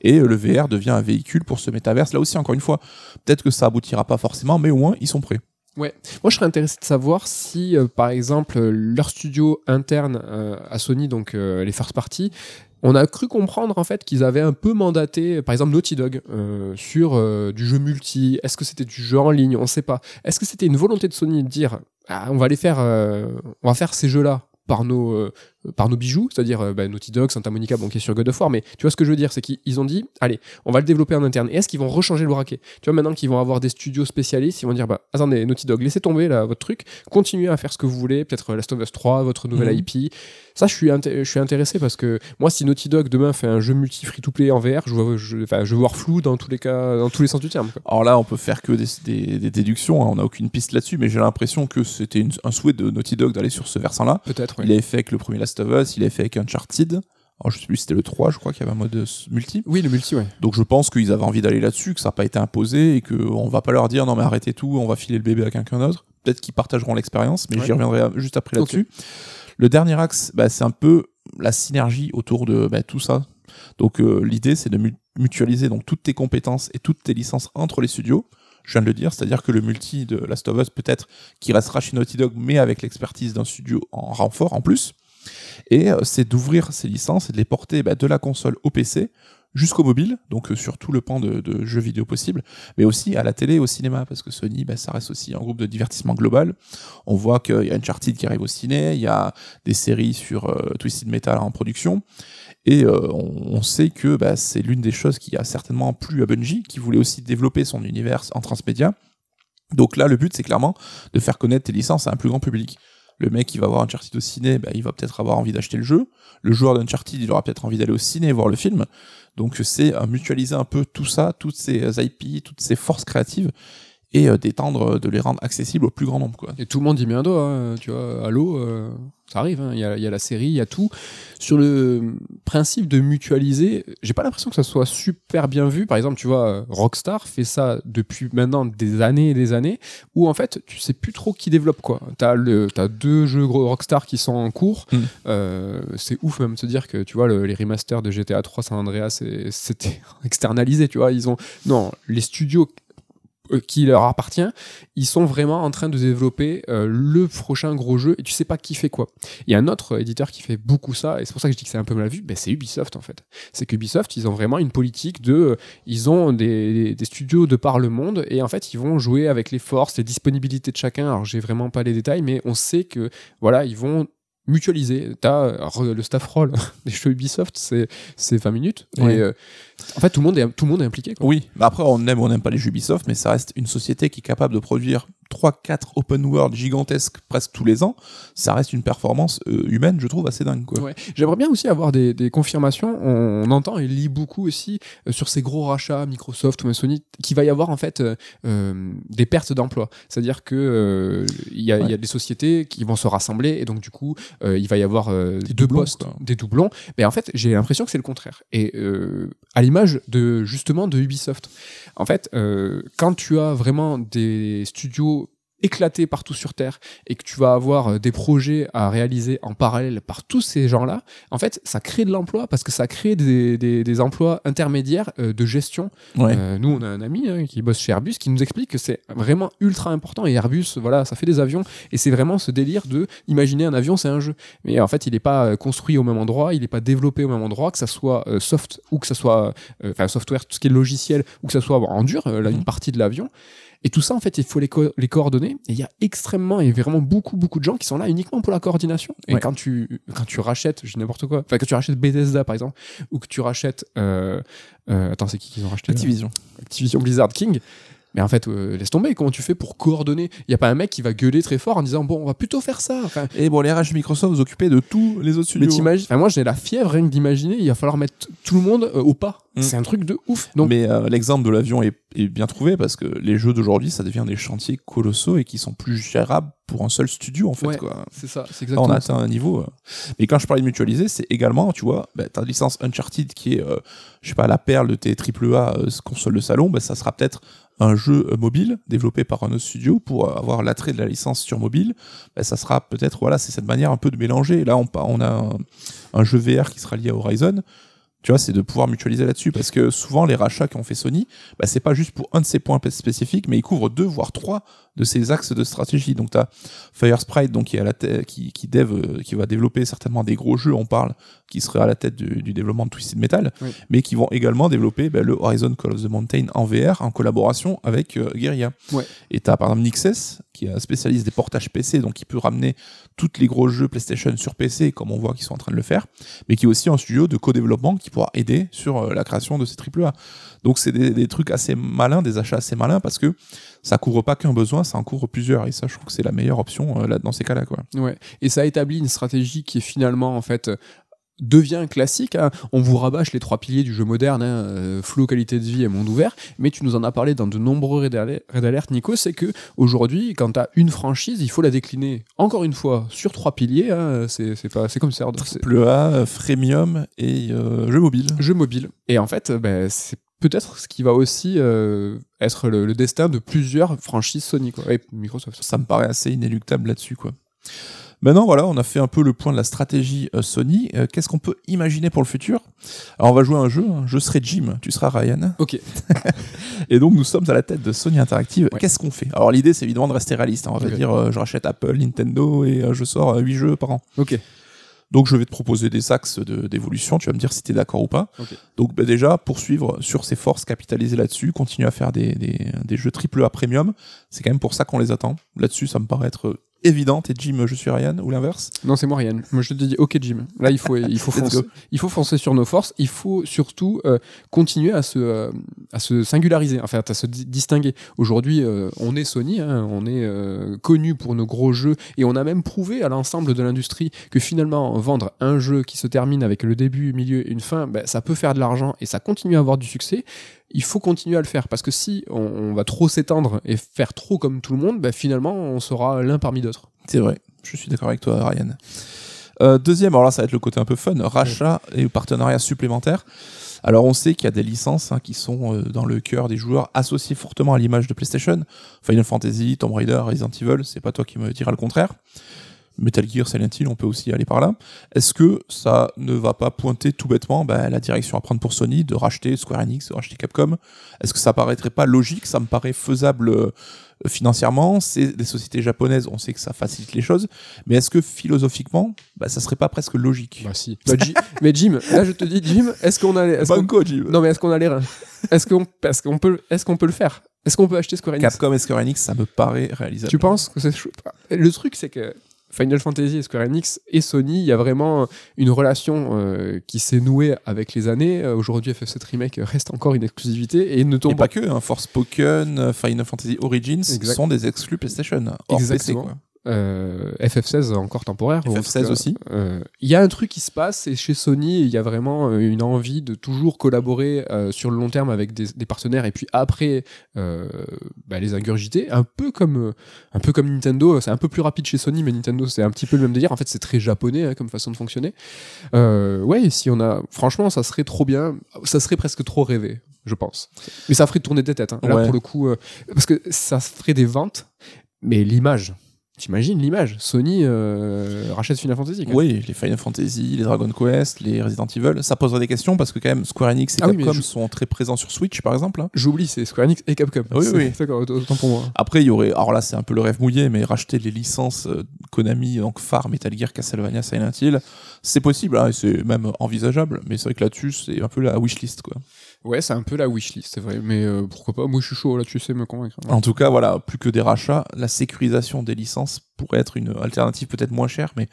Et euh, le VR devient un véhicule pour ce métaverse. Là aussi, encore une fois, peut-être que ça aboutira pas forcément, mais au moins ils sont prêts. Ouais. Moi, je serais intéressé de savoir si, euh, par exemple, leur studio interne euh, à Sony, donc euh, les first party, on a cru comprendre en fait qu'ils avaient un peu mandaté, par exemple Naughty Dog, euh, sur euh, du jeu multi. Est-ce que c'était du jeu en ligne? On ne sait pas. Est-ce que c'était une volonté de Sony de dire, ah, on va les faire, euh, on va faire ces jeux-là par nos par nos bijoux, c'est-à-dire euh, bah, Naughty Dog, Santa Monica, bon qui est sur God of War, mais tu vois ce que je veux dire, c'est qu'ils ont dit, allez, on va le développer en interne. Et est-ce qu'ils vont rechanger le braquet? Tu vois maintenant qu'ils vont avoir des studios spécialistes, ils vont dire, bah attendez, Naughty Dog, laissez tomber là votre truc, continuez à faire ce que vous voulez, peut-être euh, Last of Us 3, votre nouvelle Mhm. IP. Ça, je suis je suis intéressé parce que moi, si Naughty Dog demain fait un jeu multi free-to-play en VR, je vois, je, veux voir flou dans tous les cas, dans tous les sens du terme. quoi. Alors là, on peut faire que des, des- des déductions, hein, on n'a aucune piste là-dessus, mais j'ai l'impression que c'était un souhait de Naughty Dog d'aller sur ce versant-là. Peut-être. ouais. Il avait fait avec le premier Last of Us, il avait fait avec Uncharted. Alors je sais plus c'était le 3, je crois qu'il y avait un mode euh, multi. Oui, le multi, ouais. Donc je pense qu'ils avaient envie d'aller là-dessus, que ça n'a pas été imposé et qu'on va pas leur dire non mais arrêtez tout, on va filer le bébé à quelqu'un d'autre. Peut-être qu'ils partageront l'expérience, mais Ouais. j'y reviendrai juste après là-dessus. Le dernier axe, bah, c'est un peu la synergie autour de bah, tout ça. Donc euh, l'idée c'est de mu- mutualiser donc toutes tes compétences et toutes tes licences entre les studios. Je viens de le dire, c'est-à-dire que le multi de Last of Us peut-être qui restera chez Naughty Dog, mais avec l'expertise d'un studio en renfort en plus. Et euh, c'est d'ouvrir ces licences et de les porter bah, de la console au PC jusqu'au mobile, donc euh, sur tout le pan de, jeux vidéo possible, mais aussi à la télé et au cinéma, parce que Sony, bah, ça reste aussi un groupe de divertissement global. On voit qu'il y a Uncharted qui arrive au ciné, il y a des séries sur euh, Twisted Metal en production, et on, on sait que bah, c'est l'une des choses qui a certainement plu à Bungie, qui voulait aussi développer son univers en transmédia. Donc là, le but, c'est clairement de faire connaître tes licences à un plus grand public. Le mec qui va voir Uncharted au ciné, bah, il va peut-être avoir envie d'acheter le jeu. Le joueur d'Uncharted, il aura peut-être envie d'aller au ciné voir le film. Donc c'est mutualiser un peu tout ça, toutes ces IP, toutes ces forces créatives, et euh, d'étendre, euh, de les rendre accessibles au plus grand nombre. Quoi. Et tout le monde y met un doigt, hein, tu vois. Halo, euh, ça arrive, hein, il y, a, il y a la série, il y a tout. Sur le principe de mutualiser, j'ai pas l'impression que ça soit super bien vu. Par exemple, tu vois, euh, Rockstar fait ça depuis maintenant des années et des années, où en fait, tu sais plus trop qui développe quoi. T'as le, t'as deux jeux gros Rockstar qui sont en cours. Mm. Euh, c'est ouf même de se dire que tu vois le- les remasters de GTA 3 San Andreas, c'était [laughs] externalisé, tu vois. Ils ont non les studios qui leur appartient, ils sont vraiment en train de développer euh, le prochain gros jeu et tu sais pas qui fait quoi. Il y a un autre éditeur qui fait beaucoup ça et c'est pour ça que je dis que c'est un peu mal vu, ben c'est Ubisoft en fait. C'est qu'Ubisoft, ils ont vraiment une politique de euh, ils ont des- des studios de par le monde et en fait, ils vont jouer avec les forces, les disponibilités de chacun. Alors, j'ai vraiment pas les détails mais on sait que voilà, ils vont mutualiser. T'as alors, le staff roll [laughs] des jeux Ubisoft, c'est c'est 20 minutes Ouais. et euh, en fait tout le monde est tout le monde est impliqué quoi. Oui, mais après on aime ou on n'aime pas les jeux Ubisoft, mais ça reste une société qui est capable de produire 3-4 open world gigantesques presque tous les ans. Ça reste une performance euh, humaine, je trouve, assez dingue. Quoi. Ouais. J'aimerais bien aussi avoir des, des confirmations. On, on entend et lit beaucoup aussi euh, sur ces gros rachats, Microsoft ou Sony, qu'il va y avoir en fait euh, des pertes d'emplois. C'est-à-dire que il y, a, Ouais. il y a des sociétés qui vont se rassembler et donc du coup il va y avoir Des deux doublons, postes, quoi. des doublons. Mais en fait j'ai l'impression que c'est le contraire. Et à l'image de justement de Ubisoft. En fait, euh, quand tu as vraiment des studios éclatés partout sur Terre et que tu vas avoir euh, des projets à réaliser en parallèle par tous ces gens-là, en fait, ça crée de l'emploi parce que ça crée des, des, des emplois intermédiaires euh, de gestion. Ouais. Euh, nous, on a un ami hein, qui bosse chez Airbus qui nous explique que c'est vraiment ultra important et Airbus, voilà, ça fait des avions et c'est vraiment ce délire de imaginer un avion, c'est un jeu. Mais en fait, il n'est pas construit au même endroit, il n'est pas développé au même endroit, que ça soit euh, soft ou que ça soit, euh, enfin, software, tout ce qui est logiciel ou que ça soit en dur, là, une Mhm. partie de l'avion. Et tout ça, en fait, il faut les, co- les coordonner. Et il y a extrêmement et vraiment beaucoup, beaucoup de gens qui sont là uniquement pour la coordination. Et Ouais. quand tu, quand tu rachètes, je dis n'importe quoi, enfin, quand tu rachètes Bethesda, par exemple, ou que tu rachètes, euh, euh, attends, c'est qui qu'ils ont racheté? Activision. Activision Blizzard King. Mais en fait, euh, laisse tomber, comment tu fais pour coordonner? Il n'y a pas un mec qui va gueuler très fort en disant Bon, on va plutôt faire ça. Enfin, Et bon, les RH Microsoft vous occupez de tous les autres mais studios. t'imagines, enfin, moi j'ai la fièvre rien que d'imaginer, il va falloir mettre tout le monde euh, au pas. Mm. C'est un truc de ouf. Donc, Mais euh, l'exemple de l'avion est, est bien trouvé parce que les jeux d'aujourd'hui, ça devient des chantiers colossaux et qui sont plus gérables pour un seul studio en fait. Ouais. Quoi. c'est ça, c'est Là, on exactement a ça. atteint un niveau. Mais quand je parlais de mutualiser, c'est également, tu vois, bah, ta licence Uncharted qui est, je sais pas, la perle de tes AAA console de salon, bah, ça sera peut-être un jeu mobile développé par un autre studio pour avoir l'attrait de la licence sur mobile. Bah, ça sera peut-être, voilà, c'est cette manière un peu de mélanger. Là, on, on a un, jeu VR qui sera lié à Horizon. Tu vois, c'est de pouvoir mutualiser là-dessus parce que souvent les rachats qu'ont fait Sony, bah, c'est pas juste pour un de ces points spécifiques, mais ils couvrent deux voire trois de ces axes de stratégie. Donc tu as Firesprite donc qui est qui dev, euh, qui va développer certainement des gros jeux, on parle, qui serait à la tête du, du développement de Twisted Metal, Oui. mais qui vont également développer bah, le Horizon Call of the Mountain en VR en collaboration avec euh, Guerrilla. Ouais. Et t'as par exemple Nixes qui est un spécialiste des portages PC, donc qui peut ramener tous les gros jeux PlayStation sur PC, comme on voit qu'ils sont en train de le faire, mais qui est aussi un studio de co-développement qui pourra aider sur euh, la création de ces AAA. Donc c'est des, des trucs assez malins, des achats assez malins, parce que ça couvre pas qu'un besoin, ça en couvre plusieurs, et ça je trouve que c'est la meilleure option euh, là, dans ces cas-là. Quoi. Ouais. Et ça établit une stratégie qui est finalement en fait devient classique. hein. On vous rabâche les trois piliers du jeu moderne, hein, euh, flow, qualité de vie et monde ouvert. Mais tu nous en as parlé dans de nombreux Red Alert, Nico, c'est que aujourd'hui, quand tu as une franchise, il faut la décliner encore une fois sur trois piliers. hein. C'est c'est pas, c'est comme ça. Triple A, freemium et euh, jeu mobile. Jeu mobile. Et en fait, ben, c'est peut-être ce qui va aussi euh, être le, le destin de plusieurs franchises Sony quoi, et Microsoft. Ça me paraît assez inéluctable là-dessus. quoi. Maintenant, voilà, on a fait un peu le point de la stratégie euh, Sony. Euh, Qu'est-ce qu'on peut imaginer pour le futur? Alors, on va jouer à un jeu. hein. Je serai Jim, tu seras Ryan. Ok. [laughs] Et donc, nous sommes à la tête de Sony Interactive. Ouais. Qu'est-ce qu'on fait? Alors, l'idée, c'est évidemment de rester réaliste. hein. On va dire, euh, je rachète Apple, Nintendo et je sors 8 jeux par an. Ok. Donc, je vais te proposer des axes de- d'évolution. Tu vas me dire si tu es d'accord ou pas. Ok. Donc, bah, déjà, poursuivre sur ses forces, capitaliser là-dessus, continuer à faire des, des, des jeux AAA premium. C'est quand même pour ça qu'on les attend. Là-dessus, ça me paraît être évident. Et Jim, je suis Ryan, ou l'inverse Non, c'est moi, Ryan. Moi, je te dis, ok, Jim. Là, il faut, il faut [laughs] foncer. Il faut foncer sur nos forces. Il faut surtout euh, continuer à se, euh, à se singulariser, enfin, à se di- distinguer. Aujourd'hui, euh, on est Sony, hein, on est euh, connu pour nos gros jeux, et on a même prouvé à l'ensemble de l'industrie que finalement, vendre un jeu qui se termine avec le début, milieu et une fin, ben, ça peut faire de l'argent et ça continue à avoir du succès. Il faut continuer à le faire parce que si on, va trop s'étendre et faire trop comme tout le monde, ben, finalement, on sera l'un parmi d'autres. C'est vrai. Je suis d'accord avec toi, Ryan. Euh, deuxième, alors là, ça va être le côté un peu fun, rachat et partenariat supplémentaire. Alors, on sait qu'il y a des licences hein, qui sont euh, dans le cœur des joueurs associées fortement à l'image de PlayStation. Final Fantasy, Tomb Raider, Resident Evil, c'est pas toi qui me diras le contraire. Metal Gear, Silent Hill, on peut aussi aller par là. Est-ce que ça ne va pas pointer tout bêtement bah, la direction à prendre pour Sony de racheter Square Enix, de racheter Capcom? Est-ce que ça paraîtrait pas logique? Ça me paraît faisable euh, financièrement. C'est des sociétés japonaises, on sait que ça facilite les choses. Mais est-ce que philosophiquement, bah, ça serait pas presque logique? Bah si. Bah, mais Jim, là je te dis Jim, est-ce qu'on a, Banco, Jim. non mais est-ce qu'on a les reins? Est-ce qu'on, est-ce qu'on peut, est-ce qu'on peut le faire? Est-ce qu'on peut acheter Square Enix? Capcom et Square Enix, ça me paraît réalisable. Tu penses que c'est Le truc c'est que Final Fantasy et Square Enix et Sony, il y a vraiment une relation euh, qui s'est nouée avec les années. Euh, Aujourd'hui, FF7 Remake reste encore une exclusivité et ne Et tombe pas que, hein, Forspoken, euh, Final Fantasy Origins Exact. sont des exclus PlayStation. Hors Exactement. PC, quoi. Euh, FF16 encore temporaire. ou en tout FF16 cas, aussi. euh, Il y a un truc qui se passe et chez Sony, il y a vraiment euh, une envie de toujours collaborer euh, sur le long terme avec des, des partenaires et puis après bah, les ingurgiter. Un peu comme un peu comme Nintendo. C'est un peu plus rapide chez Sony, mais Nintendo c'est un petit peu le même délire. En fait, c'est très japonais hein, comme façon de fonctionner. Ouais, si on a, franchement, ça serait trop bien. Ça serait presque trop rêvé, je pense. Mais ça ferait tourner des têtes. hein. Là Ouais. pour le coup, parce que ça ferait des ventes, mais l'image. T'imagines l'image Sony euh, rachète Final Fantasy. quoi. Oui, les Final Fantasy, les Dragon Quest, les Resident Evil, ça poserait des questions parce que quand même Square Enix et Ah oui, Capcom je- sont très présents sur Switch par exemple. hein. J'oublie, c'est Square Enix et Capcom. Oui, oui. [laughs] D'accord, autant pour moi. Après, il y aurait, alors là c'est un peu le rêve mouillé, mais racheter les licences euh, Konami, donc Phare, Metal Gear, Castlevania, Silent Hill, c'est possible, hein, et c'est même envisageable, mais c'est vrai que là-dessus c'est un peu la wishlist quoi. Ouais, c'est un peu la wishlist, c'est vrai. Mais euh, pourquoi pas Moi, je suis chaud là, tu sais me convaincre. En tout cas, voilà, plus que des rachats, la sécurisation des licences pourrait être une alternative peut-être moins chère, mais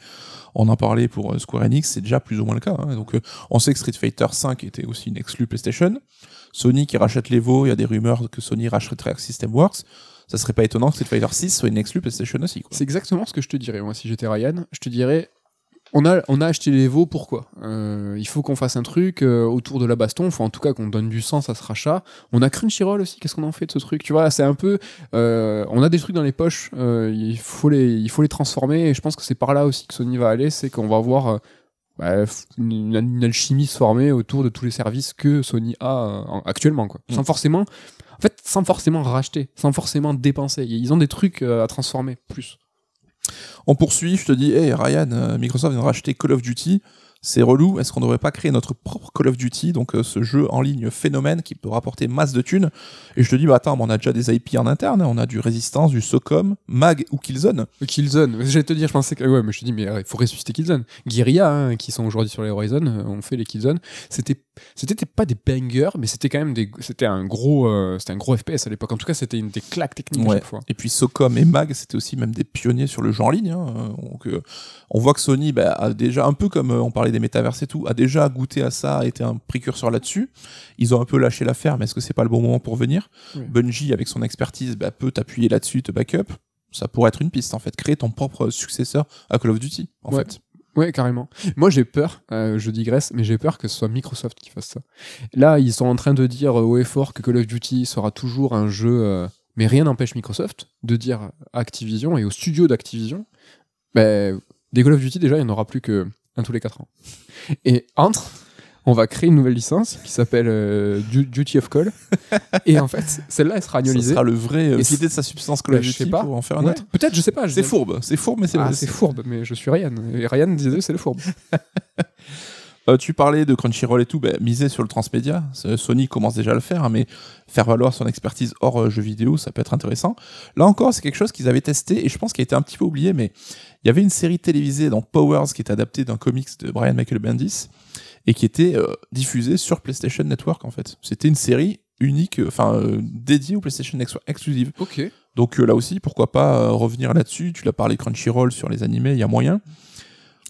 on en parlait pour euh, Square Enix, c'est déjà plus ou moins le cas. hein. Donc, euh, on sait que Street Fighter V était aussi une exclue PlayStation. Sony qui rachète l'Evo, il y a des rumeurs que Sony rachèterait System Works. Ça serait pas étonnant que Street Fighter 6 soit une exclue PlayStation aussi. C'est exactement ce que je te dirais, moi, si j'étais Ryan. Je te dirais, on a, on a acheté les Evo, pourquoi? Euh, Il faut qu'on fasse un truc euh, autour de la baston, enfin en tout cas qu'on donne du sens à ce rachat. On a Crunchyroll aussi, qu'est-ce qu'on en fait de ce truc? Tu vois, c'est un peu... euh, on a des trucs dans les poches, il, faut les, il faut les transformer, et je pense que c'est par là aussi que Sony va aller, c'est qu'on va voir... bah, une, une alchimie se former autour de tous les services que Sony a en- actuellement, quoi. Mm. Sans forcément... En fait, sans forcément racheter, sans forcément dépenser. Ils ont des trucs à transformer, plus. On poursuit, je te dis, hey Ryan, euh, Microsoft vient de racheter Call of Duty. C'est relou. Est-ce qu'on devrait pas créer notre propre Call of Duty, donc euh, ce jeu en ligne phénomène qui peut rapporter masse de thunes? Et je te dis, bah attends, mais on a déjà des IP en interne, hein. on a du Resistance, du SOCOM, MAG ou Killzone. Killzone, j'allais te dire, je pensais que. Ouais, mais je te dis, mais euh, il faut ressusciter Killzone. Guerilla, hein, qui sont aujourd'hui sur les Horizon, euh, ont fait les Killzone. C'était c'était pas des bangers, mais c'était quand même des, c'était un gros, euh, c'était un gros FPS à l'époque. En tout cas, c'était une des claques techniques à chaque fois. Et puis SOCOM et MAG, c'était aussi même des pionniers sur le jeu en ligne. hein. Donc, euh, on voit que Sony bah, a déjà, un peu comme on parlait des métaverses et tout, a déjà goûté à ça, a été un précurseur là-dessus. Ils ont un peu lâché l'affaire, mais est-ce que c'est pas le bon moment pour venir? Oui. Bungie, avec son expertise, bah, peut t'appuyer là-dessus, te backup. Ça pourrait être une piste, en fait. Créer ton propre successeur à Call of Duty, en Ouais. fait. Ouais, carrément. Moi, j'ai peur, euh, je digresse, mais j'ai peur que ce soit Microsoft qui fasse ça. Là, ils sont en train de dire euh, haut et fort que Call of Duty sera toujours un jeu, euh, mais rien n'empêche Microsoft de dire à Activision et au studio d'Activision, ben, des Call of Duty, déjà, il n'y en aura plus que un tous les 4 ans. Et entre, on va créer une nouvelle licence qui s'appelle euh, Du- Duty of Call. et en fait, celle-là, elle sera Ça agnolisée. sera le vrai euh, Et de sa substance Call of je Duty sais pas. pour en faire un Ouais, autre. Peut-être, je sais pas. C'est fourbe, c'est fourbe, mais c'est Ah, c'est fourbe, mais je suis Ryan. Et Ryan disait c'est le fourbe. [laughs] Euh, tu parlais de Crunchyroll et tout, bah, miser sur le transmédia. Sony commence déjà à le faire, hein, mais faire valoir son expertise hors euh, jeux vidéo, ça peut être intéressant. Là encore, c'est quelque chose qu'ils avaient testé et je pense qu'il a été un petit peu oublié, mais il y avait une série télévisée dans Powers qui est adaptée d'un comics de Brian Michael Bendis et qui était euh, diffusée sur PlayStation Network en fait. C'était une série unique, euh, enfin dédiée au PlayStation Ex- exclusive. Ok. Donc là aussi, pourquoi pas revenir là-dessus? Tu l'as parlé Crunchyroll sur les animés, il y a moyen.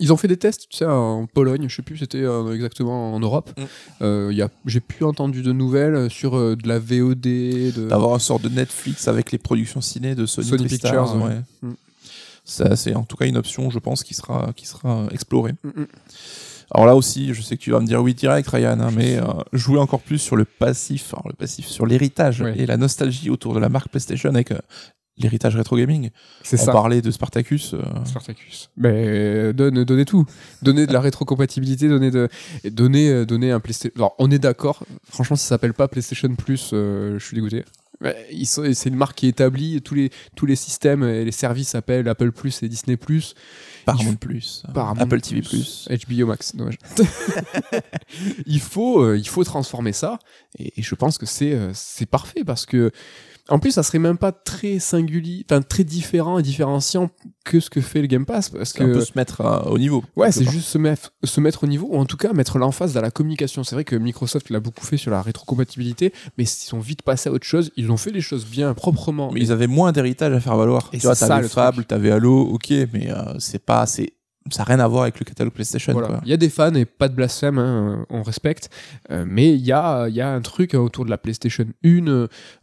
Ils ont fait des tests, tu sais, en Pologne, je sais plus, c'était euh, exactement en Europe. Mm. Euh, il y a, j'ai plus entendu de nouvelles sur euh, de la VOD, de. d'avoir un sort de Netflix avec les productions ciné de Sony, Sony Pictures, ouais. Mm. Ça, c'est en tout cas une option, je pense, qui sera, qui sera explorée. Mm, mm. Alors là aussi, je sais que tu vas me dire oui direct, Ryan, hein, mais euh, jouer encore plus sur le passif, alors le passif, sur l'héritage Ouais. et la nostalgie autour de la marque PlayStation avec euh, l'héritage rétro gaming. C'est On ça. parlait de Spartacus. euh, Spartacus. Mais euh, donne, donnez tout. Donnez de la rétrocompatibilité, donnez de, et donnez, euh, donnez un PlayStation. Alors, on est d'accord. Franchement, si ça s'appelle pas PlayStation Plus, euh, je suis dégoûté. C'est une marque qui est établie. Tous les, tous les systèmes et les services s'appellent Apple Plus et Disney Plus. Paramount Plus, Paramount Apple TV Plus. HBO Max, dommage. [laughs] il, faut, euh, il faut transformer ça, et, et je pense que c'est c'est parfait parce que, en plus, ça serait même pas très singulier, enfin très différent et différenciant que ce que fait le Game Pass, parce C'est un peu que se mettre euh, au niveau. ouais, c'est juste se mettre, se mettre au niveau, ou en tout cas mettre l'emphase dans la communication. C'est vrai que Microsoft l'a beaucoup fait sur la rétrocompatibilité, mais ils sont vite passés à autre chose. Ils ont fait les choses bien, proprement. Mais ils avaient moins d'héritage à faire valoir. Et tu vois, t'avais le Fable, t'avais Halo, ok, mais euh, c'est pas, c'est, ça n'a rien à voir avec le catalogue PlayStation. Voilà. Il y a des fans et pas de blasphème, hein, on respecte. Euh, mais il y a, il y a un truc autour de la PlayStation 1,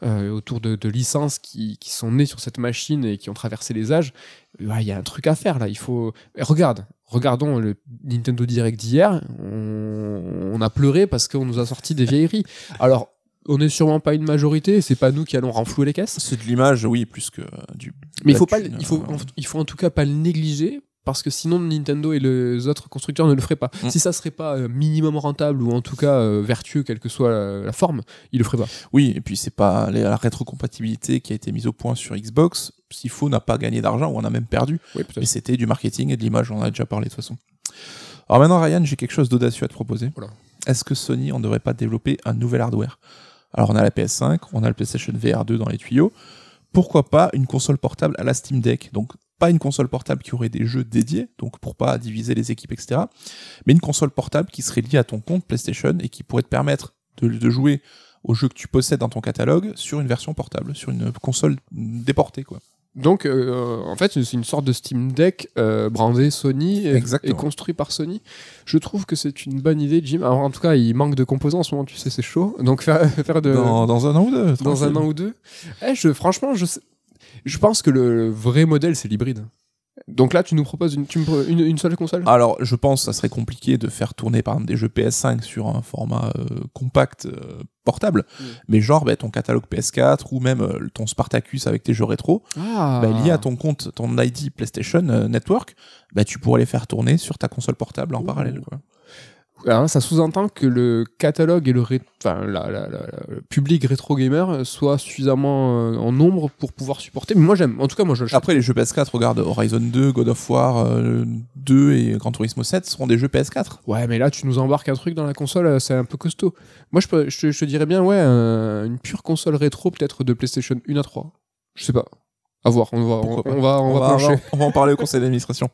euh, autour de, de licences qui, qui sont nées sur cette machine et qui ont traversé les âges. Ouais, Il y a un truc à faire là. Il faut. Et regarde, regardons le Nintendo Direct d'hier. On, on a pleuré parce qu'on nous a sorti des vieilleries. Alors. On n'est sûrement pas une majorité, c'est pas nous qui allons renflouer les caisses. C'est de l'image, oui, plus que euh, du. Mais il faut pas, il faut, en, il faut en tout cas pas le négliger parce que sinon Nintendo et les autres constructeurs ne le feraient pas. Mm. Si ça serait pas euh, minimum rentable ou en tout cas euh, vertueux, quelle que soit la, la forme, ils le feraient pas. Oui, et puis c'est pas la la rétrocompatibilité qui a été mise au point sur Xbox. Sifo n'a pas gagné d'argent ou en a même perdu. Oui, Mais c'était du marketing et de l'image, on en a déjà parlé de toute façon. Alors maintenant, Ryan, j'ai quelque chose d'audacieux à te proposer. Voilà. Est-ce que Sony, on ne devrait pas développer un nouvel hardware? Alors on a la PS5, on a le PlayStation VR 2 dans les tuyaux. Pourquoi pas une console portable à la Steam Deck? Donc pas une console portable qui aurait des jeux dédiés, donc pour pas diviser les équipes, etc. Mais une console portable qui serait liée à ton compte PlayStation et qui pourrait te permettre de, de jouer aux jeux que tu possèdes dans ton catalogue sur une version portable, sur une console déportée, quoi. Donc euh, en fait c'est une sorte de Steam Deck euh, brandé Sony et, construit par Sony. Je trouve que c'est une bonne idée, Jim. Alors en tout cas il manque de composants en ce moment, tu sais c'est chaud. Donc [laughs] faire, faire de Dans, dans un an ou deux. dans un an ou deux. Eh, je, franchement, je, sais- je pense que le vrai modèle, c'est l'hybride. Donc là, tu nous proposes une, tu me pro- une, une seule console? Alors, je pense que ça serait compliqué de faire tourner par exemple des jeux PS5 sur un format euh, compact euh, portable, mais genre bah, ton catalogue PS4 ou même euh, ton Spartacus avec tes jeux rétro, Ah bah, lié à ton compte, ton ID PlayStation euh, Network, bah, tu pourrais les faire tourner sur ta console portable en Ouh. parallèle. Quoi. Alors, ça sous-entend que le catalogue et le, ré- enfin, la- la- la- le public rétro gamer soit suffisamment euh, en nombre pour pouvoir supporter. Mais moi, j'aime. En tout cas, moi, je. Après, les jeux PS4, regarde Horizon 2, God of War, euh, 2 et Gran Turismo 7 seront des jeux PS4. Ouais, mais là, tu nous embarques un truc dans la console, euh, c'est un peu costaud. Moi, je, peux- je, te- je te dirais bien, ouais, un- une pure console rétro, peut-être de PlayStation 1 à 3. Je sais pas. À voir, on va, on, Pourquoi pas. on va, on va plancher. on va en parler au conseil d'administration.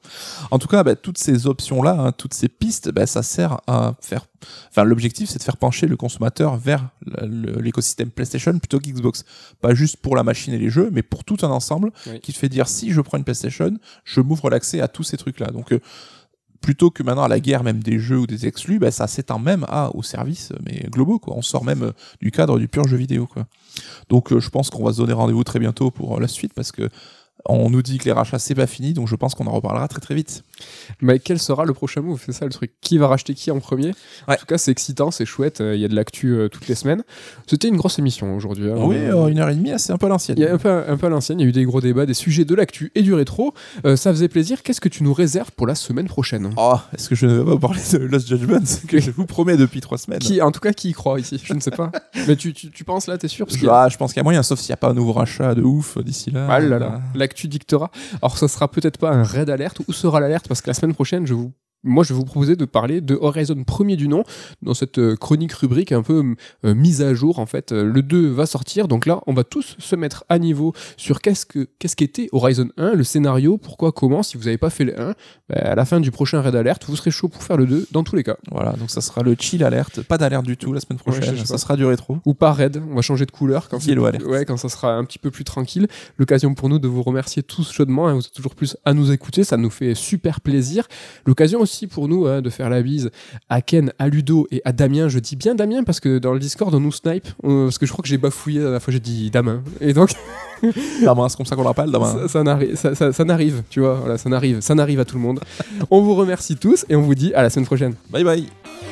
En tout cas, bah, toutes ces options-là, hein, toutes ces pistes, bah, ça sert à faire. Enfin, l'objectif, c'est de faire pencher le consommateur vers l'écosystème PlayStation plutôt qu'Xbox. Pas juste pour la machine et les jeux, mais pour tout un ensemble Oui. qui te fait dire si je prends une PlayStation, je m'ouvre l'accès à tous ces trucs-là. Donc, euh, plutôt que maintenant à la guerre même des jeux ou des exclus, bah, ça s'étend même à, aux services, mais globaux, quoi. On sort même euh, du cadre du pur jeu vidéo, quoi. Donc, euh, je pense qu'on va se donner rendez-vous très bientôt pour euh, la suite parce que on nous dit que les rachats c'est pas fini, donc je pense qu'on en reparlera très très vite. Mais quel sera le prochain move? C'est ça le truc. Qui va racheter qui en premier? Ouais. En tout cas, c'est excitant, c'est chouette. euh, Il y a de l'actu euh, toutes les semaines. C'était une grosse émission aujourd'hui. hein. oui, Euh, une heure et demie, c'est un peu à l'ancienne. Il y a un peu, un peu à l'ancienne, il y a eu des gros débats, des sujets de l'actu et du rétro. Euh, ça faisait plaisir. Qu'est-ce que tu nous réserves pour la semaine prochaine? Oh, est-ce que je ne vais pas vous parler de Lost Judgment? [laughs] Que je vous promets depuis trois semaines qui, En tout cas, qui y croit ici? Je ne sais pas. Mais tu, tu, tu penses là, t'es sûr? Parce je, a- ah, je pense qu'il y a moyen, sauf s'il n'y a pas un nouveau rachat de ouf d'ici là. Ah là là, l'actu dictera. Alors, ça sera peut-être pas un raid alerte. Où sera l'alerte? Parce que la semaine prochaine, je vous. Moi, je vais vous proposer de parler de Horizon premier du nom dans cette euh, chronique rubrique un peu euh, mise à jour. En fait, Euh, le 2 va sortir, donc là, on va tous se mettre à niveau sur qu'est-ce que qu'est-ce qu'était Horizon 1, le scénario, pourquoi, comment. Si vous n'avez pas fait le 1, bah, à la fin du prochain raid alerte, vous serez chaud pour faire le 2 dans tous les cas. Voilà, donc ça sera le chill alerte, pas d'alerte du tout la semaine Ouais, prochaine, je sais ça sera du rétro. Ou pas raid, on va changer de couleur quand, Yellow alert. ouais, quand ça sera un petit peu plus tranquille. L'occasion pour nous de vous remercier tous chaudement. hein, vous êtes toujours plus à nous écouter, ça nous fait super plaisir. L'occasion aussi pour nous hein, de faire la bise à Ken, à Ludo et à Damien. Je dis bien Damien parce que dans le Discord on nous snipe, euh, parce que je crois que j'ai bafouillé la fois j'ai dit Damien. Et donc [laughs] Demain, c'est comme ça qu'on l'appelle, demain. ça, ça n'arrive, ça, ça- ça n'arrive, tu vois, voilà, ça n'arrive, ça n'arrive à tout le monde. on vous remercie tous et on vous dit à la semaine prochaine. Bye bye